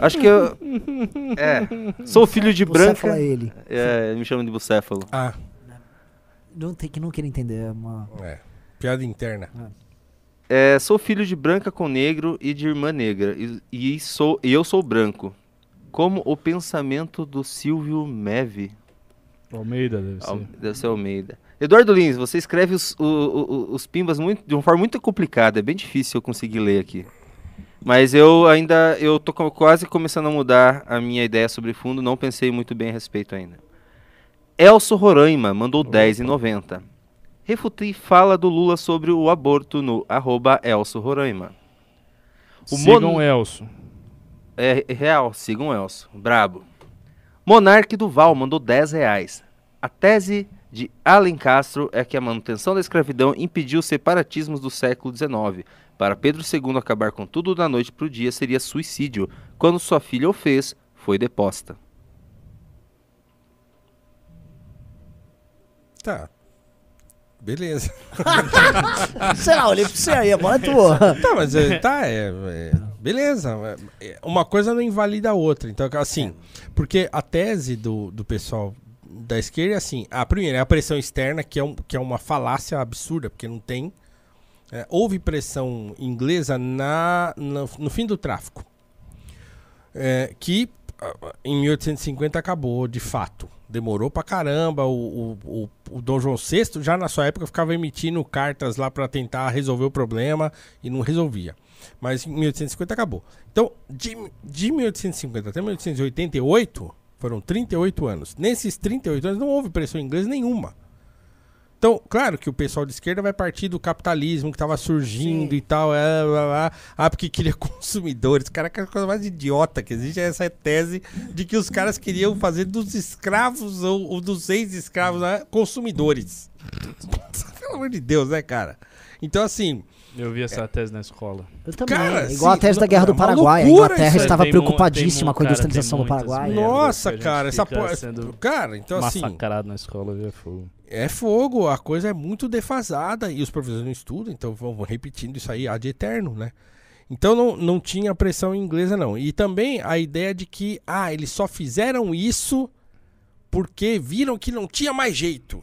Acho que eu. É. Sou filho de branca. fala ele. É, me chamam de bucéfalo. Ah, Não tem que não querer entender. É uma... é. Piada interna. É, sou filho de branca com negro e de irmã negra. E, e sou, e eu sou branco. Como o pensamento do Silvio Meve. Almeida deve ser. Al- Deve ser Almeida. Eduardo Lins, você escreve os, o- o- os pimbas muito, de uma forma muito complicada. É bem difícil eu conseguir ler aqui. Mas eu ainda, eu tô quase começando a mudar a minha ideia sobre fundo. Não pensei muito bem a respeito ainda. Elso Roraima mandou 10,90. Refutei fala do Lula sobre o aborto no arroba Elso Roraima. O Sigam Mon- o Elso. é real, sigam o Elcio. Brabo. Monarque Duval mandou 10 reais. A tese de Alen Castro é que a manutenção da escravidão impediu os separatismos do século XIX. Para Pedro II acabar com tudo da noite para o dia seria suicídio. Quando sua filha o fez, foi deposta. Tá. Beleza. Sei lá, olhei pra você aí, a bola é tua. Tá, mas é, tá, é, é, beleza. É, é, Uma coisa não invalida a outra. Então, assim, porque a tese do, do pessoal da esquerda é assim: a primeira é a pressão externa, que é, um, que é uma falácia absurda, porque não tem. É, houve pressão inglesa na, no, no fim do tráfico. É, que ah, em 1850 acabou, de fato. Demorou pra caramba. O, o, o, o Dom João VI, já na sua época, ficava emitindo cartas lá pra tentar resolver o problema e não resolvia. Mas em 1850 acabou. Então, de, de 1850 até 1888, foram 38 anos. Nesses 38 anos não houve pressão inglesa nenhuma. Então, claro que o pessoal de esquerda vai partir do capitalismo que estava surgindo Sim. e tal. É, blá, blá. Ah, porque queria consumidores. Cara, que a coisa mais idiota que existe é essa tese de que os caras queriam fazer dos escravos ou, ou dos ex-escravos né, consumidores. Pelo amor de Deus, né, cara? Então, assim, Eu vi essa tese na escola. Eu também. Cara, Igual sim, a tese da não- Guerra é do Paraguai. A Inglaterra estava Tem preocupadíssima tem com a industrialização do Paraguai. nossa, cara, essa porra. sendo Cara, então assim. Massacrado na escola, viu? É fogo. É fogo, a coisa é muito defasada e os professores não estudam, então vão vão repetindo isso aí ad eterno, né? Então não, não tinha pressão inglesa, não. E também a ideia de que, ah, eles só fizeram isso porque viram que não tinha mais jeito.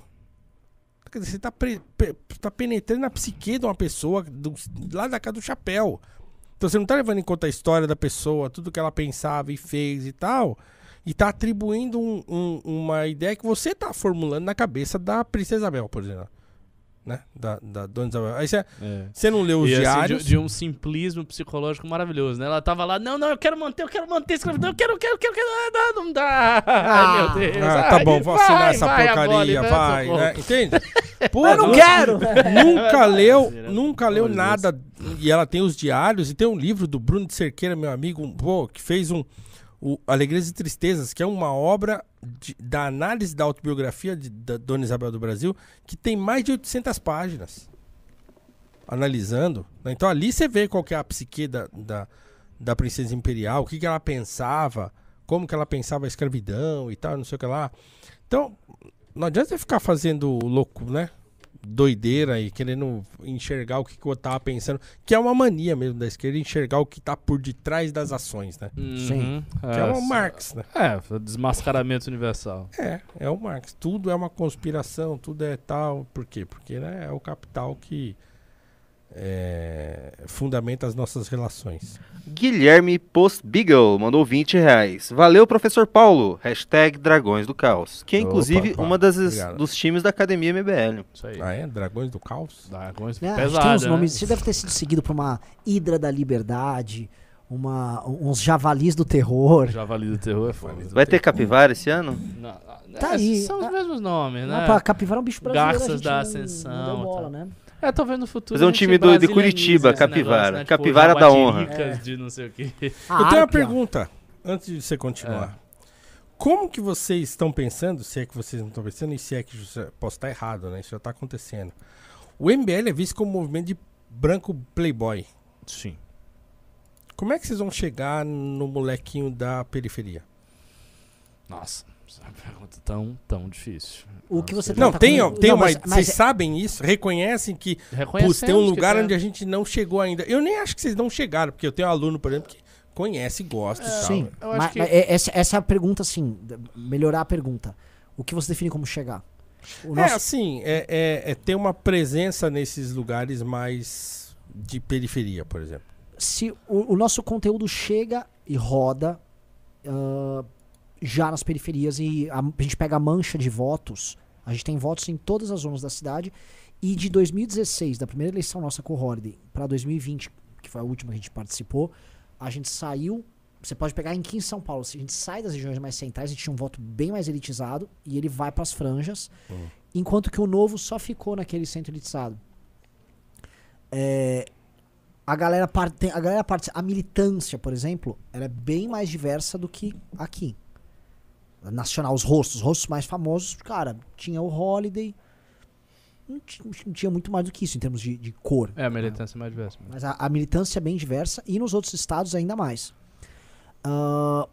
Quer dizer, você tá, pre- pe- tá penetrando na psique de uma pessoa do- lá da casa do chapéu. Então você não tá levando em conta a história da pessoa, tudo que ela pensava e fez e tal. E tá atribuindo um- um- uma ideia que você tá formulando na cabeça da Princesa Isabel, por exemplo. Né? Da, da Dona Isabel. Aí você, É. você não leu os E assim, diários. de, de um simplismo psicológico maravilhoso, né? Ela tava lá, não, não, eu quero manter, eu quero manter a escravidão, eu quero, eu quero, eu quero, eu quero, ah, não, não dá. Ai, meu Deus. Ah, tá ai, bom, vou assinar vai, essa vai porcaria, agora, vai, socorro. né? Entende? Pô, Eu não quero! Nunca leu, nunca leu nada. E ela tem os diários e tem um livro do Bruno de Cerqueira, meu amigo, um- pô, que fez um o Alegrias e Tristezas, que é uma obra de- da análise da autobiografia de- da Dona Isabel do Brasil, que tem mais de 800 páginas. Analisando. né? Então ali você vê qual que é a psique da, da, da princesa imperial, o que, que ela pensava, como que ela pensava a escravidão e tal, não sei o que lá. Então, não adianta você ficar fazendo louco, né? Doideira e querendo enxergar o que, que eu tava pensando, que é uma mania mesmo da esquerda, enxergar o que tá por detrás das ações, né? Uhum. Que é o Marx, né? É, desmascaramento universal. É, é o Marx. Tudo é uma conspiração, tudo é tal. Por quê? Porque né, é o capital que é, fundamenta as nossas relações. Guilherme Postbeagle mandou 20 reais. Valeu, professor Paulo. Hashtag Dragões do Caos. Que é, Opa, inclusive, opa, uma das, obrigado. dos times da Academia MBL. Isso aí. Ah, é? Dragões do Caos? Dragões É, pesado, tem uns né? nomes. Você deve ter sido seguido por uma Hidra da Liberdade, uma, uns javalis do terror. Javali do terror é foda. Vai ter capivara esse ano? Não, Tá é, aí. São os mesmos nomes, Não, né? pra capivara é um bicho brasileiro. Garças da não- Ascensão, Não deu bola, tá. né? É, tô vendo no futuro. Fazer um time do- de Curitiba, capivara. negócio, né? Tipo, Capivara da honra. jaguatiricas de não sei o quê. Eu tenho uma pergunta, antes de você continuar. Como que vocês estão pensando, se é que vocês não estão pensando, e se é que posso estar errado, né? Isso já está acontecendo. O MBL é visto como um movimento de branco playboy. Sim. Como é que vocês vão chegar no molequinho da periferia? Nossa, é uma pergunta tão, tão difícil. O que você Não, tá tem, com- tem não, uma. mas- Vocês mas- sabem isso? Reconhecem que putz, tem um lugar onde a gente não chegou ainda. Eu nem acho que vocês não chegaram, porque eu tenho um aluno, por exemplo, que conhece, gosta e tal. Sim, eu acho mas, que- mas é- essa, essa é a pergunta, assim, melhorar a pergunta. O que você define como chegar? O É nosso- assim, é, é, é ter uma presença nesses lugares mais de periferia, por exemplo. se o, o nosso conteúdo chega e roda ah, já nas periferias e a, a gente pega a mancha de votos, a gente tem votos em todas as zonas da cidade e de 2016, da primeira eleição nossa com o Horde, para 2020, que foi a última que a gente participou, a gente saiu. Você pode pegar aqui em São Paulo, se a gente sai das regiões mais centrais, a gente tinha um voto bem mais elitizado e ele vai para as franjas, Hum. enquanto que o novo só ficou naquele centro elitizado. É, a galera parte, a galera parte, a militância, por exemplo, ela é bem mais diversa do que aqui. Nacional, os rostos, os rostos mais famosos, cara, tinha o Holiday, não não tinha muito mais do que isso em termos de, de cor. É, a militância é mais diversa. Mas a, a militância é bem diversa e nos outros estados ainda mais. Ah,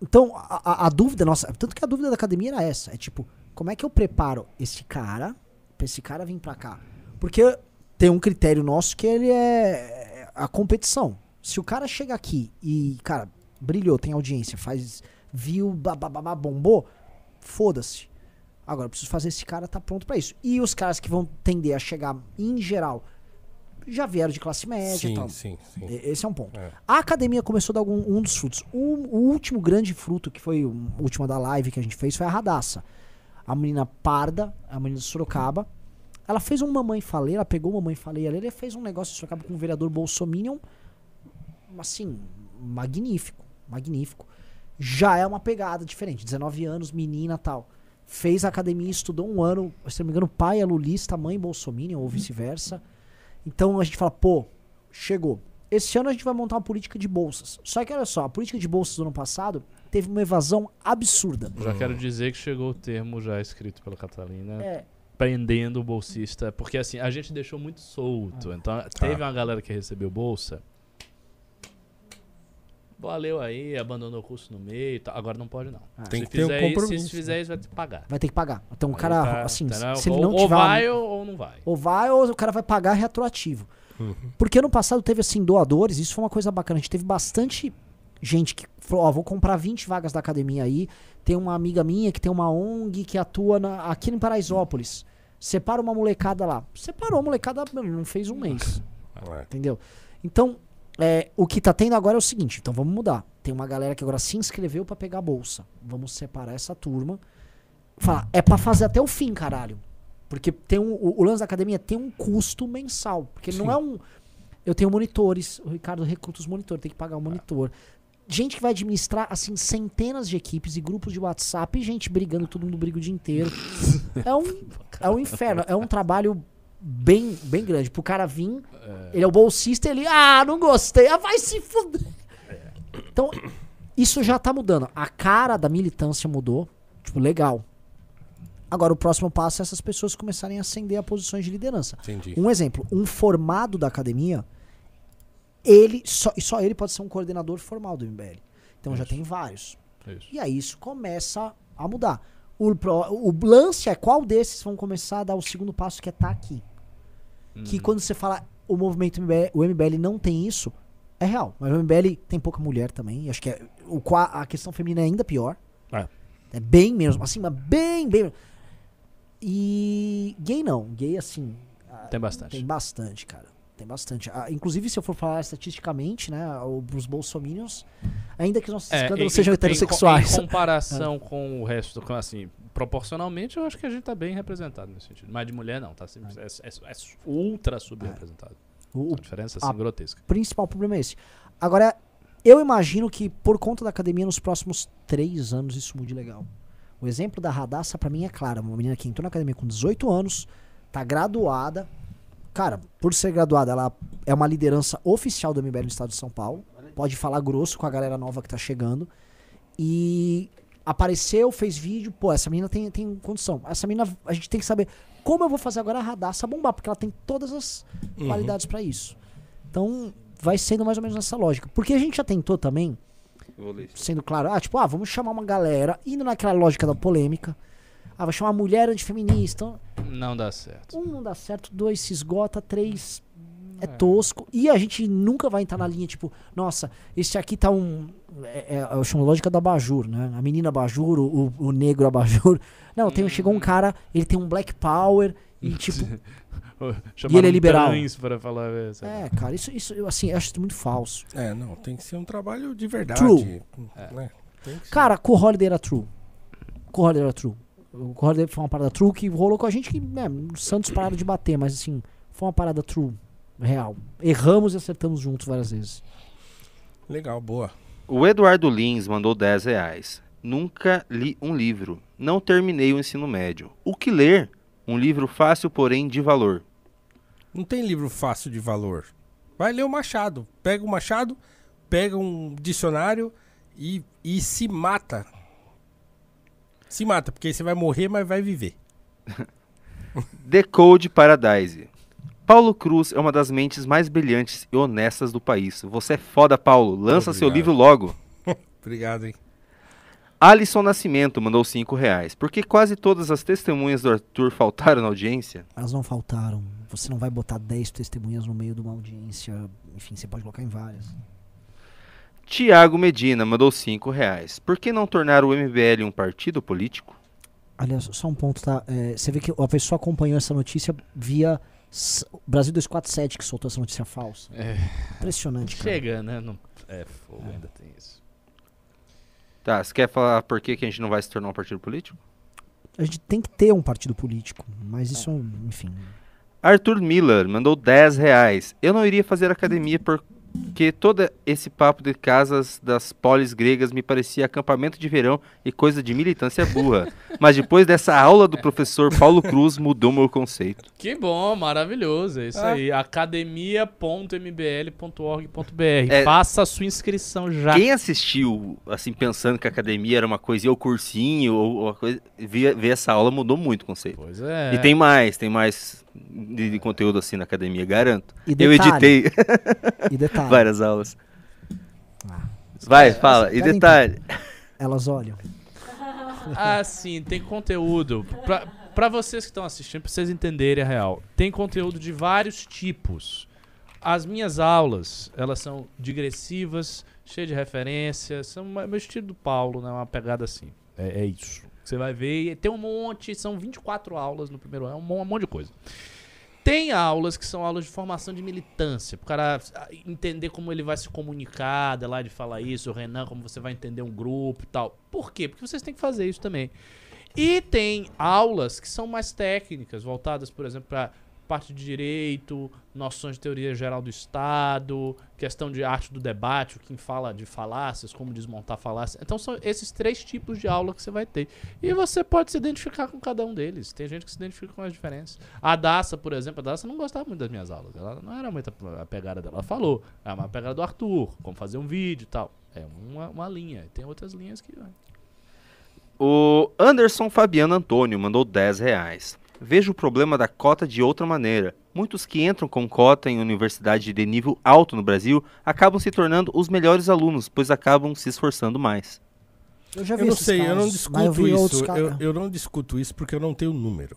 então, a, a- a dúvida nossa, tanto que a dúvida da academia era essa, é tipo, como é que eu preparo esse cara pra esse cara vir pra cá? Porque tem um critério nosso que ele é a competição. Se o cara chega aqui e, cara, brilhou, tem audiência, faz viu, bababá, bombou, foda-se. Agora, eu preciso fazer esse cara tá pronto pra isso. E os caras que vão tender a chegar, em geral, já vieram de classe média e tal. Sim, sim, sim. Esse é um ponto. É. A academia começou a dar algum, um dos frutos. O, o último grande fruto, que foi o último da live que a gente fez, foi a Radassa. A menina parda, a menina de Sorocaba. Ela fez um Mamãe Falei, ela pegou o Mamãe Falei ali, ela fez um negócio de Sorocaba com o vereador Bolsominion. Assim, magnífico. Magnífico. Já é uma pegada diferente. 19 anos, menina tal. Fez a academia, estudou um ano. Se não me engano, o pai é lulista, mãe Bolsominion, ou vice-versa. Então a gente fala, pô, chegou. Esse ano a gente vai montar uma política de bolsas. Só que olha só, a política de bolsas do ano passado teve uma evasão absurda. Já quero dizer que chegou o termo já escrito pela Catalina, É, prendendo o bolsista, porque assim, a gente deixou muito solto. Então, teve uma galera que recebeu bolsa. Valeu aí, abandonou o curso no meio e tal. Agora não pode, não. Tem se que ter um fizer isso- compromisso, Se fizer isso, vai ter que pagar. vai ter que pagar. Então o cara, tá, assim, entendeu? se ele ou, não ou tiver. uma- vai ou, ou não vai. Ou vai ou o cara vai pagar retroativo. Uhum. Porque ano passado teve assim doadores, isso foi uma coisa bacana. A gente teve bastante gente que falou, ó, vou comprar 20 vagas da academia aí. Tem uma amiga minha que tem uma ONG que atua na- aqui em Paraisópolis. Separa uma molecada lá. Separou a molecada, não fez um mês. É. Entendeu? Então, é, o que tá tendo agora é o seguinte, então vamos mudar. Tem uma galera que agora se inscreveu pra pegar a bolsa. Vamos separar essa turma. Falar, é pra fazer até o fim, caralho. Porque tem um, o, o lance da academia tem um custo mensal. Porque não Sim. é um. Eu tenho monitores, o Ricardo recruta os monitores, tem que pagar o monitor. Gente que vai administrar, assim, centenas de equipes e grupos de WhatsApp e gente brigando, todo mundo briga o dia inteiro. é, um, é um inferno, é um trabalho bem, bem grande. Pro cara vir, ele é o bolsista, ele, ah, não gostei, ah, vai se fuder. Então, isso já tá mudando. A cara da militância mudou, tipo, legal. Agora, o próximo passo é essas pessoas começarem a ascender a posições de liderança. Entendi. Um exemplo, um formado da academia, ele só, e só ele pode ser um coordenador formal do MBL. Então já Isso. tem vários. Isso. E aí isso começa a mudar. O, pro- o lance é qual desses vão começar a dar o segundo passo que é estar aqui. Que Hum. quando você fala o movimento MBL, o MBL não tem isso, é real. Mas o MBL tem pouca mulher também. Acho que é, o, a questão feminina é ainda pior. É. É bem menos, assim, mas bem, bem. E gay não. Gay, assim, Tem bastante. tem bastante, cara. Tem bastante. Ah, inclusive, se eu for falar estatisticamente, né, o- os bolsominions, ainda que nossos É, escândalos em- sejam em- heterossexuais. Em, comparação com o resto, com, assim, proporcionalmente, eu acho que a gente tá bem representado nesse sentido. Mas de mulher não, tá sempre, é, é- é ultra subrepresentado. O, o A diferença assim, a- grotesca. principal problema é esse. Agora, eu imagino que por conta da academia, nos próximos três anos, isso mude legal. O exemplo da Radassa, pra mim, é claro. Uma menina que entrou na academia com 18 anos, tá graduada. Cara, por ser graduada, ela é uma liderança oficial do MBL no estado de São Paulo. Pode falar grosso com a galera nova que tá chegando. E apareceu, fez vídeo. Pô, essa menina tem, tem condição. Essa menina, a gente tem que saber como eu vou fazer agora a Radassa bombar, porque ela tem todas as Uhum. qualidades pra isso. Então, vai sendo mais ou menos nessa lógica. Porque a gente já tentou também, sendo claro, ah, tipo, ah, vamos chamar uma galera, indo naquela lógica da polêmica. Ah, vai chamar uma mulher antifeminista. Não dá certo. Um não dá certo, dois se esgota, três é tosco. E a gente nunca vai entrar na linha, tipo, nossa, esse aqui tá um. É, é, eu chamo lógica da Bajur, né? A menina Bajur, o, o, o negro Abajur. Não, tem, chegou um cara, ele tem um black power e, tipo, Chamaram ele é liberal. Pra falar, é, sei lá. é, cara, isso, isso eu, assim, eu acho isso muito falso. É, não, tem que ser um trabalho de verdade. True. Né? Que ser. Cara, com o Holiday era true. Com o Holiday era true. O Holiday foi uma parada true que rolou com a gente que, né, os Santos pararam de bater, mas assim, foi uma parada true, real. Erramos e acertamos juntos várias vezes. Legal, boa. O Eduardo Lins mandou 10 reais. Nunca li um livro. Não terminei o ensino médio. O que ler? Um livro fácil, porém de valor. Não tem livro fácil de valor. Vai ler o Machado. Pega o Machado, pega um dicionário e, e se mata. Se mata, porque aí você vai morrer, mas vai viver. Decode Paradise. Paulo Cruz é uma das mentes mais brilhantes e honestas do país. Você é foda, Paulo. Lança seu Obrigado. livro logo. Obrigado, hein? Alisson Nascimento mandou 5 reais. Por que quase todas as testemunhas do Arthur faltaram na audiência? Elas não faltaram. Você não vai botar 10 testemunhas no meio de uma audiência. Enfim, você pode colocar em várias. Tiago Medina mandou 5 reais. Por que não tornar o MBL um partido político? Aliás, só um ponto, tá? É, você vê que a pessoa acompanhou essa notícia via Brasil 247, que soltou essa notícia falsa. É, Impressionante, cara. chega, né? Não, é fogo, ainda tem isso. Tá, você quer falar por que, que a gente não vai se tornar um partido político? A gente tem que ter um partido político, mas isso, enfim. Arthur Miller mandou 10 reais. Eu não iria fazer academia porque todo esse papo de casas das polis gregas me parecia acampamento de verão e coisa de militância burra. Mas depois dessa aula do professor Paulo Cruz mudou meu conceito. Que bom, maravilhoso. É isso Ah. aí. academia.mbl.org.br. É. Faça a sua inscrição já. Quem assistiu, assim, pensando que a academia era uma coisinha, ou cursinho, ou, ou coisa, vê, vê essa aula, mudou muito o conceito. Pois é. E tem mais, tem mais de, de conteúdo assim na academia, garanto. E Eu detalhe, editei E detalhe, várias aulas. Ah. Vai, fala. E detalhe. elas olham. Ah, sim, tem conteúdo. Pra, pra vocês que estão assistindo, pra vocês entenderem a real. Tem conteúdo de vários tipos. As minhas aulas, elas são digressivas, cheias de referências. São meu estilo do Paulo, né? Uma pegada assim. É, é isso. Você vai ver. Tem um monte, são 24 aulas no primeiro ano, um mon- um monte de coisa. Tem aulas que são aulas de formação de militância, para o cara ah, entender como ele vai se comunicar, lá de falar isso, o Renan, como você vai entender um grupo e tal. Por quê? Porque vocês têm que fazer isso também. E tem aulas que são mais técnicas, voltadas, por exemplo, para parte de direito, noções de teoria geral do Estado, questão de arte do debate, o que fala de falácias, como desmontar falácias. Então são esses três tipos de aula que você vai ter. E você pode se identificar com cada um deles. Tem gente que se identifica com as diferenças. A Daça, por exemplo, a Daça não gostava muito das minhas aulas. Ela não era muito a pegada dela. Ela falou, é uma pegada do Arthur, como fazer um vídeo e tal. É uma, uma linha. Tem outras linhas que. O Anderson Fabiano Antônio mandou 10 reais. Vejo o problema da cota de outra maneira. Muitos que entram com cota em universidade de nível alto no Brasil acabam se tornando os melhores alunos, pois acabam se esforçando mais. Eu já vi Eu não sei, eu não casos, eu discuto vi outros isso. Eu, eu não discuto isso porque eu não tenho número.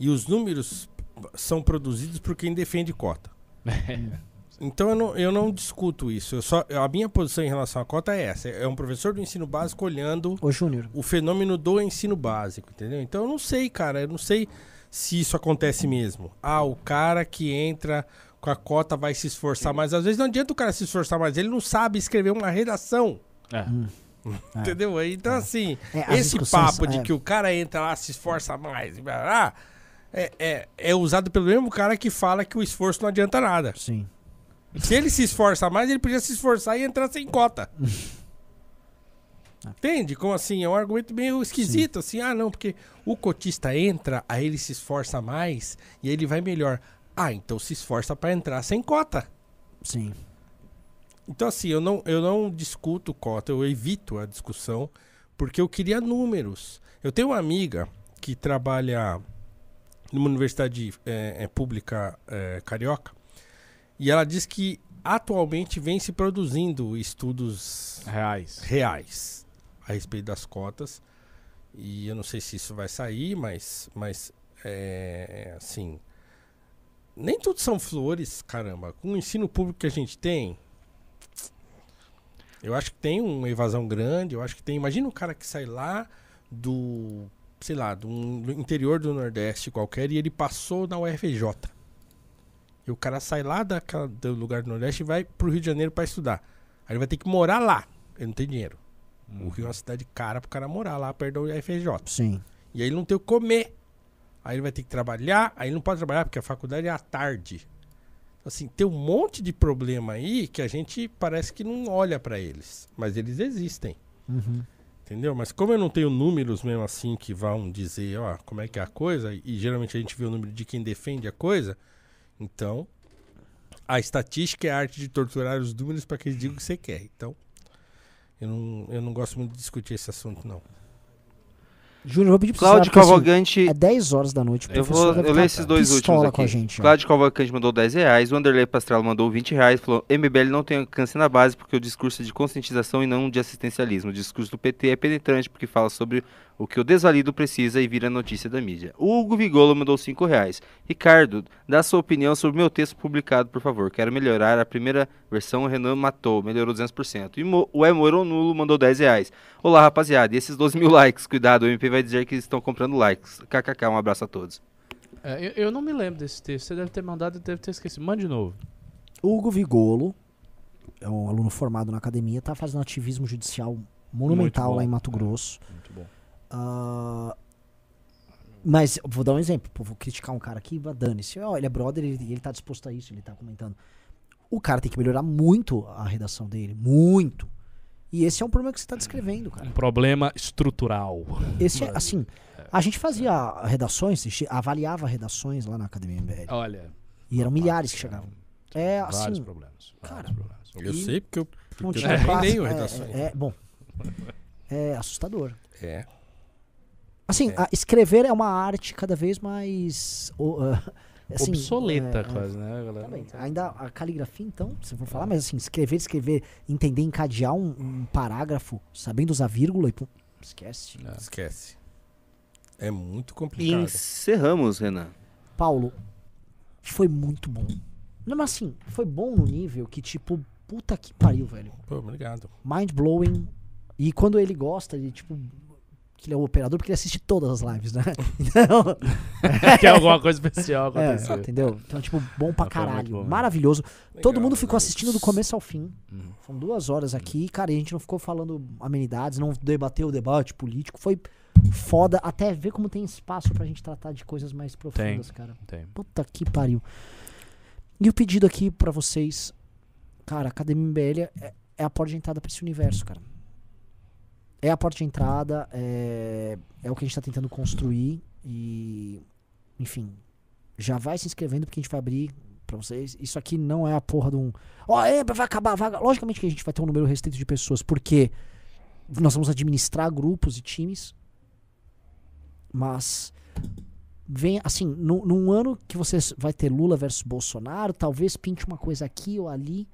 E os números são produzidos por quem defende cota. Então eu não, eu não discuto isso. Eu só, a minha posição em relação à cota é essa. É um professor do ensino básico olhando Júnior, o fenômeno do ensino básico, entendeu? Então eu não sei, cara. Eu não sei se isso acontece mesmo. Ah, o cara que entra com a cota vai se esforçar mais. Às vezes não adianta o cara se esforçar mais. Ele não sabe escrever uma redação. É. É. Entendeu? Então, assim, É, esse papo de é. que o cara entra lá, se esforça mais, blá, blá, blá, é, é, é usado pelo mesmo cara que fala que o esforço não adianta nada. sim. Se ele se esforça mais, ele podia se esforçar e entrar sem cota. Entende? Como assim? É um argumento meio esquisito, assim. Ah, não, porque o cotista entra, aí ele se esforça mais e aí ele vai melhor. Ah, então se esforça pra entrar sem cota. Sim. Então, assim, eu não, eu não discuto cota, eu evito a discussão, porque eu queria números. Eu tenho uma amiga que trabalha numa universidade é, é, pública é, carioca, e ela diz que atualmente vem se produzindo estudos Reais. reais a respeito das cotas. E eu não sei se isso vai sair, mas, mas é, assim. Nem tudo são flores, caramba. Com o ensino público que a gente tem, eu acho que tem uma evasão grande. Eu acho que tem. Imagina um cara que sai lá do, sei lá, do, interior do Nordeste qualquer e ele passou na UFJ. E o cara sai lá daquela- do lugar do Nordeste e vai pro Rio de Janeiro para estudar. Aí ele vai ter que morar lá. Ele não tem dinheiro. O Rio é uma cidade cara pro cara morar lá perto da UFJ. Sim. E aí ele não tem o que comer. Aí ele vai ter que trabalhar. Aí ele não pode trabalhar porque a faculdade é à tarde. Assim, tem um monte de problema aí que a gente parece que não olha pra eles. Mas eles existem. Uhum. Entendeu? Mas como eu não tenho números mesmo assim que vão dizer, ó, como é que é a coisa, e geralmente a gente vê o número de quem defende a coisa, então A estatística é a arte de torturar os números para que eles digam o que você quer. Então, eu não, eu não gosto muito de discutir esse assunto, não. Júnior, vou pedir pra Cláudio porque, assim. É 10 horas da noite. o Eu professor vou eu ler esses dois últimos com a aqui. gente. ó. Cláudio Cavalcante mandou 10 reais. O Anderlei Pastrello mandou 20 reais. Falou: MBL não tem alcance na base porque o discurso é de conscientização e não de assistencialismo. O discurso do PT é penetrante porque fala sobre o que o desvalido precisa e vira notícia da mídia. O Hugo Vigolo mandou 5 reais. Ricardo, dá sua opinião sobre o meu texto publicado, por favor. Quero melhorar. A primeira versão o Renan matou, melhorou 200%. E Mo- o Emoro Nulo mandou 10 reais. Olá, rapaziada. E esses 12 mil likes? Cuidado, o MP vai dizer que eles estão comprando likes. KKK, um abraço a todos. É, eu, eu não me lembro desse texto. Você deve ter mandado e deve ter esquecido. Mande de novo. Hugo Vigolo, é um aluno formado na academia, tá fazendo ativismo judicial monumental lá em Mato é. Grosso. Muito Ah, mas vou dar um exemplo. pô, vou criticar um cara aqui, dane-se. Ó, ele é brother e ele, ele tá disposto a isso, ele tá comentando. O cara tem que melhorar muito a redação dele. Muito. E esse é um problema que você tá descrevendo, cara. Um problema estrutural. Esse é, assim, a gente fazia redações, a gente avaliava redações lá na Academia MBL. Olha. E eram milhares que chegavam. É, Vários assim, problemas. Vários cara, problemas. Eu sei porque eu, não porque eu tinha classe. É, redações. é, é, bom. É assustador. É. Assim, É. escrever é uma arte cada vez mais. ah, assim, Obsoleta, é, é, quase, né, galera? Também. Ainda a caligrafia, então, se eu for falar, mas assim, escrever, escrever, entender, encadear um, um parágrafo, sabendo usar vírgula e pum, esquece. É. Esquece. É muito E complicado. encerramos, Renan. Paulo, foi muito bom. Não, mas assim, foi bom no nível que, tipo, puta que pariu, velho. Pô, obrigado. Mind blowing. E quando ele gosta, ele, tipo. Que ele é o operador, porque ele assiste todas as lives, né? Então, que alguma coisa especial é, aconteceu. entendeu? Então, tipo, bom pra caralho. bom. Maravilhoso. Legal, Todo mundo ficou né? assistindo do começo ao fim. Uhum. Foram duas horas aqui, cara, e a gente não ficou falando amenidades, não debateu o debate político. Foi foda até ver como tem espaço pra gente tratar de coisas mais profundas, cara. Tem. Puta que pariu. E o pedido aqui pra vocês, cara, a Academia MBL é, é a porta de entrada pra esse universo, cara. É a porta de entrada, é, é o que a gente tá tentando construir e, enfim, já vai se inscrevendo porque a gente vai abrir pra vocês. Isso aqui não é a porra de um, ó, é, vai acabar a vaga. Logicamente que a gente vai ter um número restrito de pessoas, porque nós vamos administrar grupos e times, mas vem assim, num, num ano que você vai ter Lula versus Bolsonaro, talvez pinte uma coisa aqui ou ali.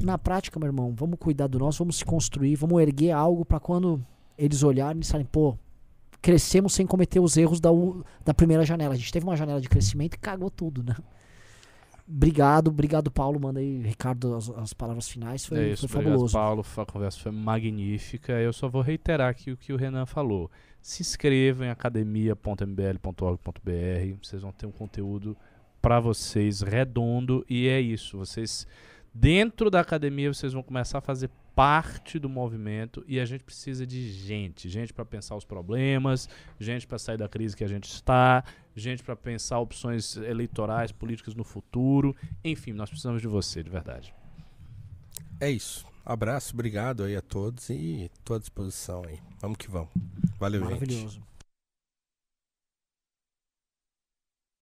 Na prática, meu irmão, vamos cuidar do nosso, vamos se construir, vamos erguer algo pra quando eles olharem e disserem, pô, crescemos sem cometer os erros da, u- da primeira janela. A gente teve uma janela de crescimento e cagou tudo, né? Obrigado, obrigado, Paulo. Manda aí, Ricardo, as, as palavras finais. Foi, é isso, foi obrigado, fabuloso. Paulo. A conversa foi magnífica. Eu só vou reiterar aqui o que o Renan falou. Se inscrevam em academia.mbl.org.br. Vocês vão ter um conteúdo para vocês redondo e é isso. Vocês dentro da academia vocês vão começar a fazer parte do movimento e a gente precisa de gente, gente para pensar os problemas, gente para sair da crise que a gente está, gente para pensar opções eleitorais, políticas no futuro. Enfim, nós precisamos de você, de verdade. É isso. Abraço, obrigado aí a todos e tô à disposição aí. Vamos que vamos. Valeu, gente. Maravilhoso.